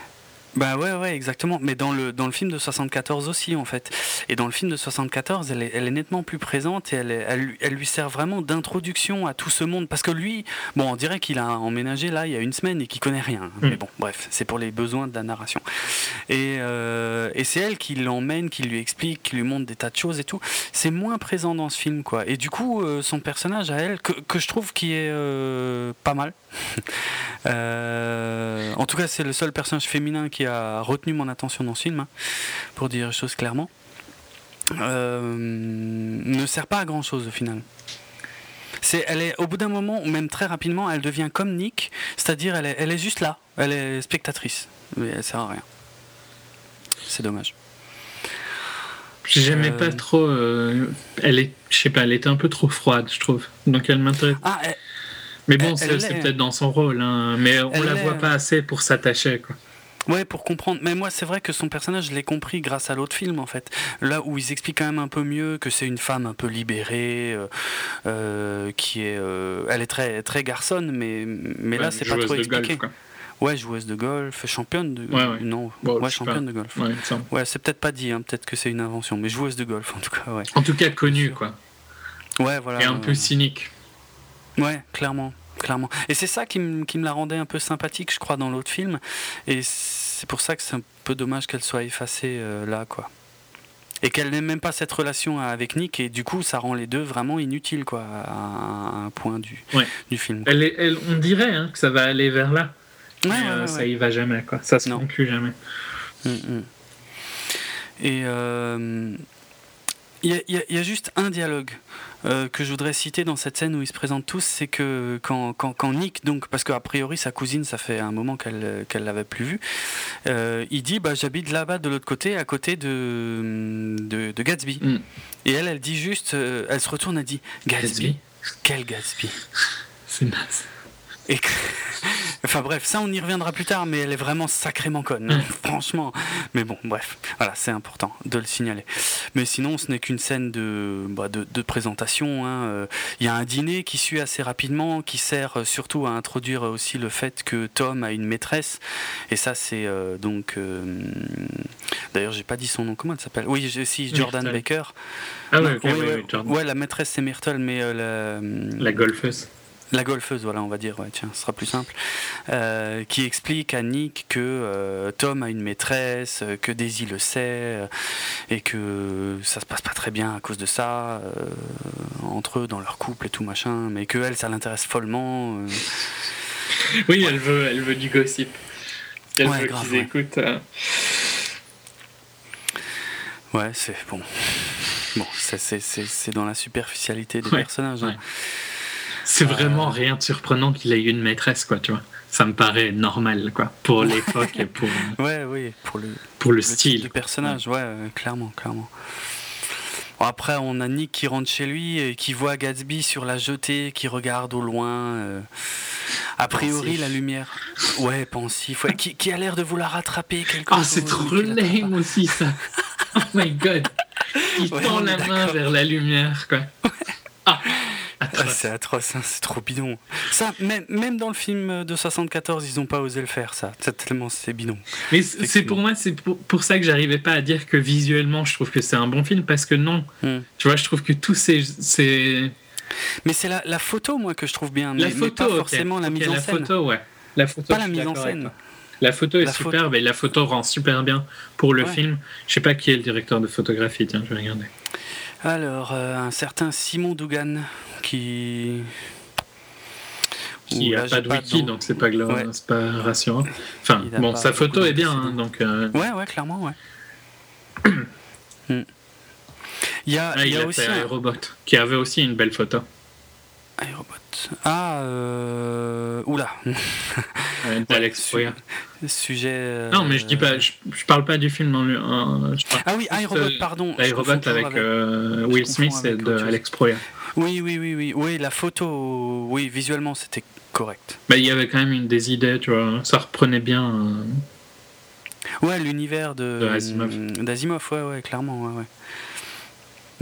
Bah ouais, ouais, exactement. Mais dans le, dans le film de 74 aussi, en fait. Et dans le film de 74, elle est, elle est nettement plus présente et elle, elle, elle lui sert vraiment d'introduction à tout ce monde. Parce que lui, bon, on dirait qu'il a emménagé là il y a une semaine et qu'il connaît rien. Mm. Mais bon, bref, c'est pour les besoins de la narration. Et, euh, et c'est elle qui l'emmène, qui lui explique, qui lui montre des tas de choses et tout. C'est moins présent dans ce film, quoi. Et du coup, euh, son personnage à elle, que, que je trouve qui est euh, pas mal. <laughs> en tout cas, c'est le seul personnage féminin qui a retenu mon attention dans ce film, hein, pour dire les choses clairement, euh, ne sert pas à grand chose au final. C'est, elle est, au bout d'un moment, ou même très rapidement, elle devient comme Nick, c'est-à-dire elle est, elle est juste là, elle est spectatrice, mais elle sert à rien. C'est dommage. J'aimais pas euh, trop. Euh, elle est, je sais pas, elle était un peu trop froide, je trouve. Donc elle m'intéresse. Ah, mais bon, c'est, peut-être dans son rôle, hein. mais on la voit pas assez pour s'attacher, quoi. Ouais, pour comprendre. Mais moi, c'est vrai que son personnage, je l'ai compris grâce à l'autre film, en fait. Là où ils expliquent quand même un peu mieux que c'est une femme un peu libérée, euh, euh qui est, euh, elle est très très garçonne, mais mais là, c'est pas trop expliqué. Ouais, joueuse de golf, championne de. Ouais, ouais. Non, Bon, ouais, championne pas. de golf. Ouais. Ouais, c'est peut-être pas dit, hein, peut-être que c'est une invention, mais joueuse de golf en tout cas, ouais. En tout cas, connu, sûr. quoi. Ouais, voilà. Et un ouais, peu cynique. Ouais, clairement, clairement. Et c'est ça qui, me- qui me la rendait un peu sympathique, je crois, dans l'autre film. Et c'est pour ça que c'est un peu dommage qu'elle soit effacée euh, là, quoi. Et qu'elle n'ait même pas cette relation avec Nick, et du coup, ça rend les deux vraiment inutiles, quoi, à un, point du, Ouais. du film. Elle est- elle- on dirait hein, que ça va aller vers là. Ouais, mais euh, ouais, ça y va jamais, quoi. Ça se Non. conclut jamais. Mm, mm. Et euh, y, y il y a juste un dialogue euh, que je voudrais citer dans cette scène où ils se présentent tous, c'est que quand, quand, quand Nick, donc parce qu'a priori sa cousine, ça fait un moment qu'elle qu'elle l'avait plus vue, euh, il dit bah j'habite là-bas de l'autre côté, à côté de de, de Gatsby. Mm. Et elle, elle dit juste, euh, elle se retourne, elle dit Gatsby, Gatsby quel Gatsby? C'est naze. Et que- <laughs> Enfin bref, ça on y reviendra plus tard, mais elle est vraiment sacrément conne, hein, <laughs> franchement. Mais bon, bref, voilà, c'est important de le signaler. Mais sinon, ce n'est qu'une scène de, bah, de, de présentation. hein, euh. Il y a un dîner qui suit assez rapidement, qui sert euh, surtout à introduire aussi le fait que Tom a une maîtresse. Et ça, c'est euh, donc. euh, D'ailleurs, j'ai pas dit son nom, comment elle s'appelle? Oui, si, Jordan Myrtle. Baker. Ah ouais, ouais, ouais, Jordan. ouais, la maîtresse c'est Myrtle, mais euh, la, La golfeuse. La golfeuse, voilà, on va dire, ouais, tiens, ce sera plus simple, euh, qui explique à Nick que euh, Tom a une maîtresse, euh, que Daisy le sait, euh, et que ça se passe pas très bien à cause de ça, entre eux, dans leur couple et tout machin, mais que elle, ça l'intéresse follement. Oui, elle veut, elle veut du gossip. Elle Ouais, veut qu'ils ouais. écoutent. Ouais, c'est bon. Bon, ça, c'est- c'est c'est dans la superficialité des personnages. hein. C'est vraiment rien de surprenant qu'il ait eu une maîtresse, quoi, tu vois. Ça me paraît normal, quoi, pour l'époque et pour, <laughs> Ouais, oui, pour le, pour le style. du personnage, ouais, euh, clairement, clairement. Bon, après, on a Nick qui rentre chez lui et qui voit Gatsby sur la jetée, qui regarde au loin. euh, a priori, Pensif. la lumière. Ouais, pensif. Ouais, qui, qui a l'air de vouloir rattraper quelque Oh, chose. c'est trop lame aussi, ça. <laughs> Oh my god. Il Ouais, tend la main vers la lumière, quoi. Ah. Ah, atroce. c'est atroce, hein, c'est trop bidon. Ça, même, même dans le film de 74, ils n'ont pas osé le faire, ça. C'est tellement c'est bidon. Mais c'est pour moi, c'est pour, pour ça que j'arrivais pas à dire que visuellement, je trouve que c'est un bon film, parce que non. Hmm. Tu vois, je trouve que tous ces. ces... Mais c'est la, la photo, moi, que je trouve bien. La mais, mais photo, pas forcément la mise en la scène. photo, ouais. La photo, Pas la mise en scène. La photo est La photo- superbe et la photo rend super bien pour le Ouais. film. Je sais pas qui est le directeur de photographie, tiens, je vais regarder. Alors, euh, un certain Simon Dougan qui. Qui Ouh, a là, pas de wiki, donc c'est pas, Ouais. pas rassurant. Enfin, bon, sa photo est bien, d'antécédents. hein, donc. euh, Ouais, ouais, clairement, ouais. <coughs> Hmm. Il y a, ah, il y a a aussi un Aerobot, qui avait aussi une belle photo. Aérobot. Ah, euh... oula. <laughs> euh, d'Alex su- Proyer. Sujet. euh, Non, mais je dis pas, je, je parle pas du film euh, je parle Ah oui, iRobot, euh, pardon. toujours avec, euh, Will Smith et de. Alex Proyer. Oui, oui, oui, oui. Oui, la photo, oui, visuellement, c'était correct. Bah, il y avait quand même une des idées, tu vois. Ça reprenait bien. euh, Ouais, l'univers de De Asimov. d'Asimov, ouais, ouais, clairement, ouais, ouais.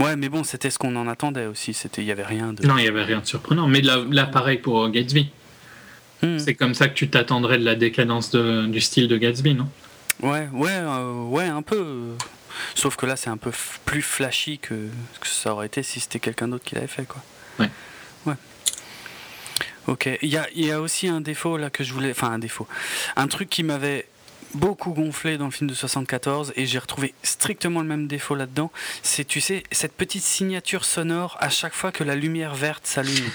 Ouais, mais bon, c'était ce qu'on en attendait aussi. C'était, il y avait rien de. Non, il y avait rien de surprenant. Mais là, là, pareil pour Gatsby. Hmm. C'est comme ça que tu t'attendrais de la décadence de- du style de Gatsby, non? Ouais, ouais, euh, ouais, un peu. Sauf que là, c'est un peu plus flashy que ça aurait été si c'était quelqu'un d'autre qui l'avait fait, quoi. Ouais. Ouais. Ok. Il y a, il y a aussi un défaut là que je voulais. Enfin, un défaut. Un truc qui m'avait beaucoup gonflé dans le film de 74 et j'ai retrouvé strictement le même défaut là-dedans. C'est, tu sais, cette petite signature sonore à chaque fois que la lumière verte s'allume.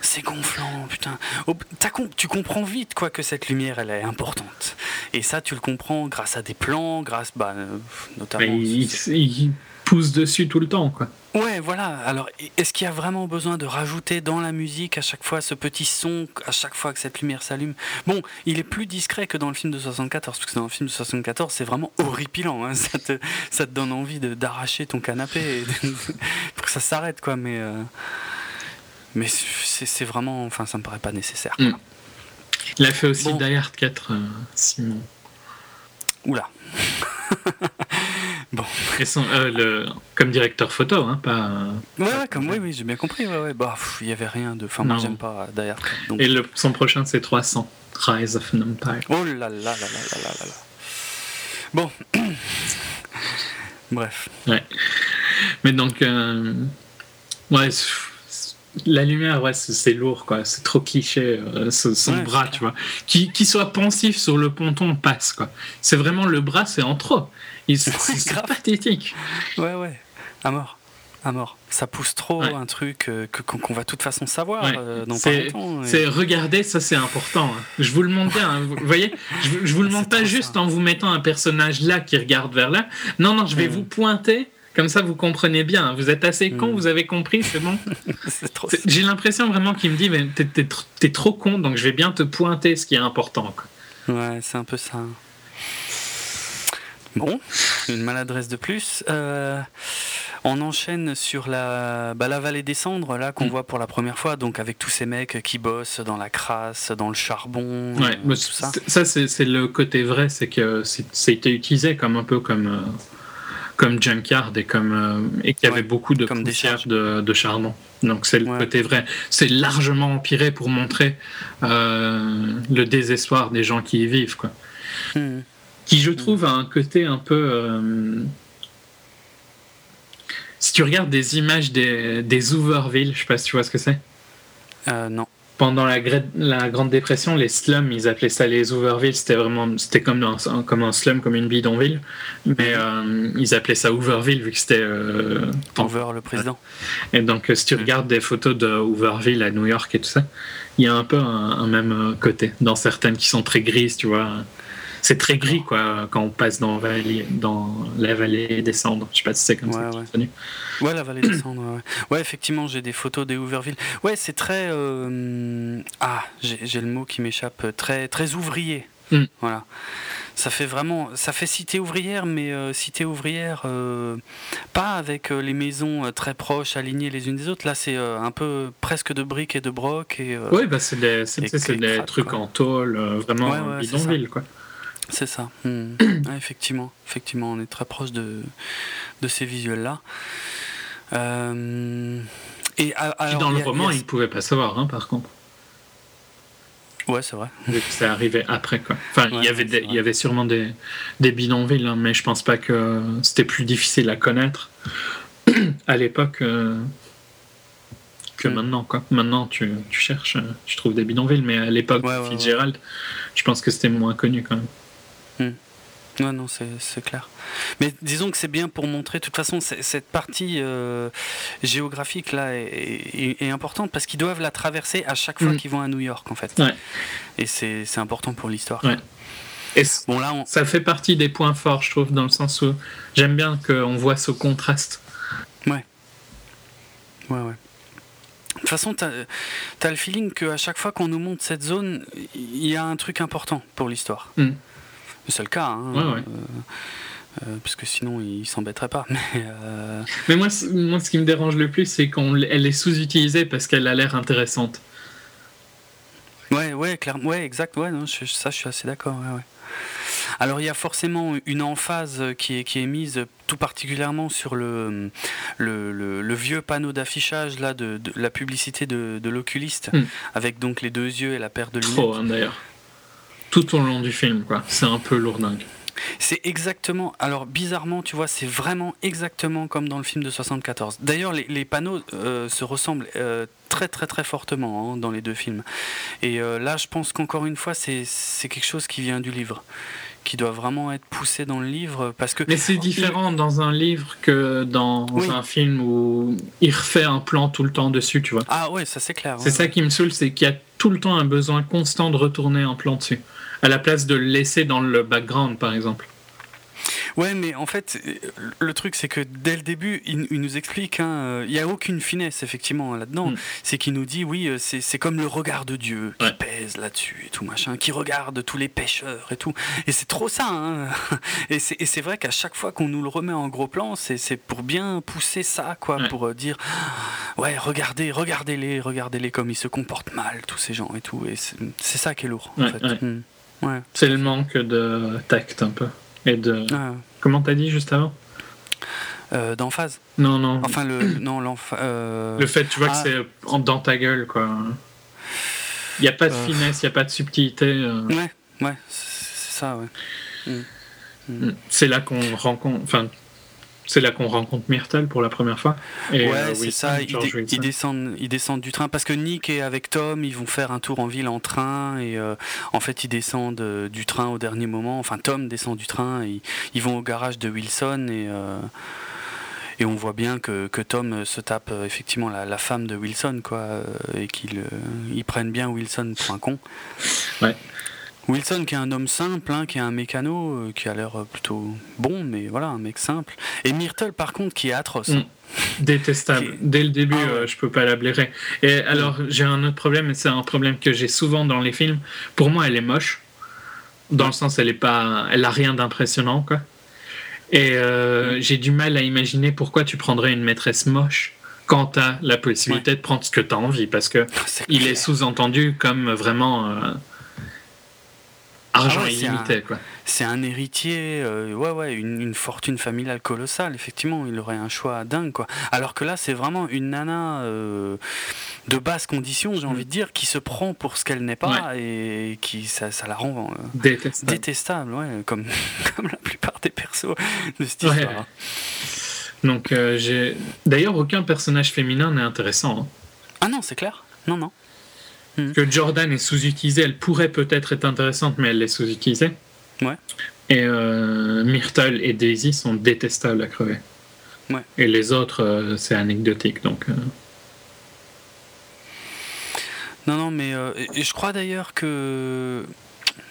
C'est gonflant, putain. Oh, t'as com- tu comprends vite quoi que cette lumière elle est importante. Et ça tu le comprends grâce à des plans, grâce bah, euh, notamment. Mais il, il pousse dessus tout le temps, quoi. Ouais, voilà. Alors, est-ce qu'il y a vraiment besoin de rajouter dans la musique à chaque fois ce petit son, à chaque fois que cette lumière s'allume? Bon, il est plus discret que dans le film de 74, parce que dans le film de 74, c'est vraiment horripilant. hein. <laughs> Ça, te, ça te donne envie d'arracher ton canapé <laughs> pour que ça s'arrête, quoi. Mais, euh, mais c'est c'est vraiment. Enfin, ça me paraît pas nécessaire. Mm. Il a fait aussi Bon. Die Hard 4, euh, Simon. Oula. <laughs> Bon. Son, euh, comme directeur photo, hein, pas. Ouais, comme oui, oui, j'ai bien compris. Bah, il y avait rien de. Enfin, moi, j'aime pas d'ailleurs. Et le, son prochain, c'est 300, Rise of an Empire. Oh là là là là là là là. Bon. <coughs> Bref. Ouais. Mais donc, euh, ouais, la lumière, ouais, c'est lourd, quoi. C'est trop cliché, euh, son bras, tu vois. Qui, qui soit pensif sur le ponton passe, quoi. C'est vraiment le bras, c'est en trop. <laughs> C'est pathétique. Ouais, ouais. À mort à mort. Ça pousse trop un truc euh, qu'on va de toute façon savoir euh, dans pas longtemps. C'est regarder, ça c'est important. Hein. Je vous le montre bien. Hein. Vous voyez, je, vous le montre pas juste en vous mettant un personnage là qui regarde vers là. Non, non, je vais vous pointer. Comme ça, vous comprenez bien. Vous êtes assez con, mm. vous avez compris, c'est bon. <laughs> J'ai l'impression vraiment qu'il me dit, mais t'es es, trop con, donc je vais bien te pointer ce qui est important. Ouais, c'est un peu ça. Bon, une maladresse de plus. Euh, on enchaîne sur la, bah, la vallée des cendres, là, qu'on mm. voit pour la première fois, donc avec tous ces mecs qui bossent dans la crasse, dans le charbon. Ouais, tout ça, ça c'est le côté vrai, c'est que ça a été utilisé comme un peu comme. Euh, comme Junkyard et comme euh, et qu'il y avait beaucoup de comme de, de, charbon. Donc c'est le côté vrai. C'est largement empiré pour montrer le désespoir des gens qui y vivent, quoi. Mm. Qui je trouve a un côté un peu si tu regardes des images des, des Hooverville, je sais pas si tu vois ce que c'est. Euh, non. Pendant la, la, Grande Dépression, les slums, ils appelaient ça les Hooverville. C'était vraiment, c'était comme un, comme un slum, comme une bidonville, mais euh, ils appelaient ça Hooverville vu que c'était. Euh, Hoover, le président. Et donc, si tu regardes des photos de Hooverville à New York et tout ça, il y a un peu un même côté. Dans certaines qui sont très grises, tu vois c'est très gris quoi quand on passe dans, dans la vallée des cendres. Je sais pas si c'est comme ça. Ouais. ouais, la vallée des cendres. Ouais, ouais effectivement, j'ai des photos des Hooverville. Ouais, c'est très euh, ah, j'ai le mot qui m'échappe. Très très ouvrier. Hmm. Voilà. Ça fait vraiment, ça fait cité ouvrière, mais euh, cité ouvrière euh, pas avec les maisons très proches, alignées les unes des autres. Là, c'est un peu presque de briques et de broc. Et, oui, bah c'est des, des trucs en tôle, vraiment bidonville, quoi. C'est ça. Hmm. effectivement, effectivement, on est très proche de, de ces visuels-là. Euh, et dans le roman, il ne pouvait pas savoir, hein, par contre. Ouais, c'est vrai. C'est arrivé après, quoi. Enfin, il, y avait il y avait sûrement des, des bidonvilles, hein, mais je pense pas que c'était plus difficile à connaître <clears throat> à l'époque euh, que hmm. maintenant, quoi. Maintenant, tu, tu, cherches, tu trouves des bidonvilles, mais à l'époque de Fitzgerald, je pense que c'était moins connu, quand même. Hmm. Non, non, c'est clair. Mais disons que c'est bien pour montrer, de toute façon, cette partie euh, géographique là est, importante parce qu'ils doivent la traverser à chaque fois hmm. qu'ils vont à New York, en fait. Et c'est important pour l'histoire. Et bon, là, ça fait partie des points forts, je trouve, dans le sens où j'aime bien qu'on voit ce contraste. Ouais. Ouais, ouais. De toute façon, tu as, le feeling qu'à chaque fois qu'on nous montre cette zone, il y a un truc important pour l'histoire. Hmm. Le cas. Hein, euh, euh, parce que sinon il s'embêterait pas. <laughs> Mais, euh, mais moi, moi, ce qui me dérange le plus, c'est qu'elle est sous-utilisée parce qu'elle a l'air intéressante. Ouais, ouais, clairement, ouais, exact, ouais, non, ça, je suis assez d'accord. Ouais, Alors il y a forcément une emphase qui est, qui est mise tout particulièrement sur le, le, le, vieux panneau d'affichage là de, la publicité de, de l'oculiste, hmm. avec donc les deux yeux et la paire de lunettes. Trop, hein, d'ailleurs tout au long du film, quoi. C'est un peu lourdingue. C'est exactement. Alors bizarrement, tu vois, c'est vraiment exactement comme dans le film de 74. D'ailleurs, les, panneaux euh, se ressemblent euh, très très très fortement hein, dans les deux films. Et euh, là, je pense qu'encore une fois, c'est quelque chose qui vient du livre qui doit vraiment être poussé dans le livre parce que mais c'est différent dans un livre que dans un film où il refait un plan tout le temps dessus tu vois. Ah ouais ça c'est clair c'est ça qui me saoule c'est qu'il y a tout le temps un besoin constant de retourner un plan dessus à la place de le laisser dans le background, par exemple. Ouais, mais en fait, le truc, c'est que dès le début, il, nous explique, hein, il n'y a aucune finesse, effectivement, là-dedans. Mm. C'est qu'il nous dit, oui, euh, c'est comme le regard de Dieu qui pèse là-dessus et tout, machin, qui regarde tous les pêcheurs et tout. Et c'est trop ça, hein. <laughs> Et c'est vrai qu'à chaque fois qu'on nous le remet en gros plan, c'est pour bien pousser ça, quoi, pour euh, dire, ouais, regardez, regardez-les, regardez-les comme ils se comportent mal, tous ces gens et tout. Et c'est ça qui est lourd, en fait. Mm. C'est le manque de tact un peu. Et de. Ah. Comment t'as dit juste avant euh, D'emphase. Non, non. Enfin, le, non, euh, le fait, tu vois, que ah. c'est dans ta gueule, quoi. Il n'y a pas de finesse, il n'y a pas de subtilité. Ouais, ouais, c'est ça, ouais. Mm. Mm. C'est là qu'on rencontre. Enfin, c'est là qu'on rencontre Myrtle pour la première fois. Et, ouais, euh, c'est ça. Ils, descendent, du train parce que Nick est avec Tom. Ils vont faire un tour en ville en train et euh, en fait ils descendent euh, du train au dernier moment. Enfin, Tom descend du train. Et ils vont au garage de Wilson et et on voit bien que, que Tom se tape effectivement la, la, femme de Wilson quoi et qu'ils ils prennent bien Wilson pour un con. Ouais. Wilson qui est un homme simple, hein, qui est un mécano, euh, qui a l'air euh, plutôt bon, mais voilà, un mec simple. Et Myrtle par contre qui est atroce. Mm. Détestable. Dès le début, ah euh, je peux pas la blairer. Et alors, j'ai un autre problème, et c'est un problème que j'ai souvent dans les films. Pour moi, elle est moche. Dans le sens, elle est pas, elle a rien d'impressionnant, quoi. Et j'ai du mal à imaginer pourquoi tu prendrais une maîtresse moche quand tu as la possibilité de prendre ce que tu as envie, parce que il est sous-entendu comme vraiment argent ah illimité. C'est un héritier, euh, ouais, ouais, une, fortune familiale colossale, effectivement, il aurait un choix dingue, quoi. Alors que là, c'est vraiment une nana euh, de basse condition, j'ai envie de dire, qui se prend pour ce qu'elle n'est pas et qui, ça, ça la rend euh, détestable. détestable, ouais, comme, <laughs> comme la plupart des persos de cette histoire. Donc, j'ai. D'ailleurs, aucun personnage féminin n'est intéressant. Hein. Ah non, c'est clair. Non, non. Hmm. Que Jordan est sous-utilisée, elle pourrait peut-être être intéressante, mais elle est sous-utilisée. Ouais. Et euh, Myrtle et Daisy sont détestables à crever. Ouais. Et les autres, euh, c'est anecdotique. Donc, euh. Non, non, mais je crois d'ailleurs que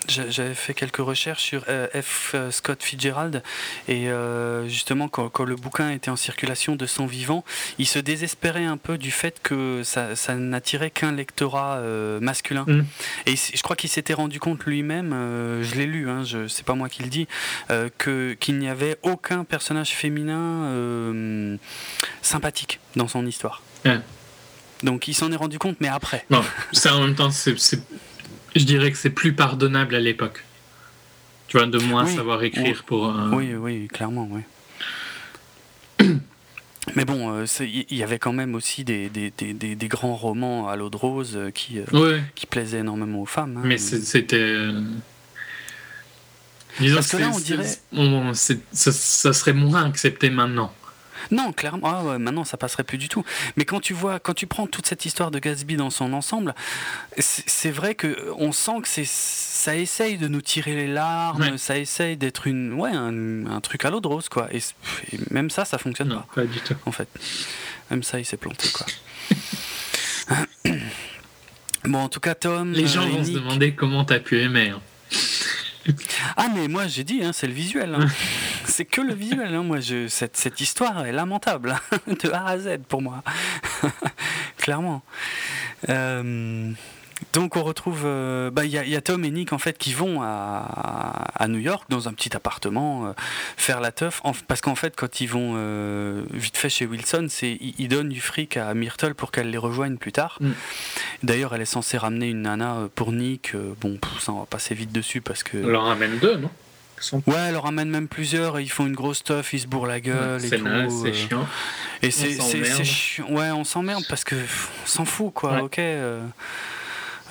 j'avais fait quelques recherches sur euh, F. Euh, Scott Fitzgerald et euh, justement quand, le bouquin était en circulation de son vivant, il se désespérait un peu du fait que ça, n'attirait qu'un lectorat masculin. Mm. Et je crois qu'il s'était rendu compte lui-même, je l'ai lu, hein, je c'est pas moi qui le dis, que qu'il n'y avait aucun personnage féminin sympathique dans son histoire. Donc il s'en est rendu compte, mais après. Non, ça en même temps, c'est je dirais que c'est plus pardonnable à l'époque. Tu vois, de moins savoir écrire pour. Oui, oui, clairement, oui. <coughs> Mais bon, euh, il y avait quand même aussi des, des, des, des grands romans à l'eau de rose euh, qui, euh, qui plaisaient énormément aux femmes. Hein. Mais c'était. Disons Parce que là, on dirait. ça serait moins accepté maintenant. Non, clairement, ah maintenant ça passerait plus du tout. Mais quand tu vois, quand tu prends toute cette histoire de Gatsby dans son ensemble, c'est vrai que on sent que c'est ça essaye de nous tirer les larmes, ça essaye d'être une, ouais, un, truc à l'eau de rose, quoi. Et, même ça, ça fonctionne pas. Pas du tout. En fait, même ça, il s'est planté, quoi. <laughs> bon, en tout cas, Tom. Les gens euh, vont se demander comment t'as pu aimer. Hein. Ah mais moi j'ai dit, hein, c'est le visuel. Hein. <laughs> <laughs> c'est que le visuel. Hein. Moi, je, cette, cette, histoire est lamentable, <laughs> de A à Z pour moi. <laughs> Clairement. Euh, donc on retrouve, euh, bah, il y, a Tom et Nick en fait qui vont à, à New York dans un petit appartement euh, faire la teuf, parce qu'en fait quand ils vont euh, vite fait chez Wilson, c'est ils, donnent du fric à Myrtle pour qu'elle les rejoigne plus tard. Mm. D'ailleurs elle est censée ramener une nana pour Nick. bon, ça on va passer vite dessus parce que. Elle en ramène deux, non? Ouais, elle leur ramène même plusieurs et ils font une grosse teuf, ils se bourrent la gueule et tout. C'est chiant. Et c'est chiant. Ouais, on s'emmerde parce que on s'en fout quoi. Ok. Euh,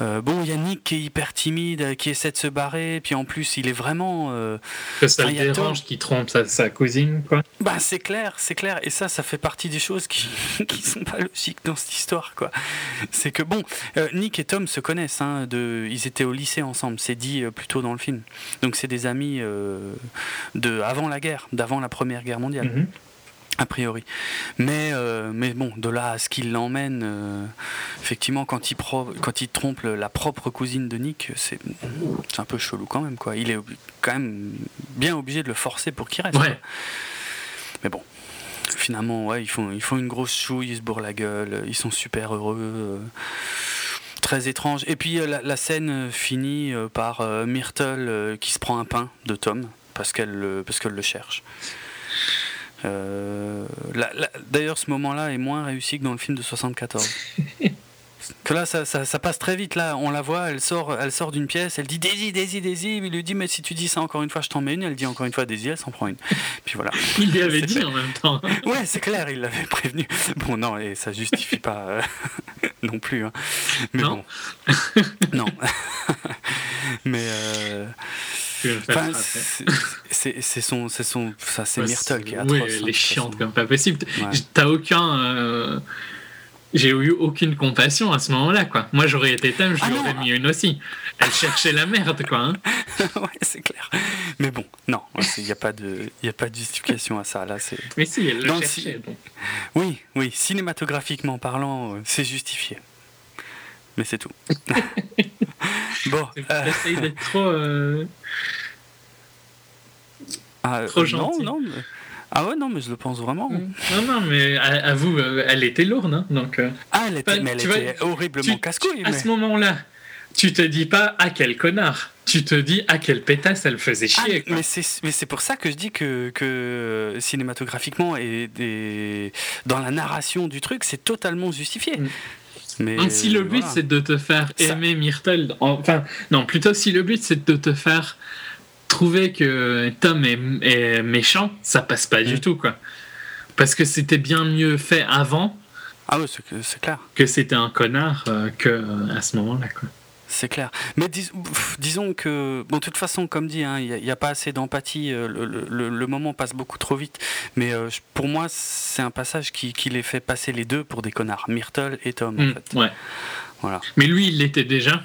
bon, Yannick qui est hyper timide, qui essaie de se barrer, puis en plus il est vraiment. Euh, que ça le dérange qu'il trompe sa, cousine, quoi. Bah c'est clair, c'est clair, et ça, ça fait partie des choses qui, <laughs> qui sont pas logiques dans cette histoire, quoi. C'est que bon, euh, Nick et Tom se connaissent, hein, de, ils étaient au lycée ensemble, c'est dit plus tôt dans le film. Donc c'est des amis de avant la guerre, d'avant la Première Guerre mondiale. Mm-hmm a priori. Mais, euh, mais bon, de là à ce qu'il l'emmène, euh, effectivement, quand il, quand il trompe la propre cousine de Nick, c'est un peu chelou quand même. Quoi. Il est quand même bien obligé de le forcer pour qu'il reste. Mais bon, finalement, ouais, ils font, ils font une grosse chouille, ils se bourrent la gueule, ils sont super heureux. Euh, très étrange. Et puis la, scène finit par Myrtle qui se prend un pain de Tom parce qu'elle parce qu'elle le cherche. Euh, D'ailleurs, ce moment-là est moins réussi que dans le film de 74. <laughs> que là, ça, ça, passe très vite. Là, on la voit, elle sort, elle sort d'une pièce, elle dit Daisy, Daisy, Daisy. Il lui dit, mais si tu dis ça encore une fois, je t'en mets une. Elle dit encore une fois Daisy, elle s'en prend une. <laughs> Puis voilà. il lui avait dit en même temps. <laughs> ouais, c'est clair, il l'avait prévenu. Bon, non, et ça justifie pas euh, non plus. Hein. Mais non. bon. non. mais. Euh... c'est son, c'est son, ça c'est Myrtle qui est atroce. Oui, elle est chiante comme pas possible. T'as aucun, euh, j'ai eu aucune compassion à ce moment-là, quoi. Moi, j'aurais été thème, je ah lui aurais mis une aussi. Elle cherchait la merde, quoi. Hein. <laughs> ouais, c'est clair. Mais bon, non, il n'y a pas de, il a pas de justification à ça. Là, c'est. Mais si, elle le cherchait. Donc. Oui, oui, cinématographiquement parlant, euh, c'est justifié. Mais c'est tout. <laughs> bon. Euh... d'être trop. Euh... Ah, trop gentil. Non, non. Mais... Ah ouais, non, mais je le pense vraiment. Mm. Non, non, mais à, vous, euh, elle était lourde. Hein, donc, euh. ah, elle était, mais elle était horriblement casse-couille. À ce moment-là, tu te dis pas à quel connard. Tu te dis à quelle pétasse elle faisait ah, chier. mais c'est pour ça que je dis que, que cinématographiquement et, dans la narration du truc, c'est totalement justifié. Mm. Mais si le but c'est de te faire aimer Myrtle, enfin non, plutôt si le but c'est de te faire trouver que Tom est, méchant, ça passe pas du mm. tout, quoi. Parce que c'était bien mieux fait avant. Ah oui, c'est clair. Que c'était un connard euh, que euh, à ce moment-là, quoi. C'est clair. Mais disons que, bon, de toute façon, comme dit, hein, il n'y a, pas assez d'empathie. Euh, le, moment passe beaucoup trop vite. Mais pour moi, c'est un passage qui, les fait passer les deux pour des connards, Myrtle et Tom. en mm, fait. Ouais. Voilà. Mais lui, il l'était déjà.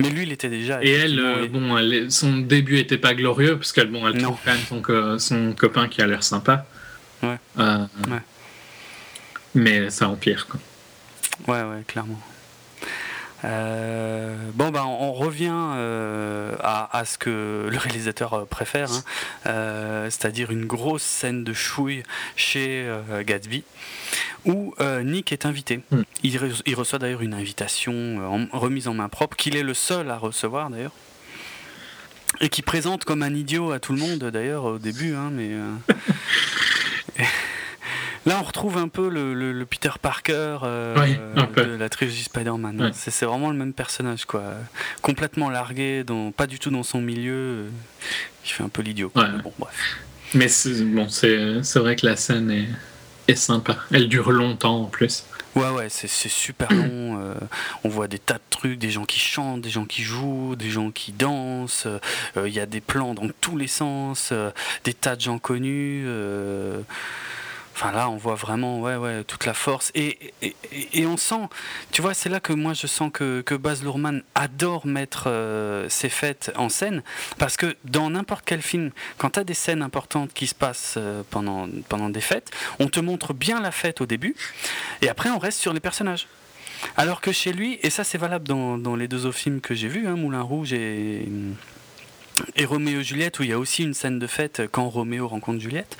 Mais lui, il était déjà. Et elle, euh, bon, son début était pas glorieux parce qu'elle, bon, elle trouve quand même son, copain qui a l'air sympa. Ouais. Euh, ouais. Mais ça empire, quoi. Ouais, ouais, clairement. Euh, bon, ben, on revient à, ce que le réalisateur préfère, hein. c'est-à-dire une grosse scène de chouille chez Gatsby où euh, Nick est invité. Hmm. Il, reçoit d'ailleurs une invitation euh, remise en main propre, qu'il est le seul à recevoir d'ailleurs. Et qui présente comme un idiot à tout le monde d'ailleurs au début, hein, mais. <laughs> Euh, là, on retrouve un peu le, Peter Parker de la trilogie Spider-Man. C'est vraiment le même personnage, quoi. Complètement largué, dans, pas du tout dans son milieu. il fait un peu l'idiot. Bon, bref. Mais bon, c'est vrai que la scène est, sympa. Elle dure longtemps en plus. Ouais, ouais, c'est super long. Euh, on voit des tas de trucs, des gens qui chantent, des gens qui jouent, des gens qui dansent. Euh, il y a des plans dans tous les sens, euh, des tas de gens connus. Enfin là, on voit vraiment ouais, ouais, toute la force. Et, on sent, tu vois, c'est là que moi je sens que, que Baz Luhrmann adore mettre euh, ses fêtes en scène. Parce que dans n'importe quel film, quand tu as des scènes importantes qui se passent euh, pendant, pendant des fêtes, on te montre bien la fête au début. Et après, on reste sur les personnages. Alors que chez lui, et ça c'est valable dans, dans les deux autres films que j'ai vus, hein, Moulin Rouge et et Roméo et Juliette, où il y a aussi une scène de fête quand Roméo rencontre Juliette,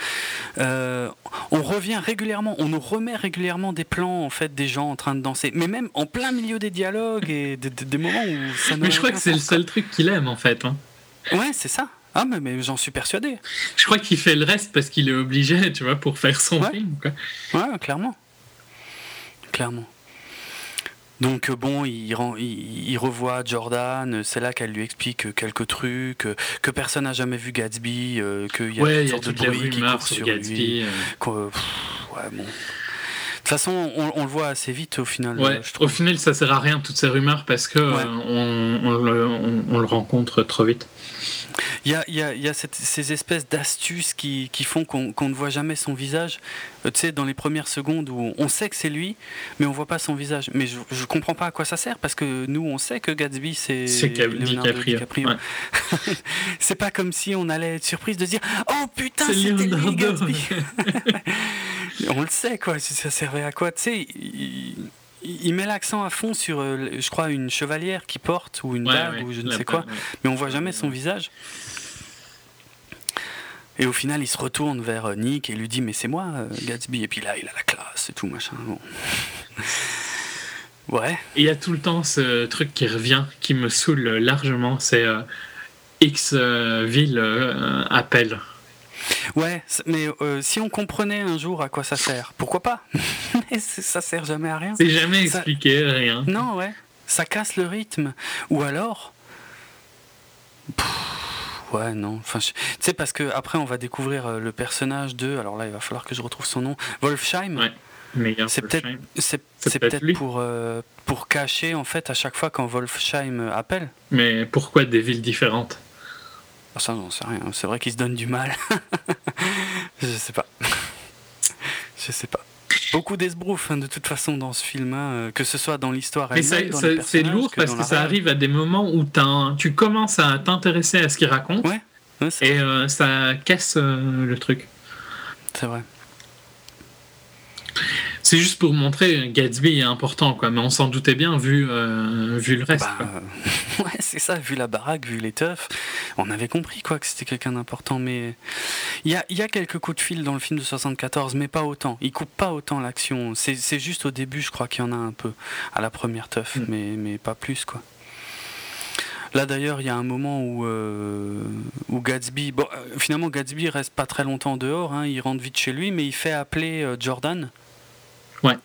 euh, on revient régulièrement, on nous remet régulièrement des plans en fait des gens en train de danser, mais même en plein milieu des dialogues et des, moments où ça. Mais je crois que c'est le seul truc qu'il aime en fait. Hein. Ouais, c'est ça. Ah mais, mais j'en suis persuadé. Je crois qu'il fait le reste parce qu'il est obligé, tu vois, pour faire son film. Quoi. Ouais, clairement, clairement. Donc euh, bon, il, il, revoit Jordan, c'est là qu'elle lui explique quelques trucs, que personne n'a jamais vu Gatsby, euh, qu'il y a toutes sortes de bruit qui court sur Gatsby, lui. Euh. ouais, bon. De toute façon, on, le voit assez vite au final. au final, ça sert à rien toutes ces rumeurs parce que on, on, le rencontre trop vite. Il y a, y a, y a cette, ces espèces d'astuces qui, qui, font qu'on ne voit jamais son visage. Euh, tu sais, dans les premières secondes où on sait que c'est lui, mais on voit pas son visage. Mais je, je comprends pas à quoi ça sert parce que nous, on sait que Gatsby, c'est DiCaprio. DiCaprio. <laughs> c'est pas comme si on allait être surprise de dire Oh putain, c'était lui Gatsby. <laughs> <laughs> on le sait, quoi. Ça servait à quoi? Tu sais, il met l'accent à fond sur, euh, je crois, une chevalière qui porte ou une dague ou je ne sais quoi, mais on voit jamais son visage. Et au final, il se retourne vers euh, Nick et lui dit Mais c'est moi, euh, Gatsby. Et puis là, il a la classe et tout, machin. <laughs> Ouais. il y a tout le temps ce truc qui revient, qui me saoule largement c'est X ville appelle. Ouais, mais euh, si on comprenait un jour à quoi ça sert, pourquoi pas? <laughs> Mais ça sert jamais à rien. C'est jamais expliqué, rien. Non, ouais. Ça casse le rythme. Ou alors. ouais, non. Enfin, tu sais, parce que après, on va découvrir euh, le personnage de. Alors là, il va falloir que je retrouve son nom. Wolfsheim. Ouais. C'est peut-être c'est peut-être pour, euh, pour cacher en fait à chaque fois quand Wolfsheim appelle. Mais pourquoi des villes différentes? Ça, j'en sais rien. C'est vrai qu'il se donne du mal. <laughs> je sais pas. <laughs> je sais pas. Beaucoup d'esbrouf hein, de toute façon dans ce film, hein, euh, que ce soit dans l'histoire. Mais c'est lourd parce que ça arrive à des moments où tu commences à t'intéresser à ce qu'il raconte. Ouais. et euh, ça casse le truc. C'est vrai. C'est juste pour montrer Gatsby est important, quoi. Mais on s'en doutait bien vu, euh, vu le reste. Bah, <laughs> ouais, c'est ça. Vu la baraque, vu les teufs, on avait compris quoi que c'était quelqu'un d'important. Mais il y a, y a, quelques coups de fil dans le film de 74, mais pas autant. Il coupe pas autant l'action. C'est juste au début, je crois qu'il y en a un peu à la première teuf, mm. mais, mais pas plus, quoi. Là d'ailleurs, il y a un moment où, euh, où Gatsby, bon, euh, finalement Gatsby reste pas très longtemps dehors, hein, il rentre vite chez lui, mais il fait appeler Jordan,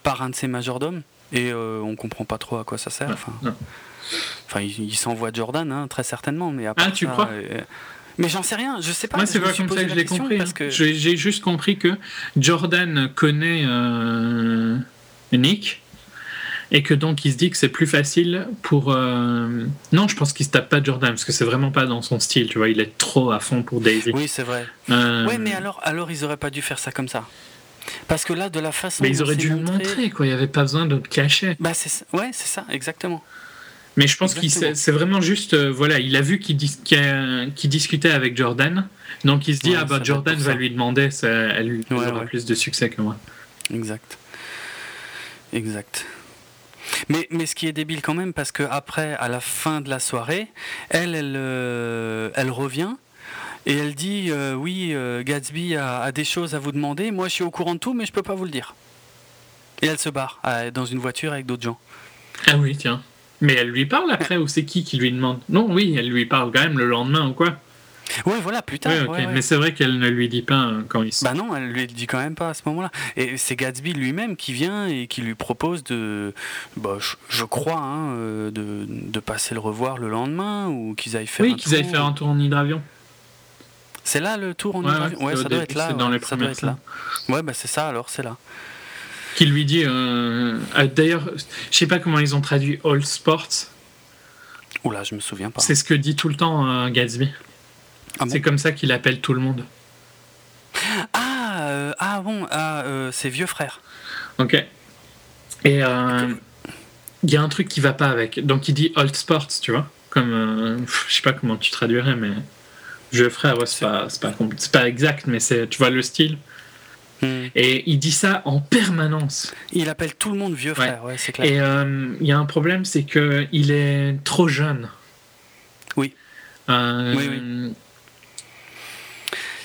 par un de ses majordomes et euh, on comprend pas trop à quoi ça sert. Enfin, enfin il, s'envoie Jordan, hein, très certainement. Mais ah, tu crois euh, Mais j'en sais rien, je sais pas. Moi, c'est pas comme ça que je l'ai compris. Parce que... J'ai juste compris que Jordan connaît euh, Nick et que donc il se dit que c'est plus facile pour. Non, je pense qu'il se tape pas Jordan parce que c'est vraiment pas dans son style, tu vois. Il est trop à fond pour Daisy. Oui, c'est vrai. Oui, mais alors, alors ils auraient pas dû faire ça comme ça. Parce que là, de la façon. Mais ils auraient dû le montrer, quoi. Il n'y avait pas besoin de le cacher. Bah, c'est ouais, c'est ça, exactement. Mais je pense qu'il c'est vraiment juste, euh, voilà, il a vu qu'il discutait avec Jordan, donc il se dit ah bah Jordan va lui demander, ça, elle lui aura plus de succès que moi. Exact, exact. Mais, mais ce qui est débile quand même, parce que après, à la fin de la soirée, elle, elle, euh, elle revient et elle dit euh, Oui, euh, Gatsby a, des choses à vous demander. Moi, je suis au courant de tout, mais je peux pas vous le dire. Et elle se barre dans une voiture avec d'autres gens. Ah oui, tiens. Mais elle lui parle après, ou c'est qui qui lui demande? Non, oui, elle lui parle quand même le lendemain ou quoi? Oui, voilà, plus tard. Mais c'est vrai qu'elle ne lui dit pas euh, quand il Bah non, elle lui dit quand même pas à ce moment-là. Et c'est Gatsby lui-même qui vient et qui lui propose de, bah, je, crois, hein, de, de, passer le revoir le lendemain ou qu'ils aillent faire. Oui, qu'ils aillent faire un tour en hydravion. C'est là le tour en ouais, ouais, ça doit être là. Dans les ça doit être là. Ouais, bah c'est ça alors, c'est là. Qui lui dit. Euh, euh, d'ailleurs, je sais pas comment ils ont traduit All Sports. Oula, je me souviens pas. C'est ce que dit tout le temps euh, Gatsby. Ah c'est comme ça qu'il appelle tout le monde. Ah, ah bon, ah, c'est vieux frère. Ok. Et il y a un truc qui va pas avec. Donc il dit Old Sports, tu vois. Comme. je sais pas comment tu traduirais, mais. Vieux frère, ouais, c'est pas, pas, pas, exact, mais tu vois le style. Hmm. Et il dit ça en permanence. Il appelle tout le monde vieux frère, ouais, c'est clair. Et euh, il y a un problème, c'est que il est trop jeune. Oui. Euh, oui, oui.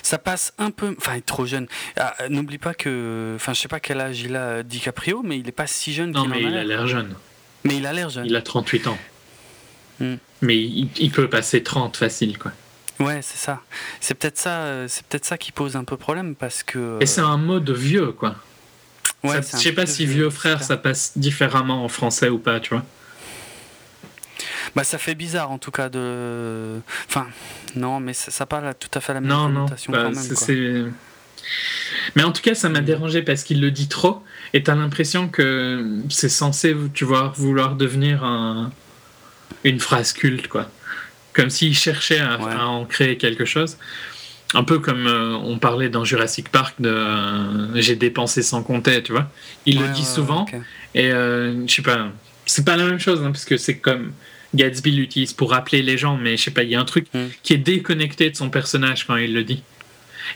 Ça passe un peu. Enfin, il est trop jeune. Ah, n'oublie pas que. Enfin, je sais pas quel âge il a DiCaprio, mais il est pas si jeune Non, mais il a l'air jeune. Mais il a l'air jeune. Il a 38 ans. Hmm. Mais il, il, peut passer 30 facile, quoi. Ouais, c'est ça. C'est peut-être ça, euh, c'est peut-être ça qui pose un peu problème parce que. Et c'est un mot de vieux, quoi. Ouais, je sais pas si vieux frère, ça passe différemment en français ou pas, tu vois. Bah, ça fait bizarre en tout cas de. Enfin, non, mais ça n'a pas tout à fait la même non, connotation bah, quand même. Mais en tout cas, ça m'a dérangé parce qu'il le dit trop et t'as l'impression que c'est censé, tu vois, vouloir devenir un... une phrase culte, quoi comme s'il cherchait à, en créer quelque chose. Un peu comme euh, on parlait dans Jurassic Park de euh, j'ai dépensé sans compter, tu vois. Il le dit souvent. Et euh, je sais pas, c'est pas la même chose, hein, parce que c'est comme Gatsby l'utilise pour rappeler les gens, mais je sais pas, il y a un truc hmm. qui est déconnecté de son personnage quand il le dit.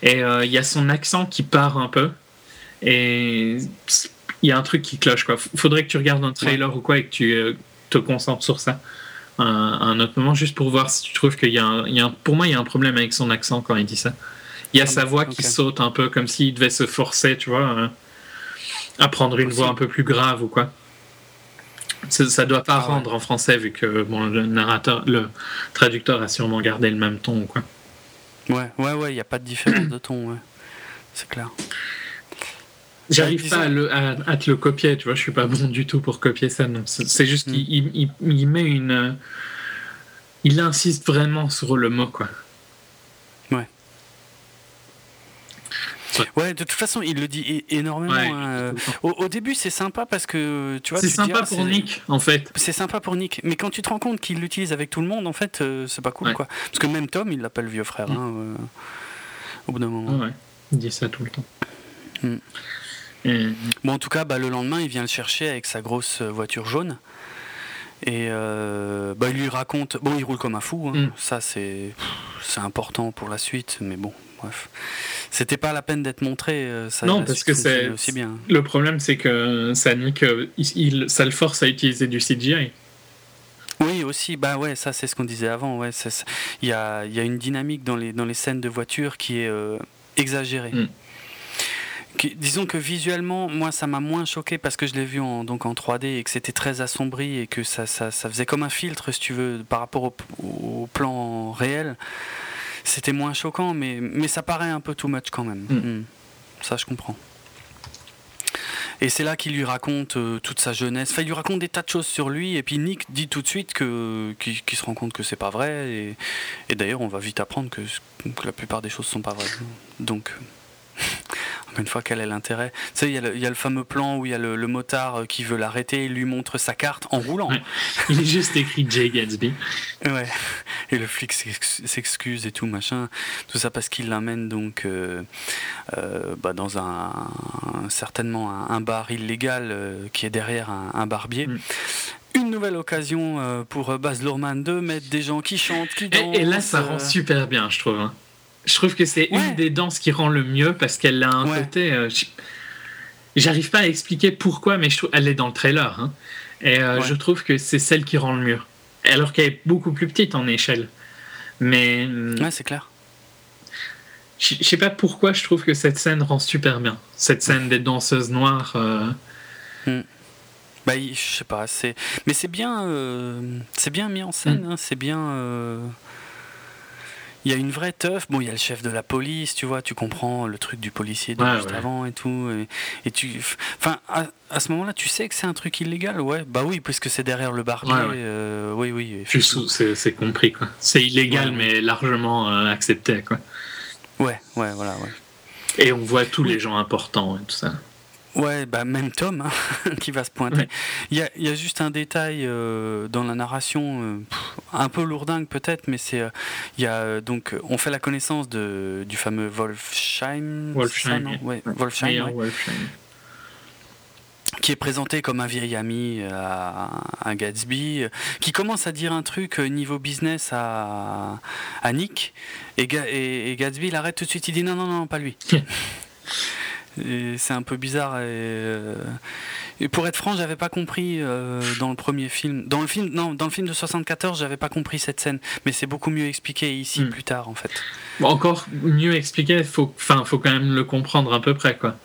Et il y a son accent qui part un peu. Et il y a un truc qui cloche, quoi. Faudrait que tu regardes un trailer ou quoi et que tu te concentres sur ça un, autre moment, juste pour voir si tu trouves qu'il y, a un, Pour moi, il y a un problème avec son accent quand il dit ça. Il y a ah sa voix qui saute un peu comme s'il devait se forcer, tu vois, à prendre une voix un peu plus grave ou quoi. Ça, doit pas ah rendre en français vu que bon, le narrateur, le traducteur a sûrement gardé le même ton ou quoi. Ouais, ouais, ouais, il n'y a pas de différence de ton, ouais. C'est clair. J'arrive pas à, te le copier, tu vois, je suis pas bon du tout pour copier ça. C'est juste qu'il mm. il, met une. Il insiste vraiment sur le mot, quoi. Ouais. Ouais, de toute façon, il le dit énormément. Hein. Au, début, c'est sympa parce que tu vois. C'est sympa ah, pour Nick, en fait. C'est sympa pour Nick, mais quand tu te rends compte qu'il l'utilise avec tout le monde, en fait, euh, c'est pas cool, quoi. Parce que même Tom, il l'appelle vieux frère, mm. hein, euh, au bout d'un moment. ouais, il dit ça tout le temps. Mm. Bon, en tout cas, bah, le lendemain, il vient le chercher avec sa grosse voiture jaune. Et euh, bah, il lui raconte. Bon, il roule comme un fou. Hein. Mm. Ça, c'est important pour la suite. Mais bon, bref. C'était pas la peine d'être montré. Euh, ça, non, parce que c'est aussi bien. Le problème, c'est que ça nique. Il, ça le force à utiliser du CGI. Oui, aussi. Bah ouais, ça, c'est ce qu'on disait avant. Ouais, il y a, y a, une dynamique dans les, dans les scènes de voiture qui est euh, exagérée. Disons que visuellement, moi, ça m'a moins choqué parce que je l'ai vu en, donc en 3D et que c'était très assombri et que ça, ça, ça, faisait comme un filtre, si tu veux, par rapport au, plan réel. C'était moins choquant, mais, mais ça paraît un peu too much quand même. Mm. Mm. Ça, je comprends. Et c'est là qu'il lui raconte euh, toute sa jeunesse. Enfin, il lui raconte des tas de choses sur lui. Et puis Nick dit tout de suite que qu'il se rend compte que c'est pas vrai. Et, et d'ailleurs, on va vite apprendre que, que, la plupart des choses sont pas vraies. Donc, une fois, quel est l'intérêt Tu sais, il y, a le fameux plan où il y a le, motard euh, qui veut l'arrêter, il lui montre sa carte en roulant. Il est juste écrit Jay Gatsby. Ouais. Et le flic s'excuse et tout, machin. Tout ça parce qu'il l'amène donc euh, euh, bah, dans un, certainement un, bar illégal qui est derrière un, barbier. Mm. une nouvelle occasion pour Baz Luhrmann de mettre des gens qui chantent, qui dansent. Et, là, ça rend super bien, je trouve. Je trouve que c'est une des danses qui rend le mieux parce qu'elle a un côté. Euh, j'arrive pas à expliquer pourquoi, mais je trouve elle est dans le trailer. Hein. et euh, je trouve que c'est celle qui rend le mieux. Alors qu'elle est beaucoup plus petite en échelle. Mais. Hmm, ouais, c'est clair. Je sais pas pourquoi je trouve que cette scène rend super bien. Cette scène des danseuses noires. Euh... Hmm. Bah, je sais pas, mais c'est bien, euh, c'est bien mis en scène, hmm. hein. c'est bien il y a une vraie teuf. Bon, il y a le chef de la police, tu vois, tu comprends le truc du policier de juste avant et tout. Et, tu, enfin, à, ce moment-là, tu sais que c'est un truc illégal, ouais. Bah oui, puisque c'est derrière le barbier. Euh, oui, oui. C'est compris, quoi. C'est illégal, mais largement euh, accepté, quoi. Ouais, ouais, voilà, ouais. Et on voit tous les gens importants et tout ça. Ouais, bah même Tom hein, <laughs> qui va se pointer. Il y, a, juste un détail euh, dans la narration, euh, un peu lourdingue peut-être, mais c'est euh, il a donc on fait la connaissance de du fameux Wolfsheim, Wolfsheim, ouais. Wolfsheim, qui est présenté comme un vieil ami à, Gatsby, qui commence à dire un truc niveau business à, à Nick, et, et, et Gatsby l'arrête tout de suite, il dit non non non pas lui. <laughs> c'est un peu bizarre. Euh, et, pour être franc, j'avais pas compris euh, dans le premier film. Dans le film, non, dans le film de 74, j'avais pas compris cette scène. Mais c'est beaucoup mieux expliqué ici hmm. plus tard, en fait. encore mieux expliqué, faut, enfin, faut quand même le comprendre à peu près, quoi.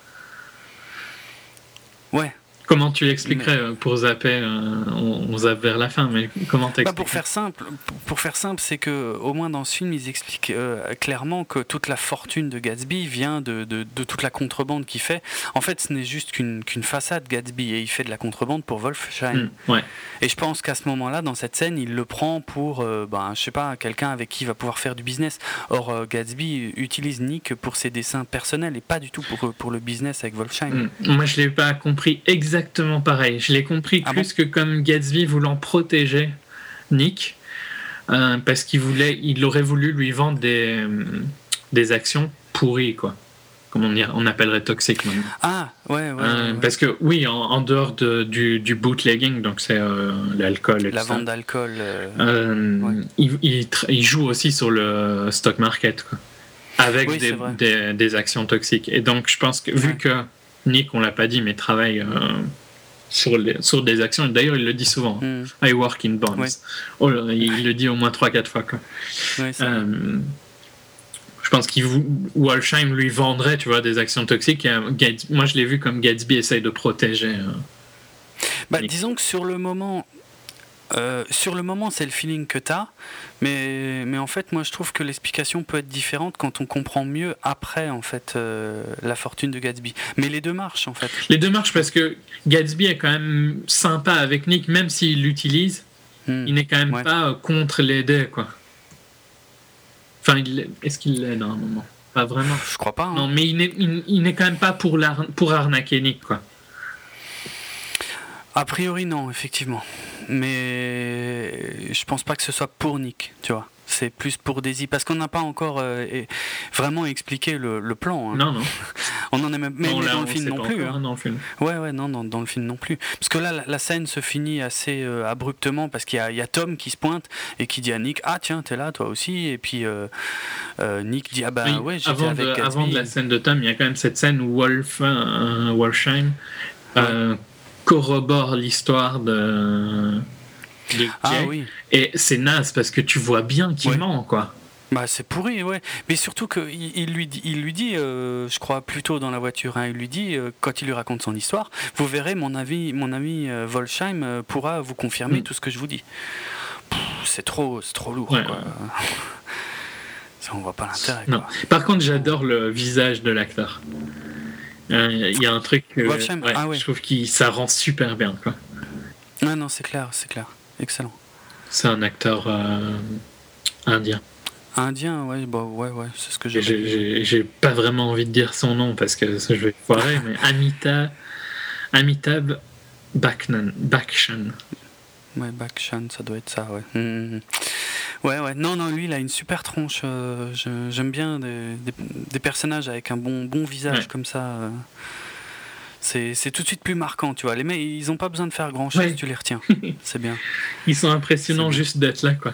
Comment tu l'expliquerais euh, pour zapper euh, on, zappe vers la fin, mais comment t'expliques bah Pour faire simple, pour faire simple, c'est que au moins dans ce film, ils expliquent euh, clairement que toute la fortune de Gatsby vient de, de, toute la contrebande qu'il fait. En fait, ce n'est juste qu'une façade Gatsby et il fait de la contrebande pour Wolfsheim. Hmm, ouais. Et je pense qu'à ce moment-là, dans cette scène, il le prend pour, ben, je sais pas, quelqu'un avec qui il va pouvoir faire du business. Or, Gatsby utilise Nick pour ses dessins personnels et pas du tout pour, pour le business avec Wolfsheim. Hmm. Moi, je l'ai pas compris exactement exactement pareil. Je l'ai compris ah plus que comme Gatsby voulant protéger Nick, euh, parce qu'il voulait, il aurait voulu lui vendre des, euh, des actions pourries, quoi. Comme on, on appellerait toxiques Ah, ouais, euh, ouais, Parce que, oui, en, dehors de, du, du, bootlegging, donc c'est l'alcool La vente d'alcool. il, il, joue aussi sur le stock market, quoi. Avec des, des, des, actions toxiques. Et donc, je pense que, vu que Nick, on l'a pas dit, mais travaille euh, sur, les, sur des actions. D'ailleurs, il le dit souvent. Hmm. I work in bonds. Oh, il le dit au moins 3-4 fois. Quoi. Euh, je pense qu'il Walsheim lui vendrait, tu vois, des actions toxiques. moi, je l'ai vu comme Gatsby essaye de protéger. Euh, bah, disons que sur le moment, euh, sur le moment, c'est le feeling que tu as, mais, mais en fait, moi, je trouve que l'explication peut être différente quand on comprend mieux après, en fait, euh, la fortune de Gatsby. Mais les deux marchent, en fait. Les deux marchent parce que Gatsby est quand même sympa avec Nick, même s'il l'utilise, hmm. il n'est quand même pas contre l'aider, quoi. Enfin, est-ce qu'il l'aide à un moment? Pas vraiment. Je crois pas. Hein. Non, mais il n'est quand même pas pour, pour arnaquer Nick, quoi. A priori, non, effectivement. Mais je pense pas que ce soit pour Nick, tu vois. C'est plus pour Daisy, parce qu'on n'a pas encore euh, vraiment expliqué le, plan. Hein. Non, non. <laughs> on en est même, dans le film non plus. Hein. Dans le film. Ouais, ouais, non, dans, le film non plus. Parce que là, la, scène se finit assez euh, abruptement, parce qu'il y, a Tom qui se pointe et qui dit à Nick Ah, tiens, t'es là, toi aussi. Et puis euh, Nick dit Ah, bah ouais, j'étais avant avec de, Avant de la scène de Tom, il y a quand même cette scène où Wolf, Wolfsheim, corrobore l'histoire de. ah oui. Et c'est naze parce que tu vois bien qu'il ment, quoi. Bah c'est pourri, ouais. Mais surtout qu'il il lui dit, il lui dit euh, je crois plutôt dans la voiture, hein, il lui dit, euh, quand il lui raconte son histoire, vous verrez, mon, avis, mon ami euh, Volsheim pourra vous confirmer mm. tout ce que je vous dis. C'est trop, trop lourd, quoi. <laughs> On voit pas l'intérêt. Par contre, j'adore le visage de l'acteur. Il y a un truc, ah je trouve que ça rend super bien. Quoi. Non, non, c'est clair, c'est clair. Excellent. C'est un acteur euh, indien. Indien, ouais, bah, ouais, ouais, c'est ce que j'ai. J'ai pas vraiment envie de dire son nom parce que je vais foirer, mais <laughs> Amita, Amitabh Bachchan. Ouais, Bakshan, ça doit être ça, ouais. Hum, hum, hum. Ouais, ouais. Non, non, lui, il a une super tronche. Euh, j'aime bien des, personnages avec un bon, bon visage comme ça. Euh. C'est tout de suite plus marquant, tu vois. Les mecs, ils n'ont pas besoin de faire grand chose, tu les retiens. <laughs> C'est bien. Ils sont impressionnants juste d'être là, quoi.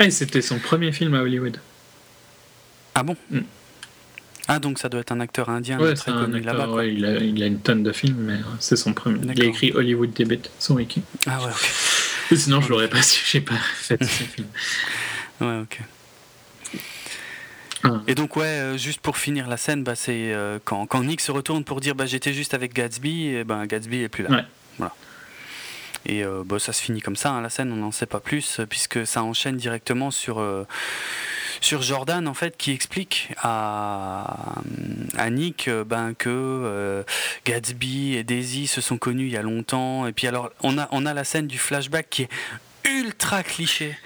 Et c'était son premier film à Hollywood. Ah bon? Ah, donc ça doit être un acteur indien très connu là-bas. Ouais, il, a, il, a, une tonne de films, mais c'est son premier. Il a écrit Hollywood Debut, son wiki. Ah ouais, ok. <laughs> Sinon, je l'aurais pas su, j'ai pas fait ce film. <laughs> Ouais, ok. Ah. Et donc, ouais, euh, juste pour finir la scène, bah, c'est euh, quand, quand, Nick se retourne pour dire bah, j'étais juste avec Gatsby, et ben Gatsby est plus là. Ouais. Voilà. Et euh, bah, ça se finit comme ça, hein, la scène, on n'en sait pas plus, puisque ça enchaîne directement sur sur Jordan en fait qui explique à, à Nick euh, ben, que euh, Gatsby et Daisy se sont connus il y a longtemps et puis alors on a, on a la scène du flashback qui est ultra cliché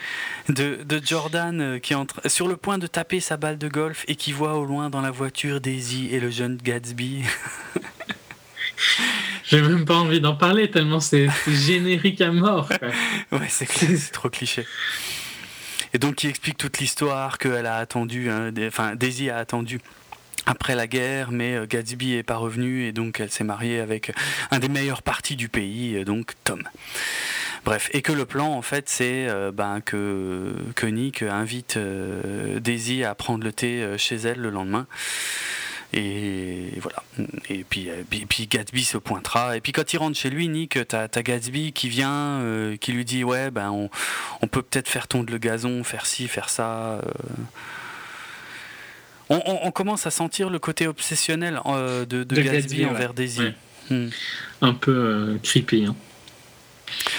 de, de, Jordan euh, qui est sur le point de taper sa balle de golf et qui voit au loin dans la voiture Daisy et le jeune Gatsby. <laughs> J'ai même pas envie d'en parler tellement c'est générique à mort. <laughs> ouais, c'est trop cliché. Et donc, il explique toute l'histoire qu'elle a attendu, hein, enfin, Daisy a attendu après la guerre, mais euh, Gatsby est pas revenu et donc elle s'est mariée avec un des meilleurs partis du pays, euh, donc Tom. Bref, et que le plan en fait c'est euh, ben, que, que Nick invite Daisy à prendre le thé chez elle le lendemain. Et voilà. Et puis, euh, puis, Gatsby se pointera. Et puis quand il rentre chez lui, Nick, t'as as Gatsby qui vient, euh, qui lui dit Ouais, ben on, on peut peut-être faire tondre le gazon, faire ci, faire ça. Euh. On, commence à sentir le côté obsessionnel de, Gatsby, envers Daisy. Hmm. Un peu creepy. Hein.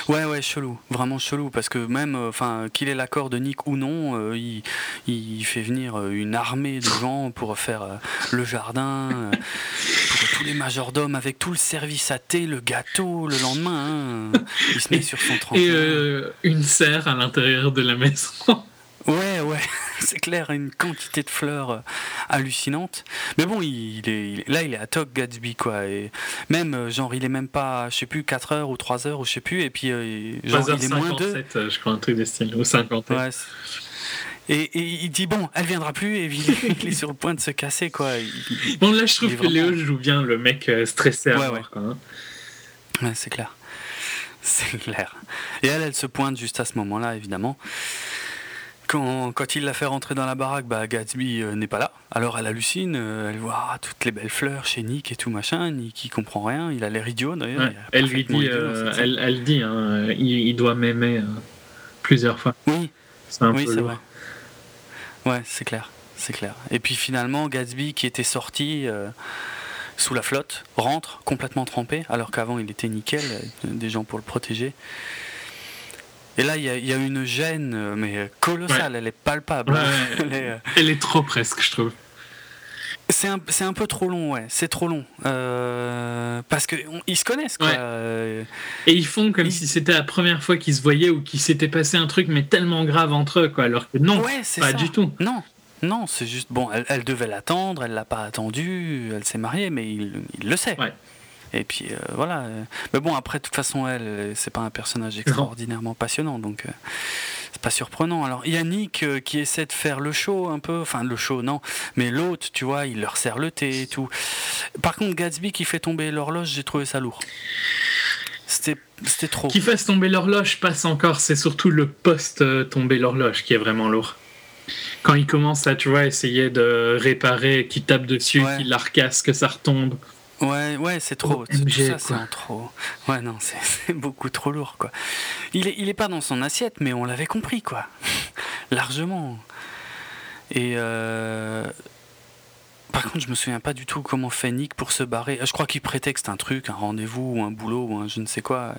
Ouais, ouais, chelou, vraiment chelou, parce que même, euh, enfin, qu'il ait l'accord de Nick ou non, euh, il, il, fait venir euh, une armée de gens pour faire le jardin, pour tous les majordomes, avec tout le service à thé, le gâteau, le lendemain, hein. il se met sur son tremplin. Et une serre à l'intérieur de la maison. Ouais, ouais, <laughs> c'est clair, une quantité de fleurs euh, hallucinante. Mais bon, il, est, là, il est à Toc Gatsby, quoi. Et même, euh, genre, il est même pas, je sais plus, 4 heures ou 3 heures, ou je sais plus. Et puis, euh, genre, il est moins 2. Je crois, un truc de style, ou 50. Ouais, et, il dit bon, elle viendra plus et <laughs> il, est sur le point de se casser quoi. bon là je trouve que Léo joue bien le mec stressé à ouais, ouais. Quoi, hein. ouais c'est clair, <laughs> c'est clair. Et elle, elle se pointe juste à ce moment-là évidemment. Quand, quand, il la fait rentrer dans la baraque, bah, Gatsby euh, n'est pas là. Alors elle hallucine, euh, elle voit ah, toutes les belles fleurs chez Nick et tout machin. Nick il comprend rien, il a l'air idiot d'ailleurs. elle lui dit, euh, elle, elle, dit, hein, il, doit m'aimer plusieurs fois. Oui, c'est oui, vrai. Ouais, c'est clair, c'est clair. Et puis finalement, Gatsby qui était sorti sous la flotte, rentre complètement trempé, alors qu'avant il était nickel, des gens pour le protéger. Et là, il y, a une gêne, mais colossale, elle est palpable. <laughs> elle, est, trop presque, je trouve. C'est un, un, peu trop long, ouais. C'est trop long. Euh, parce qu'ils se connaissent, quoi. Et ils font comme si c'était la première fois qu'ils se voyaient ou qu'il s'était passé un truc, mais tellement grave entre eux, quoi. Alors que non, pas du tout. Non, non, c'est juste. Bon, elle, devait l'attendre, elle l'a pas attendu, elle s'est mariée, mais il, le sait. Et puis euh, voilà. Mais bon, après, de toute façon, elle, c'est pas un personnage extraordinairement passionnant, donc euh, c'est pas surprenant. Alors, Yannick euh, qui essaie de faire le show un peu, enfin le show, non, mais l'autre, tu vois, il leur sert le thé et tout. Par contre, Gatsby qui fait tomber l'horloge, j'ai trouvé ça lourd. C'était trop. Qui fasse tomber l'horloge passe encore, c'est surtout le poste tomber l'horloge qui est vraiment lourd quand il commence à, tu vois, essayer de réparer, qu'il tape dessus, qu'il la recasse, que ça retombe. Ouais, ouais, c'est trop. tout ça, c'est trop. Ouais, non, <laughs> c'est beaucoup trop lourd, quoi. Il est, il est pas dans son assiette, mais on l'avait compris, quoi. <laughs> Largement. Et euh, par contre, je me souviens pas du tout comment fait Nick pour se barrer. Je crois qu'il prétexte un truc, un rendez-vous ou un boulot ou un je ne sais quoi.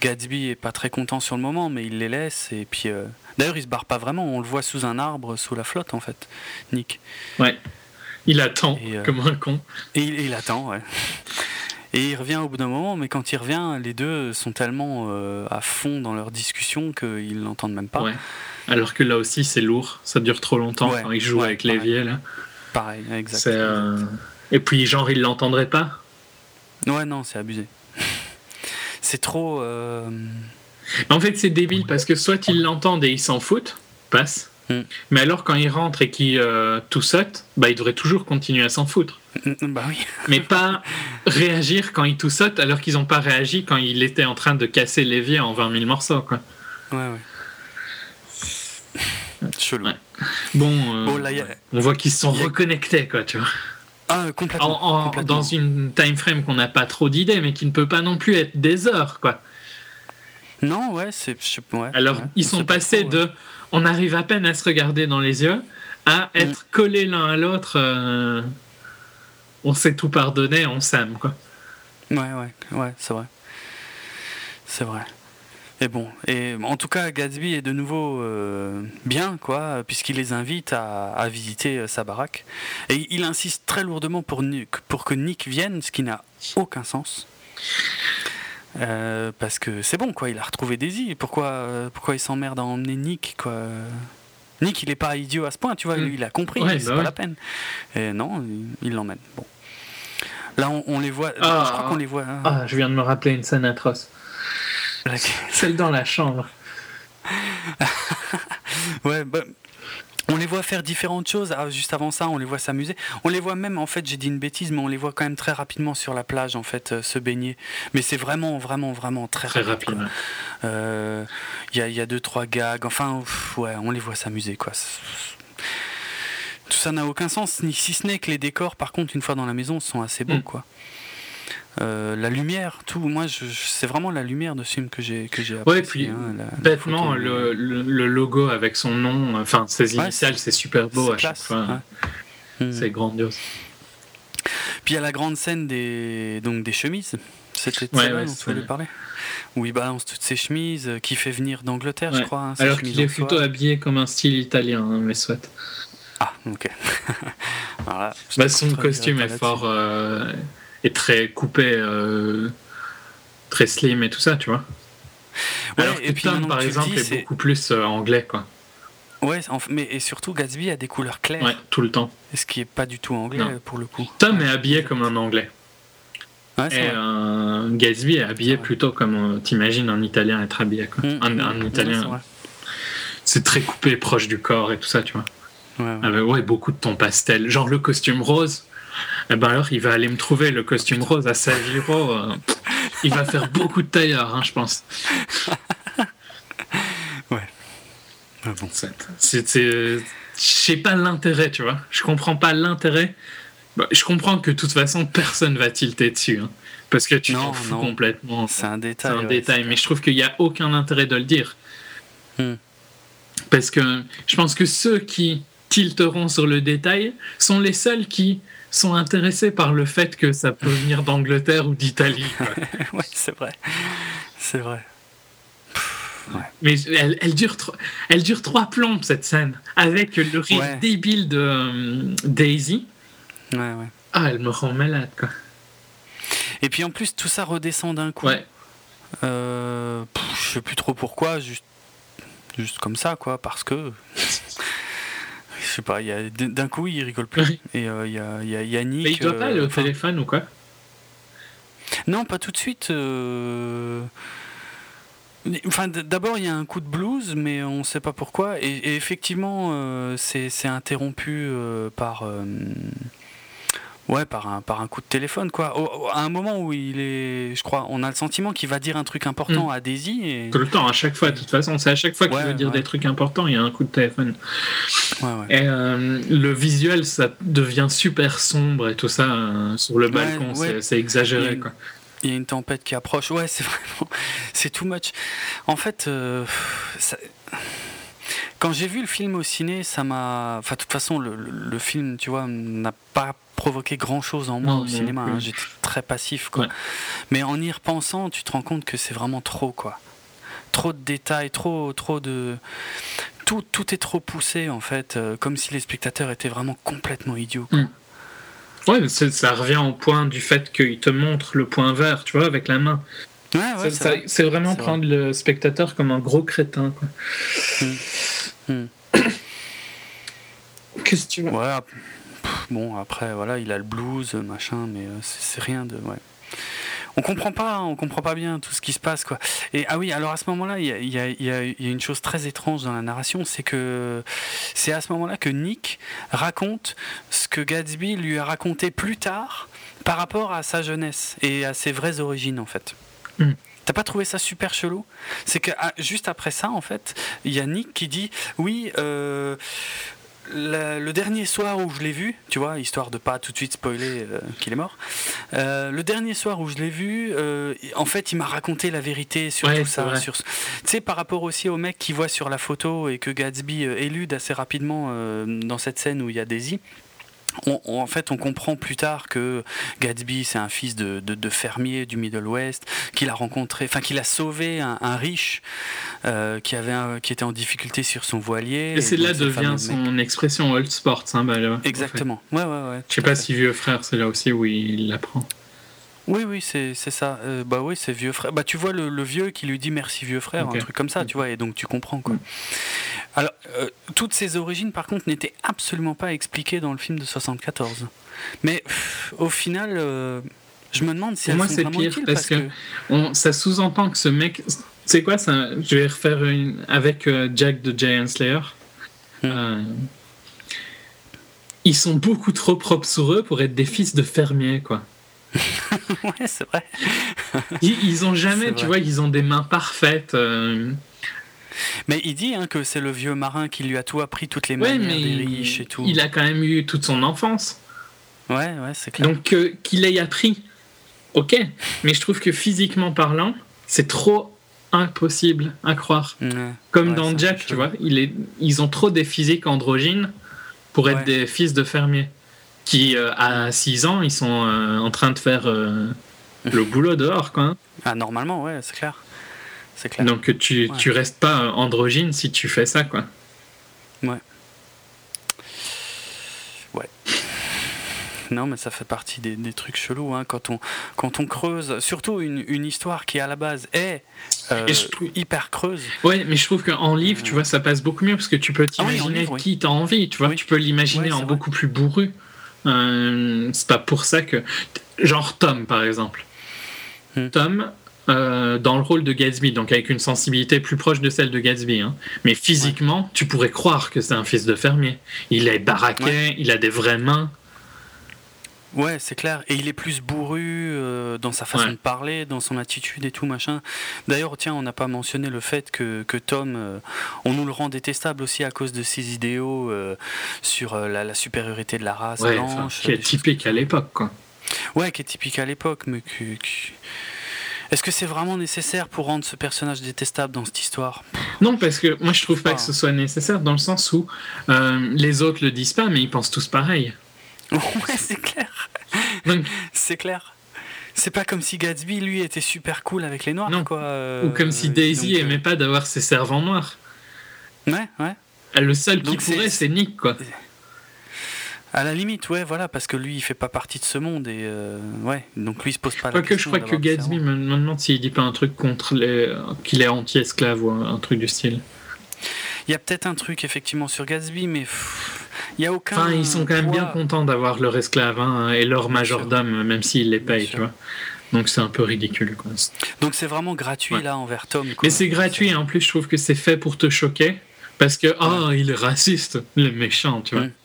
Gatsby est pas très content sur le moment, mais il les laisse. Et puis, euh, d'ailleurs, il se barre pas vraiment. On le voit sous un arbre, sous la flotte, en fait, Nick. Ouais. Il attend euh, comme un con. Et il, attend, ouais. Et il revient au bout d'un moment, mais quand il revient, les deux sont tellement euh, à fond dans leur discussion qu'ils l'entendent même pas. Ouais. Alors que là aussi, c'est lourd. Ça dure trop longtemps quand il joue avec l'évier, là. Pareil, exactement. Euh, et puis, genre, il l'entendrait pas Ouais, non, c'est abusé. <laughs> c'est trop. En fait, c'est débile parce que soit ils l'entendent et ils s'en foutent, passe. Hmm. Mais alors, quand il rentre et qu'il euh, tout saute, bah, il devrait toujours continuer à s'en foutre. Hmm, bah oui. <laughs> Mais pas réagir quand il tout saute alors qu'ils n'ont pas réagi quand il était en train de casser l'évier en 20 000 morceaux, quoi. Ouais, ouais. <laughs> Chelou. Bon, euh, on voit qu'ils se sont reconnectés, quoi, tu vois. Ah, complètement, Dans une time frame qu'on n'a pas trop d'idées, mais qui ne peut pas non plus être des heures, quoi. Non, ouais, c'est. Ouais, Alors, ils sont passés de. On arrive à peine à se regarder dans les yeux à mm. être collés l'un à l'autre. Euh, on s'est tout pardonné, on s'aime, quoi. Ouais, ouais, ouais, c'est vrai. C'est vrai. Et bon, et en tout cas, Gatsby est de nouveau euh, bien, quoi, puisqu'il les invite à, visiter euh, sa baraque. Et il insiste très lourdement pour, pour que Nick vienne, ce qui n'a aucun sens. Euh, parce que c'est bon, quoi, il a retrouvé Daisy. Pourquoi, pourquoi il s'emmerde à emmener Nick, quoi? Nick, il est pas idiot à ce point, tu vois, lui, il a compris, c'est bah pas la peine. Et non, il l'emmène. Bon. Là, on, les voit. Ah, je crois qu'on les voit. Hein. Ah, je viens de me rappeler une scène atroce. <laughs> Celle dans la chambre. <laughs> ouais, bah, on les voit faire différentes choses. Ah, juste avant ça, on les voit s'amuser. On les voit même, en fait, j'ai dit une bêtise, mais on les voit quand même très rapidement sur la plage, en fait, euh, se baigner. Mais c'est vraiment, vraiment, vraiment très, très rapide. Il euh, y, a, y, a, deux, trois gags. Enfin, ouais, on les voit s'amuser, quoi. Tout ça n'a aucun sens, si ce n'est que les décors, par contre, une fois dans la maison, sont assez beaux, mm. quoi. Euh, la lumière, tout. Moi, c'est vraiment la lumière de ce film que j'ai que j'ai Ouais, puis hein, bêtement, le, le, logo avec son nom, enfin ses initiales, c'est super beau à chaque fois. C'est hmm. grandiose. Puis il y a la grande scène des donc des chemises. C'était ouais, ouais, dont tu voulais parler. Où il balance toutes ses chemises, euh, qui fait venir d'Angleterre, je crois. Hein, Alors qu'il est plutôt habillé comme un style italien, hein, mais soit. Ah, ok. <laughs> bah, son costume est fort. Euh, est très coupé, euh, très slim et tout ça, tu vois. Alors et puis, par exemple, est, beaucoup plus euh, anglais, quoi. Ouais, mais et surtout Gatsby a des couleurs claires. Ouais, tout le temps. Ce qui est pas du tout anglais pour le coup. Tom est habillé comme un anglais. Ouais, et un Gatsby est habillé plutôt comme t'imagines un italien être habillé. Quoi. Mm, un, mm, un, italien. c'est très coupé, proche du corps et tout ça, tu vois. Ouais, ouais. ouais, beaucoup de ton pastel. Genre le costume rose, ben alors il va aller me trouver le costume rose à Saviro. Euh, il va faire beaucoup de tailleurs, hein, je pense. <laughs> ouais. Ah bon. Je sais pas l'intérêt, tu vois. Je comprends pas l'intérêt. Bah, je comprends que de toute façon personne va tilter dessus, hein, parce que tu t'en fous complètement. C'est un détail. C'est un détail, mais je trouve qu'il n'y a aucun intérêt de le dire. Hmm. Parce que je pense que ceux qui tilteront sur le détail sont les seuls qui sont intéressés par le fait que ça peut venir d'Angleterre ou d'Italie. <laughs> ouais, c'est vrai. C'est vrai. Mais elle, elle, dure elle dure trois plombes, cette scène, avec le rire débile de euh, Daisy. Ouais, ouais. Ah, elle me rend malade, quoi. Et puis en plus, tout ça redescend d'un coup. Ouais. Euh, je sais plus trop pourquoi, juste, juste comme ça, quoi, parce que. Je sais pas, d'un coup, il rigole plus. Et euh, il y, a, y, a, Yannick. Mais il doit pas aller au téléphone ou quoi? Non, pas tout de suite. Enfin, d'abord, il y a un coup de blues, mais on ne sait pas pourquoi. Et, effectivement, euh, c'est interrompu euh, par, euh, ouais, par, un, par un coup de téléphone. Quoi. à un moment où il est, je crois, on a le sentiment qu'il va dire un truc important mm. à Daisy. Et... Tout le temps, à chaque fois, de toute façon. C'est à chaque fois qu'il veut dire des trucs importants, il y a un coup de téléphone. et le visuel, ça devient super sombre et tout ça sur le balcon. C'est exagéré. Quoi. Il y a une tempête qui approche. Ouais, c'est <laughs> vraiment. C'est too much. En fait, euh, quand j'ai vu le film au ciné, ça m'a. Enfin, de toute façon, le, film, tu vois, n'a pas provoqué grand chose en moi au cinéma. Hein. J'étais très passif, quoi. Mais en y repensant, tu te rends compte que c'est vraiment trop, quoi. Trop de détails, trop, trop de. Tout, tout est trop poussé, en fait, euh, comme si les spectateurs étaient vraiment complètement idiots. Quoi. Mm. Ouais, ça revient au point du fait qu'il te montre le point vert, tu vois, avec la main. Ouais, c'est vraiment prendre le spectateur comme un gros crétin. Quoi. Hmm. Hmm. <coughs> Qu'est-ce que tu veux? Ouais, bon, après, voilà, il a le blues, machin, mais euh, c'est rien de. Ouais on comprend pas, on comprend pas bien tout ce qui se passe, quoi. Et ah oui, alors à ce moment-là, il y a, une chose très étrange dans la narration, c'est que c'est à ce moment-là que Nick raconte ce que Gatsby lui a raconté plus tard par rapport à sa jeunesse et à ses vraies origines, en fait. Mm. T'as pas trouvé ça super chelou? C'est que ah, juste après ça, en fait, il y a Nick qui dit oui. Euh, le, dernier soir où je l'ai vu, tu vois, histoire de pas tout de suite spoiler euh, qu'il est mort, euh, le dernier soir où je l'ai vu, euh, en fait, il m'a raconté la vérité sur tout ça. Sur, tu sais, par rapport aussi au mec qui voit sur la photo et que Gatsby élude assez rapidement dans cette scène où il y a Daisy en fait, on comprend plus tard que Gatsby, c'est un fils de, de, fermier du Middle West, qu'il a rencontré, enfin qu'il a sauvé un, riche euh, qui avait qui était en difficulté sur son voilier. Et, c'est là devient son expression old sports. Hein, bah, Exactement. Ouais, ouais, ouais. Je sais pas si vieux frère, c'est là aussi où il l'apprend. Oui, oui, c'est ça. Euh, bah oui, c'est vieux frère. Bah tu vois le, vieux qui lui dit merci vieux frère, un truc comme ça, tu vois, et donc tu comprends quoi. Alors, euh, toutes ces origines, par contre, n'étaient absolument pas expliquées dans le film de 74. Mais au final, euh, je me demande si Pour moi, c'est pire parce, que, ça sous-entend que ce mec. C'est quoi ça Je vais refaire une avec Jack de Giant Slayer. Hmm. ils sont beaucoup trop propres sur eux pour être des fils de fermiers, quoi. <laughs> ouais, c'est vrai. ils, ont jamais, tu vois, ils ont des mains parfaites. Euh. Mais il dit hein, que c'est le vieux marin qui lui a tout appris, toutes les manières des riches et tout. Il a quand même eu toute son enfance. Ouais, ouais, c'est clair. Donc euh, qu'il ait appris, ok. Mais je trouve que physiquement parlant, c'est trop impossible à croire. Comme dans Jack, tu vois, il est, ils ont trop des physiques androgynes pour être des fils de fermiers qui, euh, à 6 ans, ils sont euh, en train de faire euh, le boulot dehors, quoi. Hein. Ah, normalement, ouais, c'est clair. C'est clair. Donc tu, tu restes pas androgyne si tu fais ça, quoi. Ouais. Ouais. Non, mais ça fait partie des, des trucs chelous hein, quand, on, quand on creuse, surtout une, une histoire qui à la base est hyper creuse. Ouais, mais je trouve qu'en livre, tu vois, ça passe beaucoup mieux parce que tu peux ah t'imaginer qui t'as envie, tu vois, tu peux l'imaginer en beaucoup plus bourru. Euh, c'est pas pour ça que. Genre Tom, par exemple. Hmm. Tom, euh, dans le rôle de Gatsby, donc avec une sensibilité plus proche de celle de Gatsby. Hein. Mais physiquement, tu pourrais croire que c'est un fils de fermier. Il est baraqué, il a des vraies mains. Ouais, c'est clair. Et il est plus bourru euh, dans sa façon de parler, dans son attitude et tout, machin. D'ailleurs, tiens, on n'a pas mentionné le fait que, que Tom, euh, on nous le rend détestable aussi à cause de ses idéaux euh, sur la, supériorité de la race blanche. Qui est typique à l'époque, quoi. Ouais, qui est typique à l'époque, mais Est-ce que c'est vraiment nécessaire pour rendre ce personnage détestable dans cette histoire? Non, parce que moi je trouve pas, que ce soit nécessaire dans le sens où euh, les autres le disent pas, mais ils pensent tous pareil. <laughs> ouais, c'est clair. c'est clair. C'est pas comme si Gatsby, lui, était super cool avec les noirs, non. quoi. Ou comme si Daisy aimait pas d'avoir ses servants noirs. Ouais, ouais. Le seul qui pourrait, c'est Nick, quoi. À la limite, ouais, voilà, parce que lui, il fait pas partie de ce monde et euh, ouais, donc lui, il se pose pas la question. Que je crois que Gatsby me, demande s'il dit pas un truc contre les, qu'il est anti-esclave ou un, truc du style. Il y a peut-être un truc effectivement sur Gatsby, mais il y a aucun. Enfin, ils sont quand même bien contents d'avoir leur esclave hein, et leur majordome, même s'ils les payent, tu vois. Donc c'est un peu ridicule. Quoi. Donc c'est vraiment gratuit là envers Tom. Mais c'est gratuit et en plus je trouve que c'est fait pour te choquer parce que oh il est raciste, le méchant, tu vois. <laughs>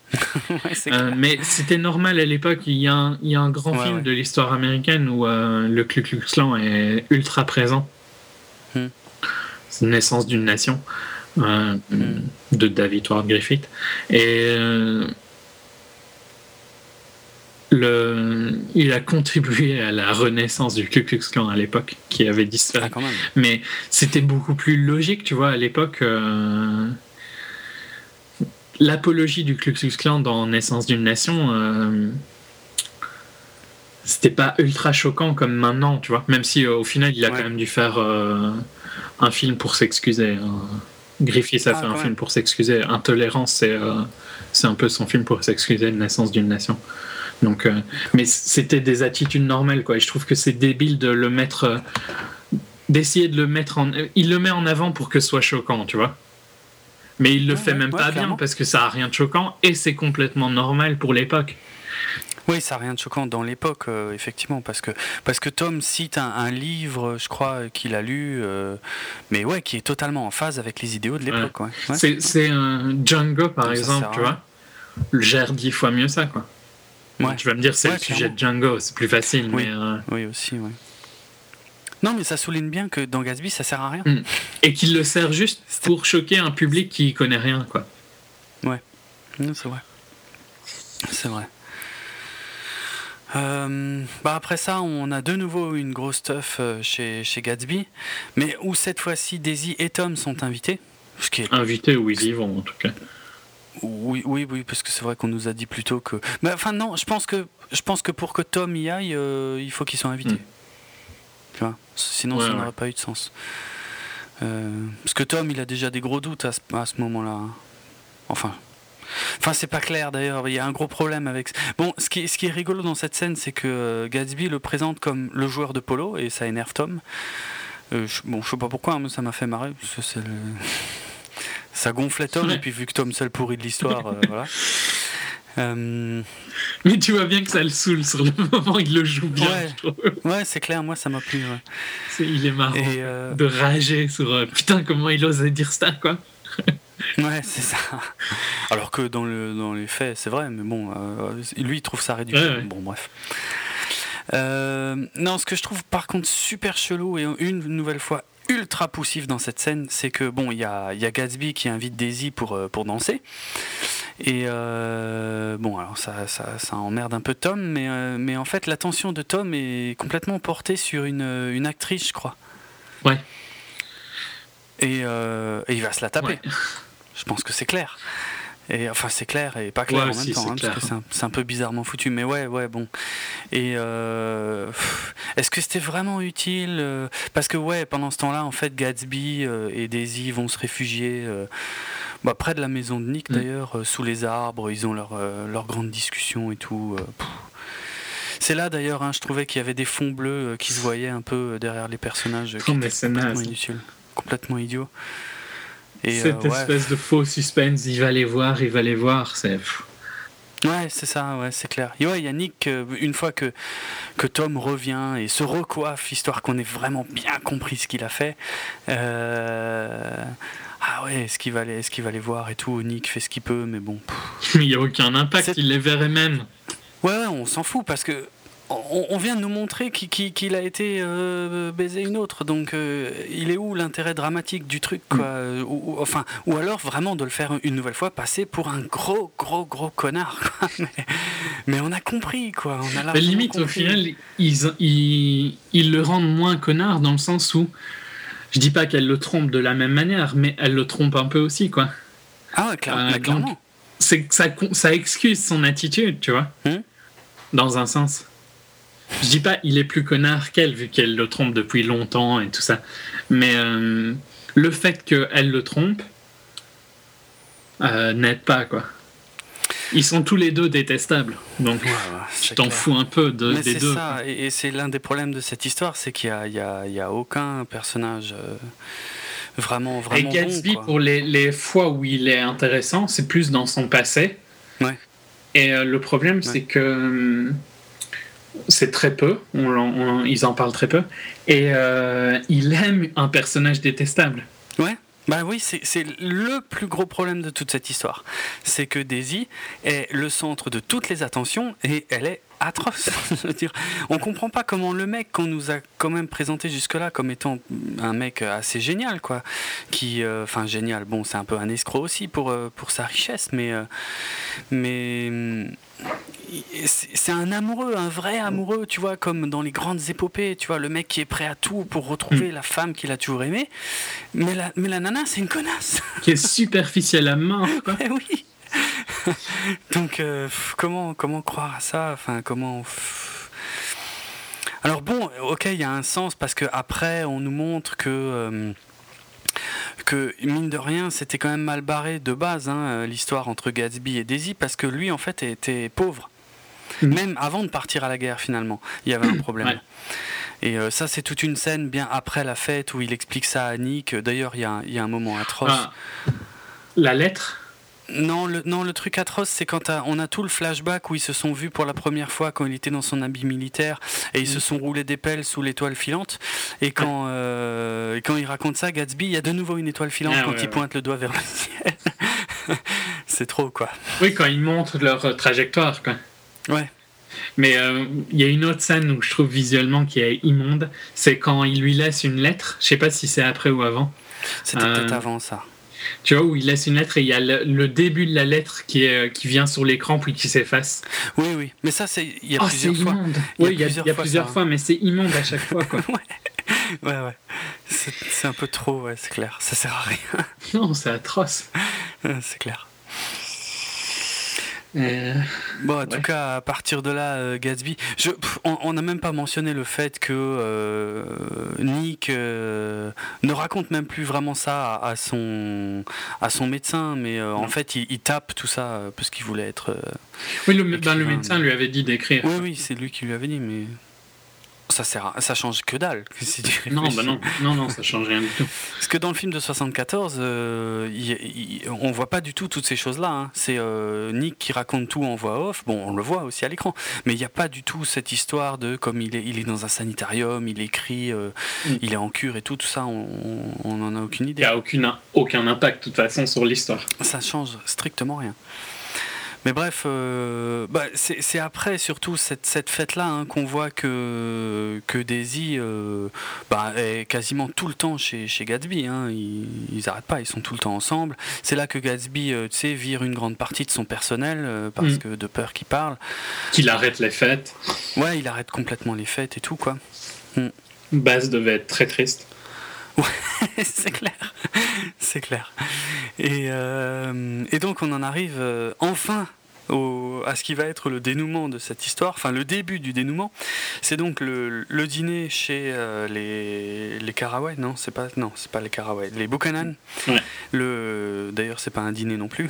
Euh, mais c'était normal à l'époque. Il, y a un, il y a un grand film de l'histoire américaine où euh, le Ku Klux Klan est ultra présent. Hmm. C'est naissance d'une nation euh, hmm. de David Ward Griffith. Et le, il a contribué à la renaissance du Ku Klux Klan à l'époque, qui avait disparu. Ah, mais c'était beaucoup plus logique, tu vois, à l'époque l'apologie du Ku Klux Klan dans Naissance d'une nation, euh, c'était pas ultra choquant comme maintenant, tu vois. Même si euh, au final, il a quand même dû faire euh, un film pour s'excuser. Hein. Griffith a ah, fait un film pour s'excuser. Intolérance, c'est c'est un peu son film pour s'excuser de Naissance d'une nation. Donc, mais c'était des attitudes normales, quoi. Et je trouve que c'est débile de le mettre, d'essayer de le mettre en. Il le met en avant pour que ce soit choquant, tu vois. Mais il le fait même pas bien parce que ça a rien de choquant et c'est complètement normal pour l'époque. Oui, ça n'a rien de choquant dans l'époque, euh, effectivement, parce que, parce que Tom cite un, livre, je crois, qu'il a lu, euh, mais ouais, qui est totalement en phase avec les idéaux de l'époque. C'est un Django, par exemple, tu vois, gère dix fois mieux ça, quoi. Tu vas me dire, c'est le sujet de Django, c'est plus facile, oui. mais. Euh, oui, aussi, oui. Non, mais ça souligne bien que dans Gatsby, ça sert à rien. Mm. Et qu'il le sert juste pour choquer un public qui connaît rien, quoi. Ouais, c'est vrai. C'est vrai. Euh, bah après ça, on a de nouveau une grosse stuff euh, chez, chez Gatsby, mais où cette fois-ci Daisy et Tom sont invités. Ce qui est... Invités ou ils y vont en tout cas. Oui, oui, oui, parce que c'est vrai qu'on nous a dit plutôt que. Mais enfin non, je pense que je pense que pour que Tom y aille, euh, il faut qu'ils soient invités. Mm. Sinon, ça n'aurait pas eu de sens. Euh, parce que Tom, il a déjà des gros doutes à ce, à ce moment-là. Enfin. Enfin, c'est pas clair d'ailleurs, il y a un gros problème avec. Bon, ce qui, ce qui est rigolo dans cette scène, c'est que euh, Gatsby le présente comme le joueur de polo et ça énerve Tom. Euh, je, bon, je sais pas pourquoi, hein, mais ça m'a fait marrer. Parce que <laughs> Ça gonflait Tom, et puis vu que Tom c'est le pourri de l'histoire, voilà. <laughs> Euh, Mais tu vois bien que ça le saoule sur le moment, il le joue bien. Ouais, c'est clair, moi ça m'a plu. il est marrant euh, de rager sur euh, putain, comment il osait dire ça, quoi. Ouais, c'est ça. <laughs> Alors que dans, le, dans les faits, c'est vrai, mais bon, lui il trouve ça ridicule. Bon, bref. non, ce que je trouve par contre super chelou et une nouvelle fois ultra poussif dans cette scène, c'est que bon, il y a, y a, Gatsby qui invite Daisy pour, pour danser. Et euh, bon, alors ça, ça, ça, emmerde un peu Tom, mais, euh, mais en fait, l'attention de Tom est complètement portée sur une, une actrice, je crois. Ouais. Et, euh, et il va se la taper. Pense que c'est clair. Et enfin, c'est clair et pas clair en même temps, hein, parce que c'est un, peu bizarrement foutu. Mais ouais, ouais, bon. Et est-ce que c'était vraiment utile Parce que ouais, pendant ce temps-là, en fait, Gatsby et Daisy vont se réfugier bah, près de la maison de Nick mm. d'ailleurs, euh, sous les arbres, ils ont leur, euh, leur grande discussion et tout. Euh, c'est là d'ailleurs, hein, je trouvais qu'il y avait des fonds bleus qui se voyaient un peu derrière les personnages. Qui étaient complètement inutiles, complètement idiots. Et, Cette espèce de faux suspense, il va les voir, il va les voir, c'est. Ouais, c'est ça, ouais, c'est clair. Et ouais, il y a Nick, une fois que, que Tom revient et se recoiffe, histoire qu'on ait vraiment bien compris ce qu'il a fait, euh, ah ouais, est-ce qu'il va, aller, est va aller voir et tout Nick fait ce qu'il peut, mais bon. <laughs> Il n'y a aucun impact, il les verrait même. Ouais, on s'en fout parce que on, vient de nous montrer qu'il a été euh, baisé une autre, donc euh, il est où l'intérêt dramatique du truc quoi mm. ou, Enfin, ou alors vraiment de le faire une nouvelle fois passer pour un gros, gros, gros connard. <laughs> Mais, on a compris quoi. On a limite, au final, ils, ils, ils, le rendent moins connard dans le sens où je dis pas qu'elle le trompe de la même manière, mais elle le trompe un peu aussi, quoi. Ah ouais. Euh, clairement. c'est ça, ça excuse son attitude, tu vois, Hmm. dans un sens. Je dis pas il est plus connard qu'elle, vu qu'elle le trompe depuis longtemps et tout ça. Mais euh, le fait qu'elle le trompe euh, n'aide pas, quoi. Ils sont tous les deux détestables, donc Ouais, tu c'est t'en fous un peu de, Mais des c'est deux. ça, et, et c'est l'un des problèmes de cette histoire, c'est qu'il y a, a, a aucun personnage euh, vraiment, Et vraiment Gatsby, bon. quoi. pour les, les fois où il est intéressant, c'est plus dans son passé. Ouais. Et euh, le problème, c'est que hum, c'est très peu. Ils en parlent très peu. Et euh, il aime un personnage détestable. Ouais. Bah oui, c'est le plus gros problème de toute cette histoire. C'est que Daisy est le centre de toutes les attentions et elle est atroce. <laughs> Je veux dire, on comprend pas comment le mec qu'on nous a quand même présenté jusque-là comme étant un mec assez génial, quoi. Qui, euh, enfin génial. Bon, c'est un peu un escroc aussi pour euh, pour sa richesse, mais euh, mais hum, c'est un amoureux, un vrai amoureux, tu vois, comme dans les grandes épopées, tu vois, le mec qui est prêt à tout pour retrouver la femme qu'il a toujours aimée. Mais la, mais la nana, c'est une connasse. Qui est superficiel à main. quoi. <laughs> Eh oui. <laughs> Donc, euh, comment, comment croire à ça? Enfin, comment. Alors bon, ok, il y a un sens parce que après, on nous montre que. euh, que mine de rien, c'était quand même mal barré de base, hein, l'histoire entre Gatsby et Daisy, parce que lui, en fait, était pauvre. Mhm. Même avant de partir à la guerre, finalement, il y avait un <coughs> problème. Ouais. Et euh, ça, c'est toute une scène bien après la fête où il explique ça à Nick. D'ailleurs, il y, a un- il y a un moment atroce. Ah, la lettre Non, le, non, le truc atroce, c'est quand on a tout le flashback où ils se sont vus pour la première fois quand il était dans son habit militaire et ils se sont roulés des pelles sous l'étoile filante. Et quand, euh, et quand il raconte ça, Gatsby, il y a de nouveau une étoile filante Ah, quand ouais, il ouais. pointe le doigt vers le ciel. <laughs> c'est trop, quoi. Oui, quand ils montrent leur euh, trajectoire. Quoi. Ouais. Mais euh, il y a une autre scène où je trouve visuellement qui est immonde. C'est quand il lui laisse une lettre. Je sais pas si c'est après ou avant. C'était Euh, peut-être avant ça. Tu vois, où il laisse une lettre et il y a le, le début de la lettre qui, est, qui vient sur l'écran puis qui s'efface. Oui, oui. Mais ça, c'est il y a Oh, plusieurs fois. immonde. Il y a Oui, il y a, il y a plusieurs fois, plusieurs ça, fois, mais c'est immonde à chaque fois. Quoi. <laughs> Ouais, ouais. C'est c'est un peu trop, ouais, c'est clair. Ça sert à rien. non, c'est atroce. c'est clair. Euh, Bon, en tout cas, à partir de là, euh, Gatsby, je, pff, on- n'a même pas mentionné le fait que euh, Nick euh, ne raconte même plus vraiment ça à, à son, à son médecin, mais euh, en fait, il, il tape tout ça parce qu'il voulait être. Oui, le, ben, le médecin lui avait dit d'écrire. Oui, oui, c'est lui qui lui avait dit, mais ça sert, à- ça change que dalle. Si tu Non, bah non, non, non, ça change rien du tout. Parce que dans le film de 74, euh, il- il- on voit pas du tout toutes ces choses-là. hein. C'est euh, Nick qui raconte tout en voix off. Bon, on le voit aussi à l'écran, mais il n'y a pas du tout cette histoire de comme il est, il est dans un sanitarium, il écrit, euh, Mm. il est en cure et tout. Tout ça, on n'en a aucune Il idée. n'y a aucune, aucun impact, de toute façon, sur l'histoire. Ça change strictement rien. Mais bref, euh, bah, c'est après surtout cette, cette fête-là hein, qu'on voit que, que Daisy euh, bah, est quasiment tout le temps chez, chez Gatsby. hein. Ils, ils arrêtent pas, ils sont tout le temps ensemble. C'est là que Gatsby euh, vire une grande partie de son personnel euh, parce Mm. que de peur qu'il parle. Qu'il arrête les fêtes. Ouais, il arrête complètement les fêtes et tout, quoi. Baz devait être très triste. <laughs> c'est clair, c'est clair. Et, euh, et donc on en arrive euh, enfin au- à ce qui va être le dénouement de cette histoire, enfin le début du dénouement. C'est donc le, le dîner chez euh, les, les Caraway, non, c'est pas, non, c'est pas les Caraway, les Buchanan. Ouais. Le, d'ailleurs, c'est pas un dîner non plus.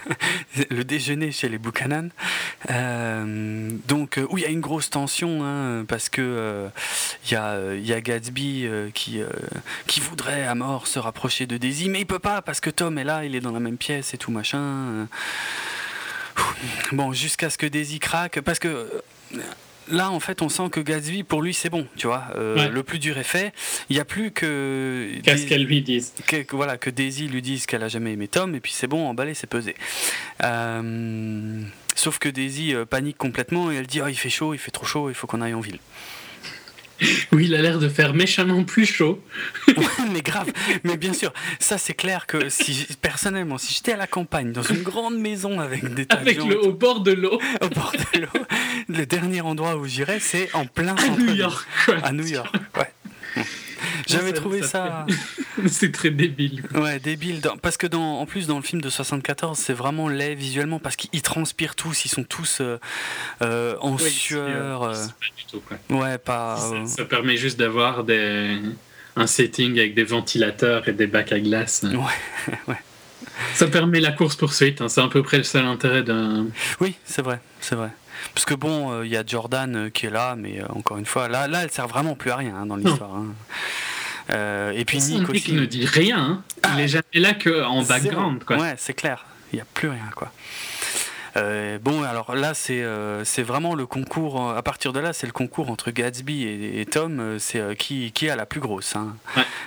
<laughs> le déjeuner chez les Buchanan. Euh, donc, euh, où il y a une grosse tension, hein, parce que il y, euh, y a Gatsby qui, qui voudrait à mort se rapprocher de Daisy, mais il peut pas parce que Tom est là, il est dans la même pièce et tout machin. Bon, jusqu'à ce que Daisy craque, parce que euh, là, en fait, on sent que Gatsby, pour lui, c'est bon, tu vois. euh, Ouais. Le plus dur est fait. Il n'y a plus que. Qu'est-ce qu'elle lui dise que, voilà, que Daisy lui dise qu'elle a jamais aimé Tom, et puis c'est bon, emballé, c'est pesé. Euh, sauf que Daisy panique complètement et elle dit Oh, il fait chaud, il fait trop chaud, il faut qu'on aille en ville. <laughs> Oui, il a l'air de faire méchamment plus chaud. <laughs> Ouais, mais grave, mais bien sûr, ça c'est clair que si personnellement, si j'étais à la campagne, dans une grande maison avec des Avec le, au bord de l'eau, <laughs> au bord de l'eau, le dernier endroit où j'irais, c'est en plein à New York. À New York, ouais. J'avais trouvé ça. <laughs> c'est très débile. Ouais, débile. Parce que dans... en plus, dans le film de 74, c'est vraiment laid visuellement parce qu'ils transpirent tous, ils sont tous euh, euh, en sueur. Pas du tout, quoi. Ouais, pas. Ça, permet juste d'avoir des... un setting avec des ventilateurs et des bacs à glace. Ouais, <laughs> ouais. Ça permet la course-poursuite, hein. c'est à peu près le seul intérêt d'un. Oui, c'est vrai, c'est vrai. Parce que bon, euh, il y a Jordan euh, qui est là, mais euh, encore une fois, là, là, elle sert vraiment plus à rien hein, dans l'histoire. Hein. et puis Nick aussi. ne dit rien. Ah. il est jamais là qu'en background, quoi. Ouais, c'est clair. Il n'y a plus rien, quoi. Euh, bon, alors là, c'est euh, vraiment le concours. À partir de là, c'est le concours entre Gatsby et, Tom. Euh, c'est qui, qui a la plus grosse, hein,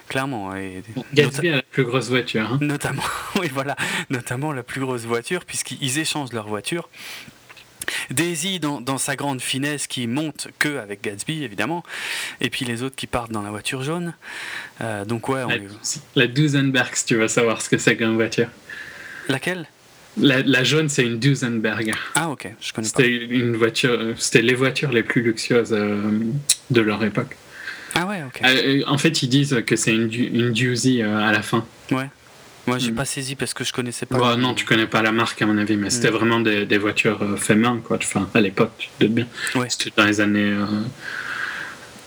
clairement. Et, Gatsby a la plus grosse voiture. Hein. Notamment, <laughs> oui, voilà, notamment la plus grosse voiture, puisqu'ils échangent leur voiture. Daisy dans, dans, sa grande finesse qui monte que avec Gatsby évidemment, et puis les autres qui partent dans la voiture jaune. donc ouais, on la, la Duesenberg, si tu veux savoir ce que c'est qu'une voiture. Laquelle? La, jaune, c'est une Duesenberg. Ah ok, je connais pas. C'était une voiture, c'était les voitures les plus luxueuses euh, de leur époque. Ah ouais, ok. Euh, en fait, ils disent que c'est une, une euh, à la fin. Ouais. Moi, j'ai mm. pas saisi parce que je connaissais pas. Bah, non, tu connais pas la marque à mon avis, mais c'était mm. vraiment des, des voitures fait main, quoi. Enfin, à l'époque, tu te bien. Ouais. C'était dans les années,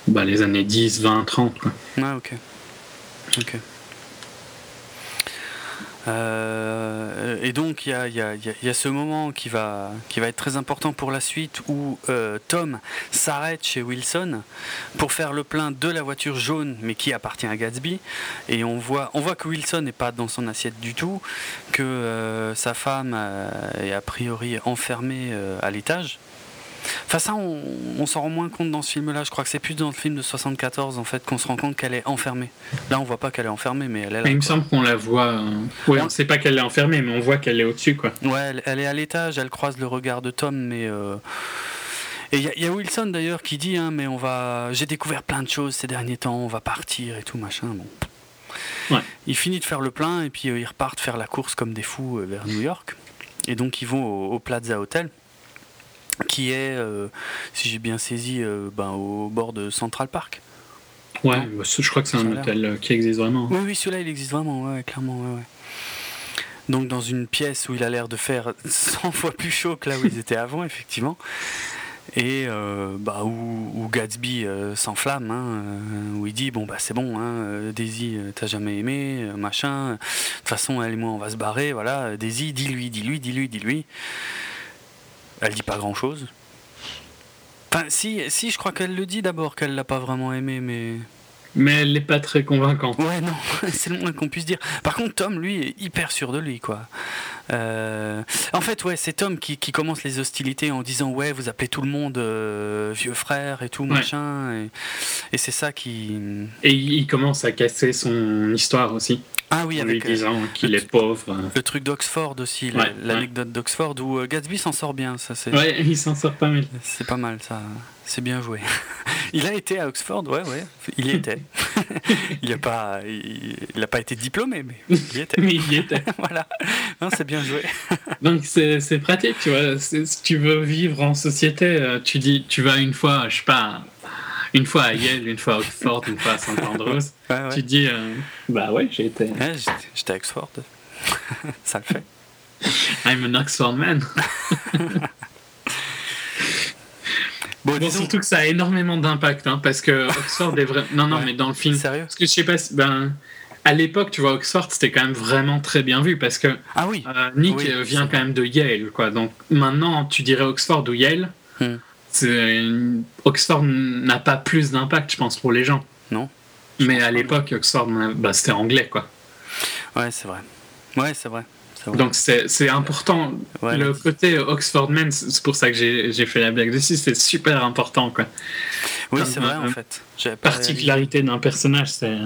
bah, les années 10, 20, 30, quoi. Ah ok. Ok. Euh, et donc il y a, ce moment qui va, être très important pour la suite où euh, Tom s'arrête chez Wilson pour faire le plein de la voiture jaune mais qui appartient à Gatsby. Et on voit, on voit que Wilson n'est pas dans son assiette du tout, que euh, sa femme est a priori enfermée à l'étage Enfin, ça, on, s'en rend moins compte dans ce film-là. Je crois que c'est plus dans le film de 74 en fait qu'on se rend compte qu'elle est enfermée. Là, on voit pas qu'elle est enfermée, mais elle est là. il me semble qu'on la voit. Euh, oui, on ne sait pas qu'elle est enfermée, mais on voit qu'elle est au-dessus, quoi. Ouais, elle, est à l'étage. Elle croise le regard de Tom, mais. Euh, et il y, a Wilson d'ailleurs qui dit, hein, mais on va. J'ai découvert plein de choses ces derniers temps. On va partir et tout machin. Bon. Ouais. Il finit de faire le plein et puis euh, ils repartent faire la course comme des fous vers New York. Et donc ils vont au Plaza Hotel qui est, euh, si j'ai bien saisi, euh, ben, au bord de Central Park. Ouais, bah, je crois que c'est un hôtel euh, qui existe vraiment. Oui, oui, celui-là, il existe vraiment, ouais, clairement. Ouais, Donc dans une pièce où il a l'air de faire <laughs> 100 fois plus chaud que là où ils étaient avant, <laughs> effectivement. Et bah, où, Gatsby s'enflamme, hein, où il dit Bon, bah c'est bon, hein, Daisy, t'as jamais aimé, machin. De toute façon, elle et moi, on va se barrer, voilà. Daisy, dis-lui, dis-lui, dis-lui, dis-lui. Elle dit pas grand chose. Enfin, si, si je crois qu'elle le dit d'abord qu'elle l'a pas vraiment aimé, mais. Mais elle n'est pas très convaincante. Ouais, non, <laughs> c'est le moins qu'on puisse dire. Par contre, Tom, lui, est hyper sûr de lui, quoi. Euh, en fait, ouais, c'est Tom qui, qui, commence les hostilités en disant Ouais, vous appelez tout le monde euh, vieux frère et tout, machin. Et, c'est ça qui. Et il commence à casser son histoire aussi. Ah oui, avec. Lui euh, disant qu'il est pauvre. Le truc d'Oxford aussi, l'anecdote d'Oxford où Gatsby s'en sort bien. Ça, ouais, <laughs> il s'en sort pas mal. C'est pas mal, ça. C'est bien joué. <laughs> il a été à Oxford, ouais, ouais. Il y <laughs> était. <laughs> il n'a pas, il, pas été diplômé, mais il y était. mais il y était. voilà. Non, c'est bien joué. Donc c'est pratique, tu vois. Si tu veux vivre en société, euh, tu dis, tu vas une fois, je sais pas, une fois à Yale, une fois à Oxford, une fois à St Andrews. Tu dis, euh, bah ouais, j'ai été. J'étais à Oxford. Ça le fait. I'm an Oxford man. Bon, surtout que ça a énormément d'impact, hein, parce que Oxford est vrai. Non, non, mais dans le film. Sérieux Parce que je sais pas, ben, à l'époque, tu vois, Oxford, c'était quand même vraiment très bien vu, parce que ah oui. Euh, Nick vient quand même de Yale, quoi. Donc maintenant, tu dirais Oxford ou Yale. Hmm. Oxford n'a pas plus d'impact, je pense, pour les gens. Non. Mais à l'époque, Oxford, bah, c'était anglais, quoi. Ouais, c'est vrai. Ouais, c'est vrai. Donc c'est important. le côté Oxford Men, c'est pour ça que j'ai fait la blague dessus, c'est super important. Quoi. Oui, c'est vrai en fait. Particularité d'un personnage, c'est.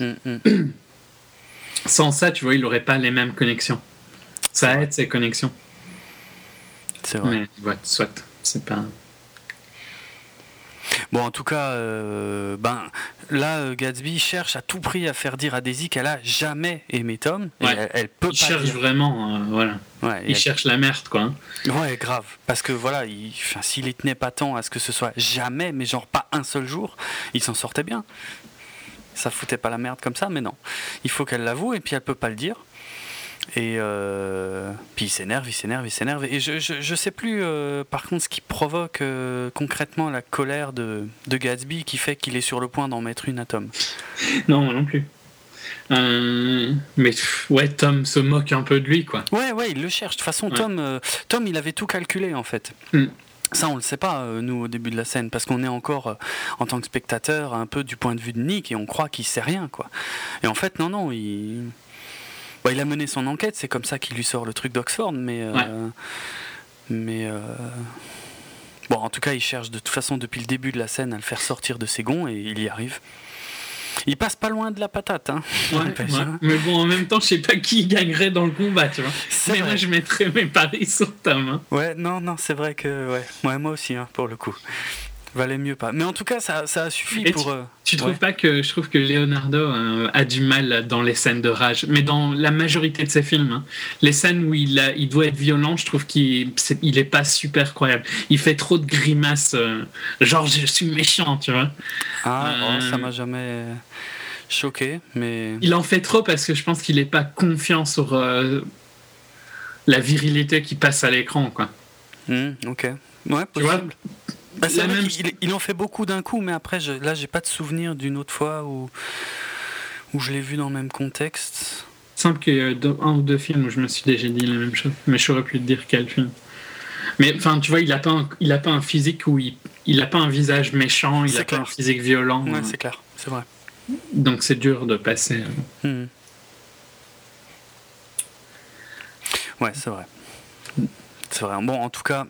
Euh, mm, mm. <clears throat> Sans ça, tu vois, il n'aurait pas les mêmes connexions. Ça aide ces connexions. C'est vrai. Mais soit, c'est pas. Bon, en tout cas, euh, ben, là, euh, Gatsby cherche à tout prix à faire dire à Daisy qu'elle a jamais aimé Tom. elle, peut il cherche vraiment, euh, voilà. il cherche la merde, quoi. Hein. Ouais, grave. Parce que voilà, s'il y tenait pas tant à ce que ce soit jamais, mais genre pas un seul jour, il s'en sortait bien. ça foutait pas la merde comme ça, mais non. Il faut qu'elle l'avoue et puis elle peut pas le dire. Et euh, puis il s'énerve, il s'énerve, il s'énerve. Et je, je, sais plus, euh, par contre, ce qui provoque euh, concrètement la colère de, de, Gatsby qui fait qu'il est sur le point d'en mettre une à Tom. Non, non plus. mais ouais, Tom se moque un peu de lui, quoi. Ouais, ouais, il le cherche. De toute façon, Tom, Tom, il avait tout calculé, en fait. Hmm. Ça, on le sait pas, nous, au début de la scène, parce qu'on est encore, en tant que spectateur, un peu du point de vue de Nick, et on croit qu'il sait rien, quoi. Et en fait, non, non, il bah, il a mené son enquête, c'est comme ça qu'il lui sort le truc d'Oxford, mais. Euh, mais. Euh, bon, en tout cas, il cherche de toute façon depuis le début de la scène à le faire sortir de ses gonds et il y arrive. Il passe pas loin de la patate. Hein, <laughs> mais bon, en même temps, je sais pas qui gagnerait dans le combat, tu vois. Mais moi, je mettrais mes paris sur ta main. Ouais, non, non, c'est vrai que. Ouais. moi aussi, hein, pour le coup. Valait mieux pas. Mais en tout cas, ça, ça a suffi pour. Tu, euh, tu trouves pas que je trouve que Leonardo euh, a du mal dans les scènes de rage, mais dans la majorité de ses films, hein. les scènes où il, a, il doit être violent, je trouve qu'il est, il est pas super croyable. Il fait trop de grimaces, euh, genre je suis méchant, tu vois. Ah, oh, ça m'a jamais choqué, mais. Il en fait trop parce que je pense qu'il est pas confiant sur la virilité qui passe à l'écran, quoi. Hmm, ok. Ouais, possible. Bah, il, en fait beaucoup d'un coup, mais après, je, là, j'ai pas de souvenir d'une autre fois où, où je l'ai vu dans le même contexte. Simple qu'il y a un ou deux films où je me suis déjà dit la même chose, mais je saurais plus te dire quel film. Mais enfin, tu vois, il a pas un, il a pas un physique où il, il a pas un visage méchant, il a pas un physique violent. Ouais, c'est clair, c'est vrai. Donc c'est dur de passer. Euh. Hmm. Ouais, c'est vrai. C'est vrai. Bon, en tout cas,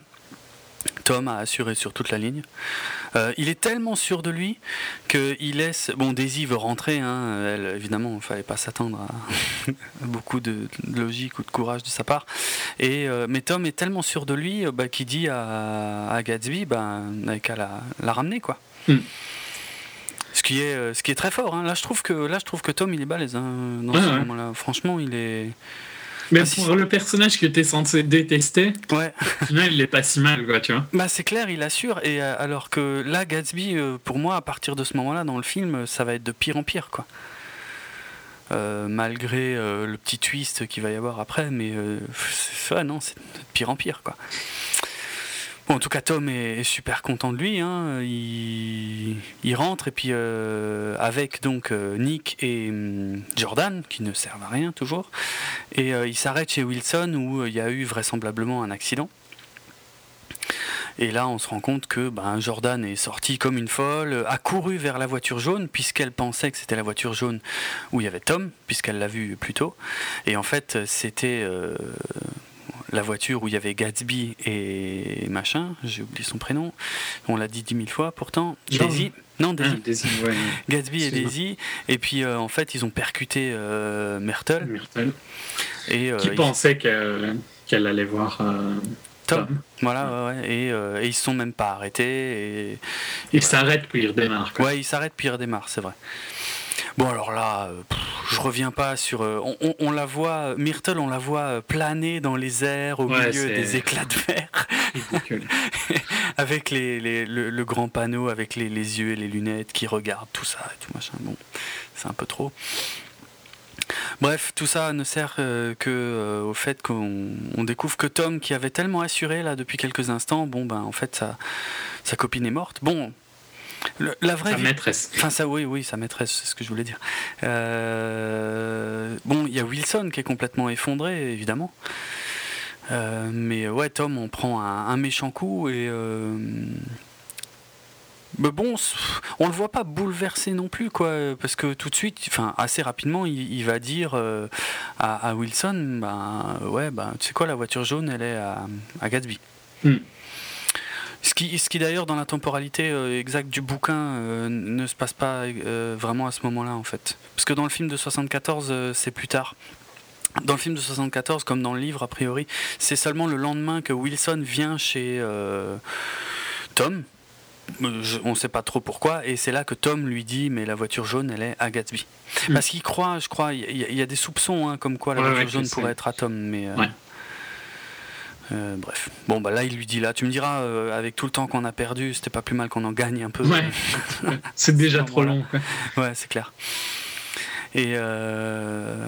Tom a assuré sur toute la ligne. Euh, il est tellement sûr de lui qu'il laisse. Bon, Daisy veut rentrer, hein, elle, évidemment, il ne fallait pas s'attendre à <laughs> beaucoup de, logique ou de courage de sa part. Et, euh, mais Tom est tellement sûr de lui euh, bah, qu'il dit à, Gatsby bah, qu'à la, la, ramener, quoi. Hmm. Ce qui, est, ce qui est très fort. Hein. Là, je trouve que, là, je trouve que Tom, il est balèze hein, dans ce moment-là. Franchement, il est. Mais pour le personnage que t'es censé détester, ouais. il est pas si mal, quoi, tu vois. Bah, c'est clair, il assure. Et euh, alors que là, Gatsby, euh, pour moi, à partir de ce moment-là, dans le film, ça va être de pire en pire, quoi. Euh, malgré le petit twist qu'il va y avoir après, mais ouais, non, c'est de pire en pire, quoi en tout cas, Tom est, super content de lui. Hein. Il, rentre et puis euh, avec donc euh, Nick et hum, Jordan, qui ne servent à rien toujours, et euh, il s'arrête chez Wilson où il y a eu vraisemblablement un accident. Et là, on se rend compte que ben, Jordan est sorti comme une folle, a couru vers la voiture jaune, puisqu'elle pensait que c'était la voiture jaune où il y avait Tom, puisqu'elle l'a vu plus tôt. Et en fait, c'était la voiture où il y avait Gatsby et machin, j'ai oublié son prénom, on l'a dit dix mille fois pourtant, Daisy. Non, Daisy. Ah, Gatsby et Daisy. Et puis euh, en fait, ils ont percuté euh, Myrtle. Myrtle. Et, euh, Qui pensait qu'elle allait voir. Tom. Voilà, ouais, et, et, ils se sont même pas arrêtés. Et, ils s'arrêtent puis ils redémarrent. Ouais, ils s'arrêtent puis ils redémarrent, c'est vrai. Bon, alors là, euh, je reviens pas sur. Euh, on, la voit, Myrtle, on la voit euh, planer dans les airs au milieu des éclats de verre. <laughs> <laughs> avec les, le, grand panneau, avec les, yeux et les lunettes qui regardent tout ça et tout machin. Bon, c'est un peu trop. Bref, tout ça ne sert que au fait qu'on découvre que Tom, qui avait tellement assuré là depuis quelques instants, bon ben en fait sa, sa copine est morte. Bon, la vraie sa maîtresse. Enfin, ça, oui, oui, sa maîtresse, c'est ce que je voulais dire. Euh, bon, il y a Wilson qui est complètement effondré, évidemment. Euh, mais ouais, Tom, on prend un, méchant coup et. Euh, mais bon, on le voit pas bouleversé non plus, quoi, parce que tout de suite, enfin assez rapidement, il, va dire à, Wilson, ben ouais, ben tu sais quoi, la voiture jaune, elle est à, Gatsby. Hmm. Ce qui, ce qui d'ailleurs dans la temporalité euh, exacte du bouquin euh, ne se passe pas euh, vraiment à ce moment-là en fait. Parce que dans le film de 74 c'est plus tard. Dans le film de 74 comme dans le livre a priori c'est seulement le lendemain que Wilson vient chez Tom. on ne sait pas trop pourquoi, et c'est là que Tom lui dit Mais la voiture jaune, elle est à Gatsby. Hmm. Parce qu'il croit, je crois, il y, a des soupçons hein, comme quoi la voiture jaune pourrait être à Tom, mais Euh, bref. Bon, bah là, il lui dit là, tu me diras, euh, avec tout le temps qu'on a perdu, c'était pas plus mal qu'on en gagne un peu. Ouais, <laughs> c'est déjà trop long. Ouais, c'est clair. Et, euh,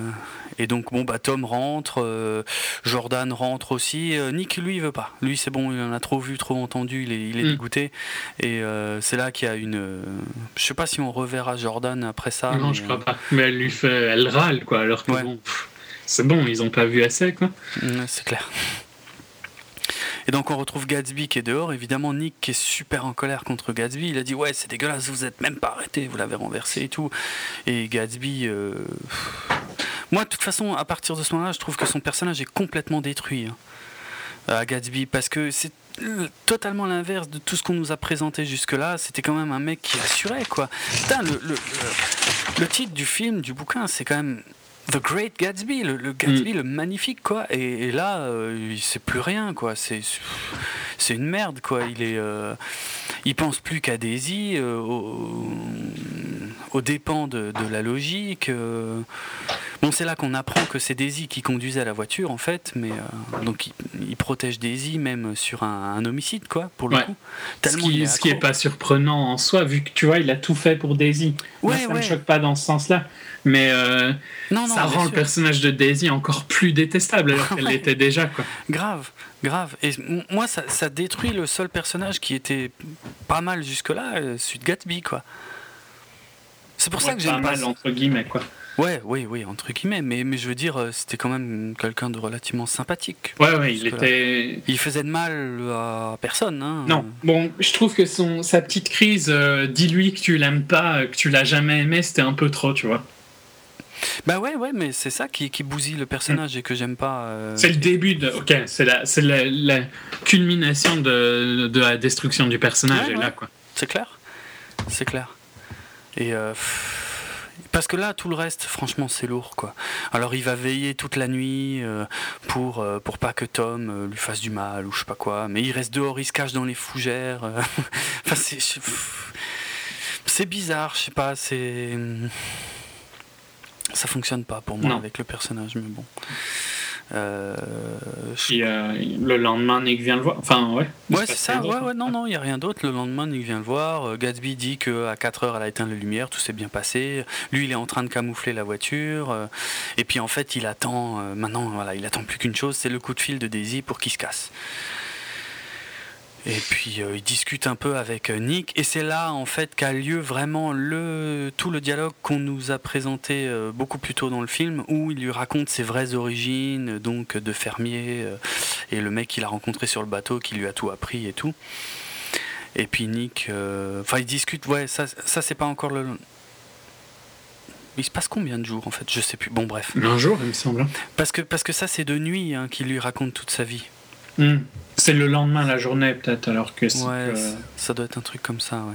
et donc, bon, bah, Tom rentre, Jordan rentre aussi. Nick, lui, il veut pas. Lui, c'est bon, il en a trop vu, trop entendu, il est, il est mm. dégoûté. Et c'est là qu'il y a une. je sais pas si on reverra Jordan après ça. Non, je crois pas. Mais elle lui fait. Elle râle, quoi, alors que bon. C'est bon, ils ont pas vu assez, quoi. c'est clair. Et donc on retrouve Gatsby qui est dehors. Évidemment, Nick qui est super en colère contre Gatsby. Il a dit ouais c'est dégueulasse, vous êtes même pas arrêté, vous l'avez renversé et tout. Et Gatsby, euh, moi de toute façon à partir de ce moment-là, je trouve que son personnage est complètement détruit hein, à Gatsby parce que c'est totalement l'inverse de tout ce qu'on nous a présenté jusque-là. C'était quand même un mec qui assurait quoi. Putain, le, le titre du film, du bouquin, c'est quand même The Great Gatsby, le, Gatsby, mm. le magnifique, quoi. Et, là, euh, il sait plus rien, quoi. C'est, c'est une merde, quoi. Il est, euh, il pense plus qu'à Daisy, euh, aux, dépens de, la logique. Bon, c'est là qu'on apprend que c'est Daisy qui conduisait la voiture, en fait. Mais donc, il, protège Daisy même sur un, homicide, quoi, pour le coup. ce qui, ce qui est pas surprenant en soi, vu que tu vois, il a tout fait pour Daisy. Ouais, ça ne me choque pas dans ce sens-là. Mais euh, ça rend le personnage de Daisy encore plus détestable alors qu'elle <laughs> l'était déjà. Quoi. Grave, grave. Et moi, ça, ça, détruit le seul personnage qui était pas mal jusque-là, euh, celui de Gatsby. quoi. C'est pour ça que j'aime pas. mal, entre guillemets, quoi. Ouais, oui, oui, entre guillemets, mais, mais je veux dire, euh, c'était quand même quelqu'un de relativement sympathique. Ouais, ouais, il était. Il faisait de mal à personne. Hein. Non, bon, je trouve que son, sa petite crise, dis-lui que tu l'aimes pas, que tu l'as jamais aimé, c'était un peu trop, tu vois. Bah ouais, ouais, mais c'est ça qui, qui, bousille le personnage et que j'aime pas. Euh, c'est le début de. Ok, c'est la, c'est la, culmination de, de, la destruction du personnage, là, quoi. C'est clair. C'est clair. Et. Euh, parce que là, tout le reste, franchement, c'est lourd, quoi. Alors, il va veiller toute la nuit euh, pour, pour pas que Tom lui fasse du mal ou je sais pas quoi. Mais il reste dehors, il se cache dans les fougères. <laughs> enfin, c'est. C'est bizarre, je sais pas, c'est ça fonctionne pas pour moi avec le personnage, mais bon. Euh, le lendemain, Nick vient le voir. Enfin, ouais. Ouais, c'est ça. Ouais, ouais, non, non, il n'y a rien d'autre. Le lendemain, Nick vient le voir. Euh, Gatsby dit qu'à 4 heures, elle a éteint les lumières, tout s'est bien passé. Lui, il est en train de camoufler la voiture. Euh, et puis, en fait, il attend. maintenant, voilà, il attend plus qu'une chose c'est le coup de fil de Daisy pour qu'il se casse. Et puis euh, il discute un peu avec euh, Nick, et c'est là en fait qu'a lieu vraiment le, tout le dialogue qu'on nous a présenté euh, beaucoup plus tôt dans le film, où il lui raconte ses vraies origines, donc de fermier, et le mec qu'il a rencontré sur le bateau qui lui a tout appris et tout. Et puis Nick, enfin il discute, ouais, ça, ça c'est pas encore le. Il se passe combien de jours en fait? Je sais plus. Bon, bref. Un jour, il me semble. Parce que, parce que ça, c'est de nuit hein, qu'il lui raconte toute sa vie. Hmm. C'est le lendemain, la journée, peut-être, alors que Ouais, ça doit être un truc comme ça, ouais.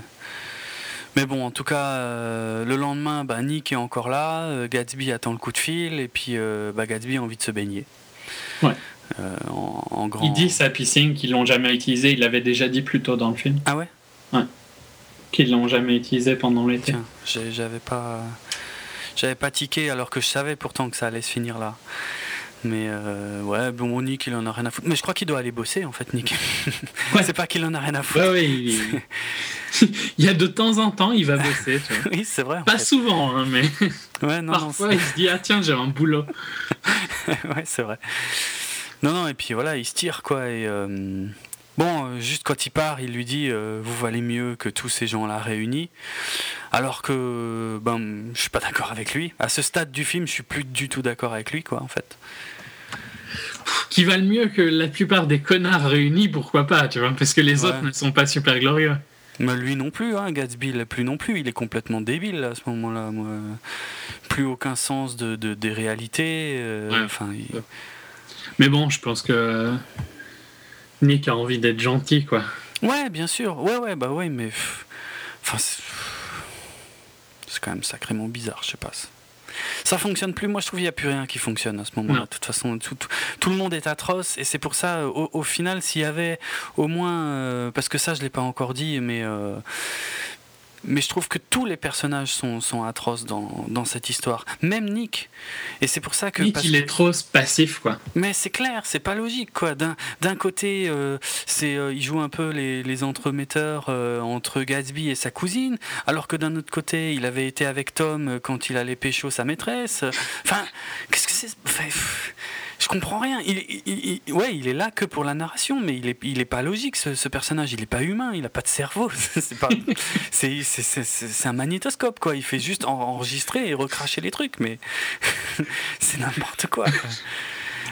Mais bon, en tout cas, euh, le lendemain, bah, Nick est encore là, euh, Gatsby attend le coup de fil, et puis euh, bah, Gatsby a envie de se baigner. Ouais. En, grand... Il dit sa piscine qu'ils l'ont jamais utilisée, il l'avait déjà dit plus tôt dans le film. Ah ouais? Ouais. Qu'ils l'ont jamais utilisée pendant l'été. J'avais pas. J'avais pas tiqué alors que je savais pourtant que ça allait se finir là. Mais euh, ouais, bon, Nick, il en a rien à foutre. Mais je crois qu'il doit aller bosser, en fait, Nick. <laughs> Ouais. c'est pas qu'il en a rien à foutre. <laughs> Il... y a de temps en temps, il va bosser. Tu vois. <laughs> oui, c'est vrai. Pas souvent, hein, mais. Ouais, non, Parfois, il se dit, ah tiens, j'ai un boulot. ouais, c'est vrai. Non, non, et puis voilà, il se tire, quoi. Et. Euh... Bon, euh, juste quand il part, il lui dit euh, Vous valez mieux que tous ces gens-là réunis. Alors que ben, je suis pas d'accord avec lui. À ce stade du film, je suis plus du tout d'accord avec lui, quoi, en fait. Qui valent mieux que la plupart des connards réunis, pourquoi pas, tu vois, parce que les autres ne sont pas super glorieux. Mais lui non plus, hein, Gatsby, plus non plus. Il est complètement débile à ce moment-là. Plus aucun sens de, des réalités. Euh, Mais bon, je pense que Nick a envie d'être gentil, quoi. Ouais, bien sûr. Ouais, ouais, bah ouais, mais. Enfin, c'est quand même sacrément bizarre, je sais pas. Ça fonctionne plus. Moi, je trouve qu'il n'y a plus rien qui fonctionne à ce moment-là. De toute façon, tout, tout, le monde est atroce. Et c'est pour ça, au, final, s'il y avait au moins. Euh, parce que ça, je ne l'ai pas encore dit, mais. Euh, mais je trouve que tous les personnages sont, sont atroces dans, dans, cette histoire. Même Nick. Et c'est pour ça que. Nick, il est trop passif, quoi. Mais c'est clair, c'est pas logique, quoi. D'un côté, euh, c'est euh, il joue un peu les, les entremetteurs euh, entre Gatsby et sa cousine, alors que d'un autre côté, il avait été avec Tom quand il allait pécho sa maîtresse. Enfin, qu'est-ce que c'est. Je comprends rien. Il, ouais, il est là que pour la narration, mais il est, il est pas logique ce, personnage. Il est pas humain. Il a pas de cerveau. <laughs> c'est pas, c'est, c'est, un magnétoscope quoi. Il fait juste enregistrer et recracher les trucs, mais <laughs> c'est n'importe quoi,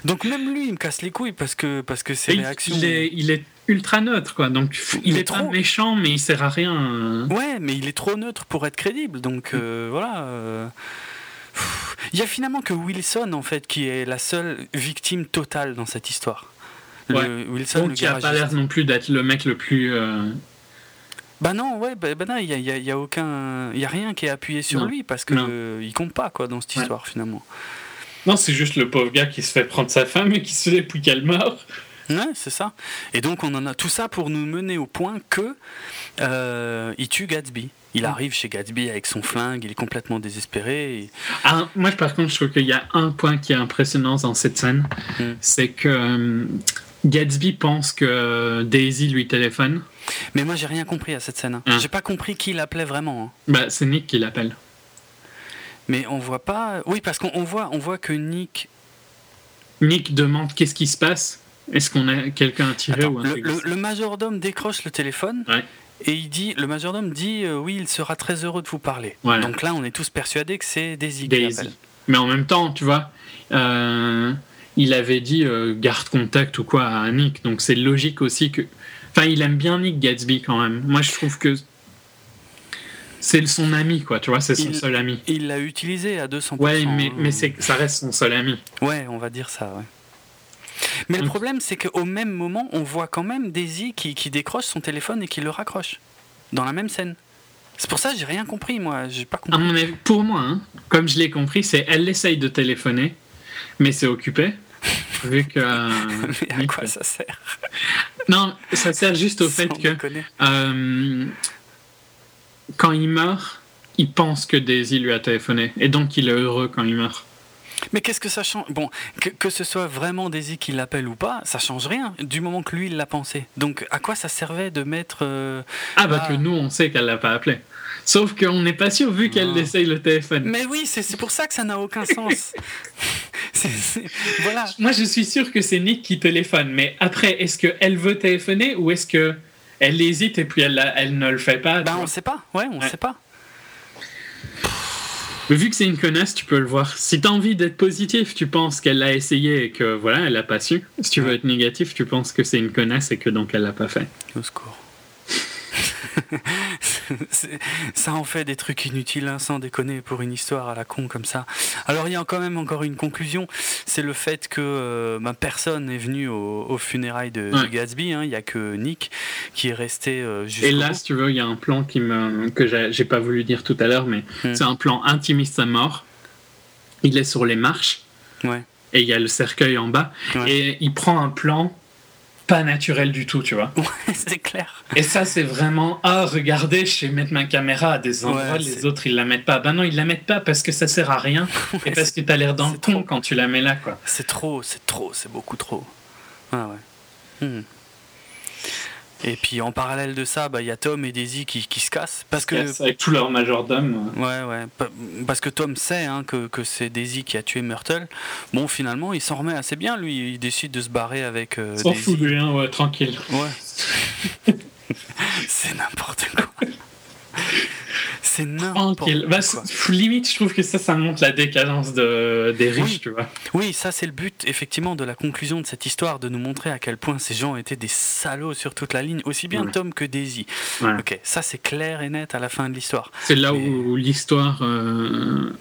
Donc même lui, il me casse les couilles parce que parce que ses réactions. Il est, il est ultra neutre quoi. Donc il, est, trop méchant, mais il sert à rien. Ouais, mais il est trop neutre pour être crédible. Donc euh, voilà. Il y a finalement que Wilson, en fait, qui est la seule victime totale dans cette histoire. Wilson, Donc, le qui n'a pas l'air non plus d'être le mec le plus. Euh, bah non, ouais, bah, bah non, il y a, y a, aucun, il y a rien qui est appuyé sur lui parce que il compte pas quoi dans cette histoire finalement. Non, c'est juste le pauvre gars qui se fait prendre sa femme et qui se fait puis qu'elle meurt. Ouais, c'est ça. Et donc on en a tout ça pour nous mener au point que euh, il tue Gatsby. Il arrive chez Gatsby avec son flingue, il est complètement désespéré. Ah, moi, par contre, je trouve qu'il y a un point qui est impressionnant dans cette scène, hmm. c'est que euh, Gatsby pense que Daisy lui téléphone. Mais moi, j'ai rien compris à cette scène. Hein. Hein. J'ai pas compris qui l'appelait vraiment. Hein. Bah, c'est Nick qui l'appelle. Mais on voit pas. Oui, parce qu'on voit, on voit que Nick. Nick demande qu'est-ce qui se passe. Est-ce qu'on a quelqu'un à tirer ou le, le, le, majordome décroche le téléphone. Ouais. Et il dit, le majordome dit, euh, oui, il sera très heureux de vous parler. Donc là, on est tous persuadés que c'est Daisy, Daisy. Mais en même temps, tu vois, euh, il avait dit euh, garde contact ou quoi à Nick. Donc c'est logique aussi que. Enfin, il aime bien Nick Gatsby quand même. Moi, je trouve que c'est son ami, quoi. Tu vois, c'est son seul ami. Il l'a utilisé à 200%. Ouais, mais, mais ça reste son seul ami. Ouais, on va dire ça, ouais. Mais le problème, c'est qu'au même moment, on voit quand même Daisy qui, qui, décroche son téléphone et qui le raccroche. Dans la même scène. C'est pour ça que j'ai rien compris, moi. J'ai pas compris. pour moi, hein, comme je l'ai compris, c'est elle essaye de téléphoner, mais c'est occupé. <laughs> Vu que. mais à quoi ça sert? Non, ça sert juste au <laughs> fait que. Euh, quand il meurt, il pense que Daisy lui a téléphoné. Et donc il est heureux quand il meurt. Mais qu'est-ce que ça change? Bon, que, ce soit vraiment Daisy qui l'appelle ou pas, ça change rien du moment que lui il l'a pensé. Donc à quoi ça servait de mettre euh, Ah bah que nous on sait qu'elle l'a pas appelé. Sauf qu'on n'est pas sûr vu qu'elle essaye le téléphone. Mais oui, c'est pour ça que ça n'a aucun sens. <laughs> Voilà. Moi je suis sûr que c'est Nick qui téléphone, mais après est-ce qu'elle veut téléphoner ou est-ce que elle hésite et puis elle, elle ne le fait pas Bah on sait pas, ouais, on sait pas. Mais vu que c'est une connasse, tu peux le voir. Si tu as envie d'être positif, tu penses qu'elle l'a essayé et que voilà, elle l'a pas su. Si tu veux être négatif, tu penses que c'est une connasse et que donc elle l'a pas fait. Au secours. Ça en fait des trucs inutiles, hein, sans déconner, pour une histoire à la con comme ça. Alors il y a quand même encore une conclusion, c'est le fait que euh, ma personne est venue au, funérailles de, Gatsby. Hein. Il n'y a que Nick qui est resté euh, Et là, si tu veux, il y a un plan qui me, que j'ai pas voulu dire tout à l'heure, mais hmm. c'est un plan intimiste à mort. Il est sur les marches. Et il y a le cercueil en bas. Et il prend un plan pas naturel du tout, tu vois. Ouais, <laughs> c'est clair. Et ça, c'est vraiment, ah, regardez, je vais mettre ma caméra à des endroits, les autres, ils la mettent pas. Ben non, ils la mettent pas parce que ça sert à rien <laughs> et parce que t'as l'air dans le con quand tu la mets là, quoi. C'est trop, c'est trop, c'est beaucoup trop. Ah ouais. Hmm. Et puis en parallèle de ça, bah, il y a Tom et Daisy qui, qui se cassent. Parce que... avec tout leur majordome. Ouais, ouais. Parce que Tom sait hein, que, que c'est Daisy qui a tué Myrtle. Bon, finalement, il s'en remet assez bien, lui. Il décide de se barrer avec euh, S'en fout de rien, ouais, tranquille. Ouais. <laughs> c'est n'importe quoi. <laughs> C'est n'importe bah, Limite, je trouve que ça, ça montre la décadence de, des riches, oui. tu vois. Oui, ça, c'est le but, effectivement, de la conclusion de cette histoire, de nous montrer à quel point ces gens étaient des salauds sur toute la ligne, aussi bien Tom que Daisy. Ok, ça, c'est clair et net à la fin de l'histoire. C'est là où l'histoire euh,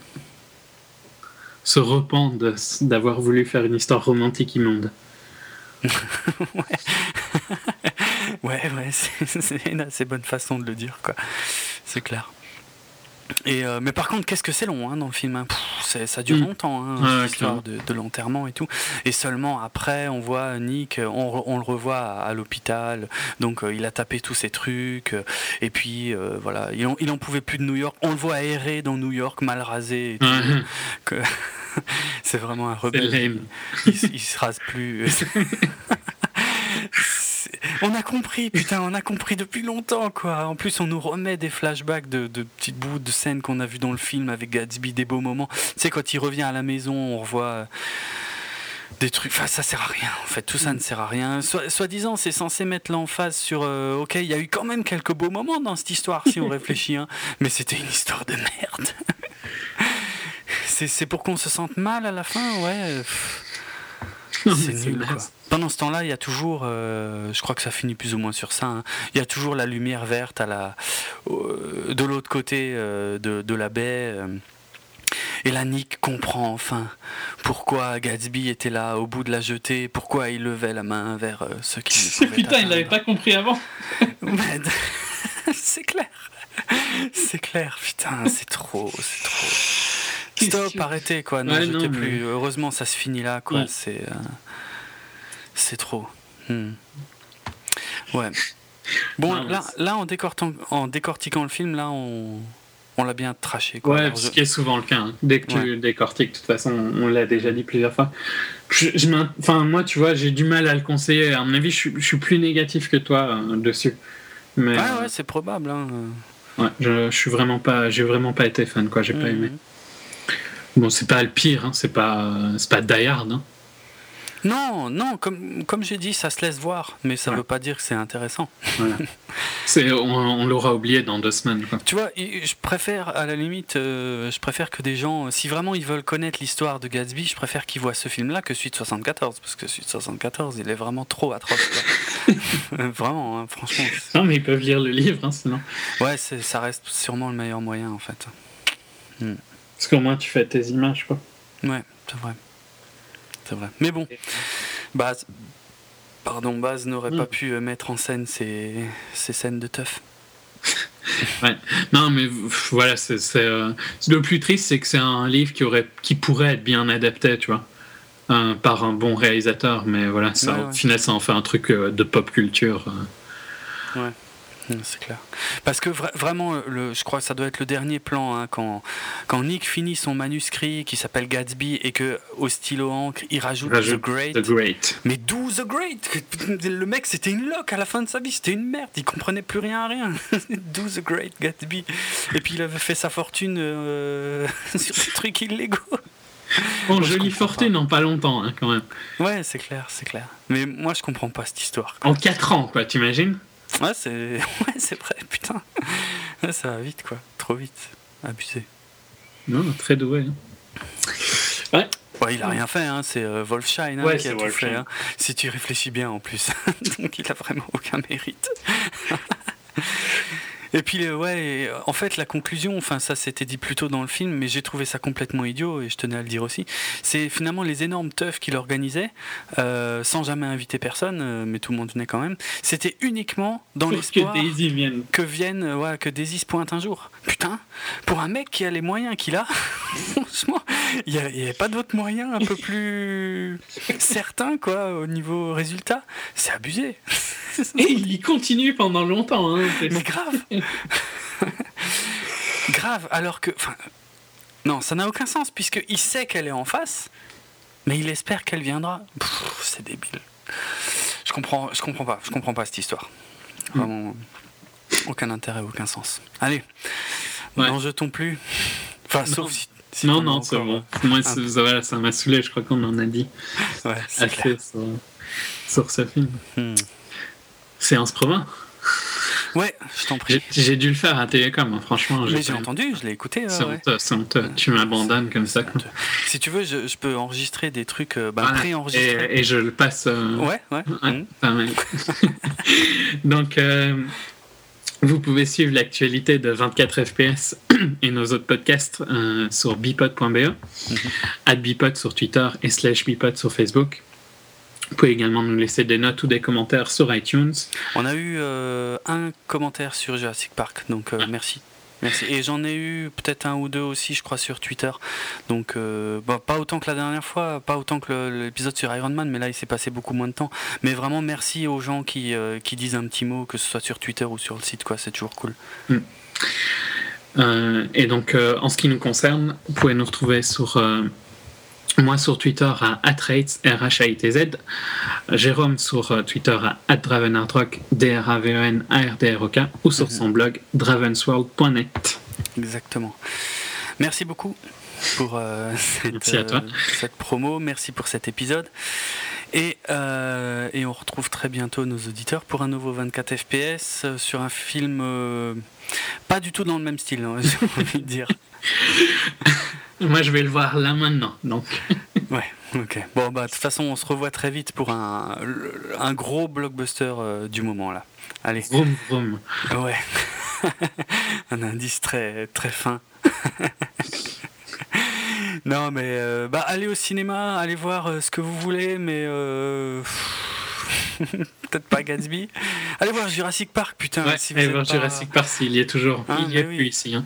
se repent d'avoir voulu faire une histoire romantique immonde. <laughs> <laughs> ouais, ouais, ouais c'est une assez bonne façon de le dire, quoi. C'est clair. Et euh, mais par contre, qu'est-ce que c'est long hein, dans le film hein. Ça dure mm. longtemps, hein, l'histoire de, l'enterrement et tout. Et seulement après, on voit Nick, on, le revoit à, l'hôpital. Donc il a tapé tous ses trucs. et puis voilà, il en, il en pouvait plus de New York. On le voit errer dans New York, mal rasé. Et tout, <laughs> c'est vraiment un rebelle. Il, il, se rase plus. <laughs> on a compris, putain, on a compris depuis longtemps, quoi. En plus, on nous remet des flashbacks de, de petites bouts de scènes qu'on a vues dans le film avec Gatsby, des beaux moments. Tu sais, quand il revient à la maison, on revoit des trucs. Enfin, ça sert à rien, en fait. Tout ça ne sert à rien. Soit-disant, c'est censé mettre l'emphase sur. Euh, ok, il y a eu quand même quelques beaux moments dans cette histoire, si on <laughs> réfléchit, hein. mais c'était une histoire de merde. <laughs> c'est pour qu'on se sente mal à la fin, ouais. C'est nul, quoi. Pendant ce temps-là, il y a toujours, euh, je crois que ça finit plus ou moins sur ça, hein, il y a toujours la lumière verte à la, de l'autre côté euh, de, la baie. Euh. et la Nick comprend enfin pourquoi Gatsby était là au bout de la jetée, pourquoi il levait la main vers ceux qui <laughs> Putain, il l'avait pas compris avant. <laughs> <laughs> c'est clair. C'est clair, putain, c'est trop, c'est trop. Stop, <laughs> arrêtez quoi, non, ouais, plus. Heureusement, ça se finit là, quoi. C'est. C'est trop. Hmm. Ouais. Bon, là, là en, décortiquant, en décortiquant le film, là, on, on l'a bien traché. Quoi. Ouais, ce qui est souvent le cas. Hein. Dès que tu décortiques, de toute façon, on l'a déjà dit plusieurs fois. Je, enfin, moi, tu vois, j'ai du mal à le conseiller. À mon avis, je, je suis plus négatif que toi euh, dessus. Mais, ouais, ouais, c'est probable. Hein. Ouais, je, je, suis vraiment pas, j'ai vraiment pas été fan, quoi. J'ai pas hmm. aimé. Bon, c'est pas le pire, hein. c'est pas, c'est pas Die Hard. Hein. Non, non, comme, comme j'ai dit, ça se laisse voir, mais ça ne veut pas dire que c'est intéressant. <laughs> c'est, on, l'aura oublié dans deux semaines. Tu vois, je préfère, à la limite, euh, je préfère que des gens, si vraiment ils veulent connaître l'histoire de Gatsby, je préfère qu'ils voient ce film-là que Suite 74, parce que Suite 74, il est vraiment trop atroce. <laughs> vraiment, hein, franchement. Non, mais ils peuvent lire le livre, hein, sinon. Ouais, ça reste sûrement le meilleur moyen, en fait. Hmm. Parce qu'au moins, tu fais tes images, quoi. Ouais, c'est vrai c'est vrai. Mais bon, Baz, pardon, Baz n'aurait pas hmm. pu euh, mettre en scène ces, ces scènes de teuf. <laughs> ouais. Non, mais voilà, c'est euh, le plus triste, c'est que c'est un livre qui aurait, qui pourrait être bien adapté, tu vois, euh, par un bon réalisateur, mais voilà, ça, au final, ça en fait un truc de pop culture. Ouais. C'est clair. Parce que vraiment, le, je crois que ça doit être le dernier plan, hein, quand, quand Nick finit son manuscrit qui s'appelle Gatsby et que au stylo encre, il rajoute, The, Great. The Great. Mais d'où The Great? Le mec, c'était une loque à la fin de sa vie, c'était une merde, il comprenait plus rien à rien. <laughs> d'où The Great Gatsby. Et puis il avait fait sa fortune euh, <laughs> sur des trucs illégaux. Bon, jolie fortune en pas longtemps, hein, quand même. Ouais, c'est clair, c'est clair. Mais moi, je comprends pas cette histoire. En 4 ans, quoi, t'imagines? Ouais, c'est <laughs> ouais, c'est vrai, putain. ça va vite, quoi. Trop vite. Abusé. Non, très doué. Hein. Ouais. Ouais, il a rien fait, hein. c'est euh, Wolfsheim hein, qui a tout fait. Hein. Si tu réfléchis bien en plus. <laughs> Donc il a vraiment aucun mérite. <laughs> Et puis, euh, ouais, en fait, la conclusion, enfin, ça c'était dit plus tôt dans le film, mais j'ai trouvé ça complètement idiot, et je tenais à le dire aussi. C'est finalement les énormes teufs qu'il organisait, euh, sans jamais inviter personne, euh, mais tout le monde venait quand même. C'était uniquement dans l'espoir que Daisy vienne. Que vienne, ouais, que Daisy se pointe un jour. Putain, pour un mec qui a les moyens qu'il a, <laughs> franchement, il n'y avait pas d'autres moyens un peu plus <laughs> certains, quoi, au niveau résultat. C'est abusé. Et il y continue pendant longtemps. Hein, mais grave. <laughs> grave, alors que. Non, ça n'a aucun sens, puisqu'il sait qu'elle est en face, mais il espère qu'elle viendra. C'est débile. Je comprends, je comprends pas, je comprends pas cette histoire. Hmm. Vraiment, aucun intérêt, aucun sens. Allez, n'en jetons plus. Enfin, sauf si. non, non, c'est bon. Moi, ça m'a saoulé, je crois qu'on en a dit <laughs> ouais, assez sur, sur, ce film. Hmm. Séance province Ouais, je t'en prie. J'ai dû le faire à Télécom, hein, franchement. Mais j'ai entendu, je l'ai écouté. c'est honteux, Tu m'abandonnes comme ça. Si tu veux, je, je, peux enregistrer des trucs euh, bah, pré-enregistrés. Et, je le passe. Euh, ouais, ouais. Mmh. <laughs> Donc, euh, vous pouvez suivre l'actualité de 24 FPS <clears throat> et nos autres podcasts sur bipod.be, mmh. bipod sur Twitter et slash bipod sur Facebook. Vous pouvez également nous laisser des notes ou des commentaires sur iTunes. On a eu euh, un commentaire sur Jurassic Park, donc euh, merci. Merci. Et j'en ai eu peut-être un ou deux aussi, je crois, sur Twitter. Donc, euh, bah, pas autant que la dernière fois, pas autant que l'épisode sur Iron Man, mais là, il s'est passé beaucoup moins de temps. Mais vraiment, merci aux gens qui, euh, qui disent un petit mot, que ce soit sur Twitter ou sur le site, quoi. C'est toujours cool. Mm. Euh, et donc, en ce qui nous concerne, vous pouvez nous retrouver sur moi sur Twitter à atrates, r h i t z Jérôme sur euh, Twitter à dravenardrock, d r a v e n a r d r o k ou sur son blog dravensworld.net. Exactement. Merci beaucoup pour euh, <laughs> euh, cette, promo, merci pour cet épisode. Et, et, on retrouve très bientôt nos auditeurs pour un nouveau 24 FPS sur un film pas du tout dans le même style, hein, <laughs> j'ai envie de dire. <laughs> Moi, je vais le voir là maintenant, donc. <laughs> ouais, ok. Bon, bah, de toute façon, on se revoit très vite pour un, un gros blockbuster euh, du moment, là. Allez. Vroom, vroom. Ouais. <laughs> un indice très, très fin. <laughs> non, mais euh, bah, allez au cinéma, allez voir euh, ce que vous voulez, mais. Peut-être pas Gatsby. Allez voir Jurassic Park, putain. Ouais, si allez voir Jurassic Park s'il y est toujours. Ah, il y a bah plus ici. Hein.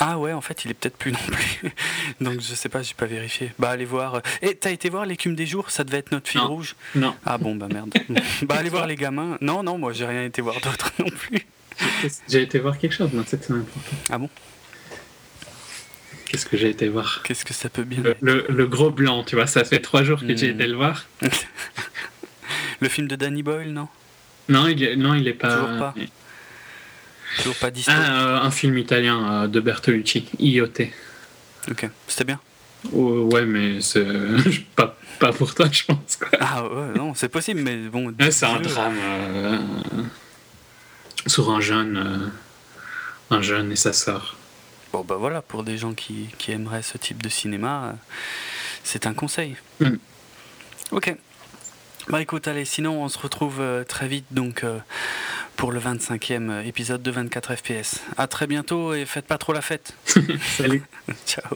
Ah ouais, en fait, il est peut-être plus non plus. <laughs> Donc je sais pas, j'ai pas vérifié. Bah allez voir. Et eh, t'as été voir l'écume des jours? Ça devait être notre fil rouge? Non. Ah bon, bah merde. <laughs> bah allez voir les gamins. Non, non, moi j'ai rien été voir d'autre <laughs> non plus. J'ai été voir quelque chose dans cette semaine. Ah bon? Qu'est-ce que j'ai été voir? Qu'est-ce que ça peut bien le, le, gros blanc, tu vois, ça fait trois jours que j'ai hmm. été le voir. le film de Danny Boyle, non? Non, il est, non, il est pas. Toujours pas. Toujours pas ah, euh, un film italien euh, de Bertolucci, IOT. Ok, c'était bien oh, Ouais, mais c'est <laughs> pas, pas pour toi, je pense. Ah ouais, non, c'est possible, mais bon. c'est un drame euh, sur un jeune, un jeune et sa sœur. Bon, bah voilà, pour des gens qui, qui aimeraient ce type de cinéma, c'est un conseil. Mm. Ok. Bah écoute, allez, sinon on se retrouve très vite donc pour le 25e épisode de 24 FPS. A très bientôt et faites pas trop la fête. <laughs> Salut. <laughs> Ciao.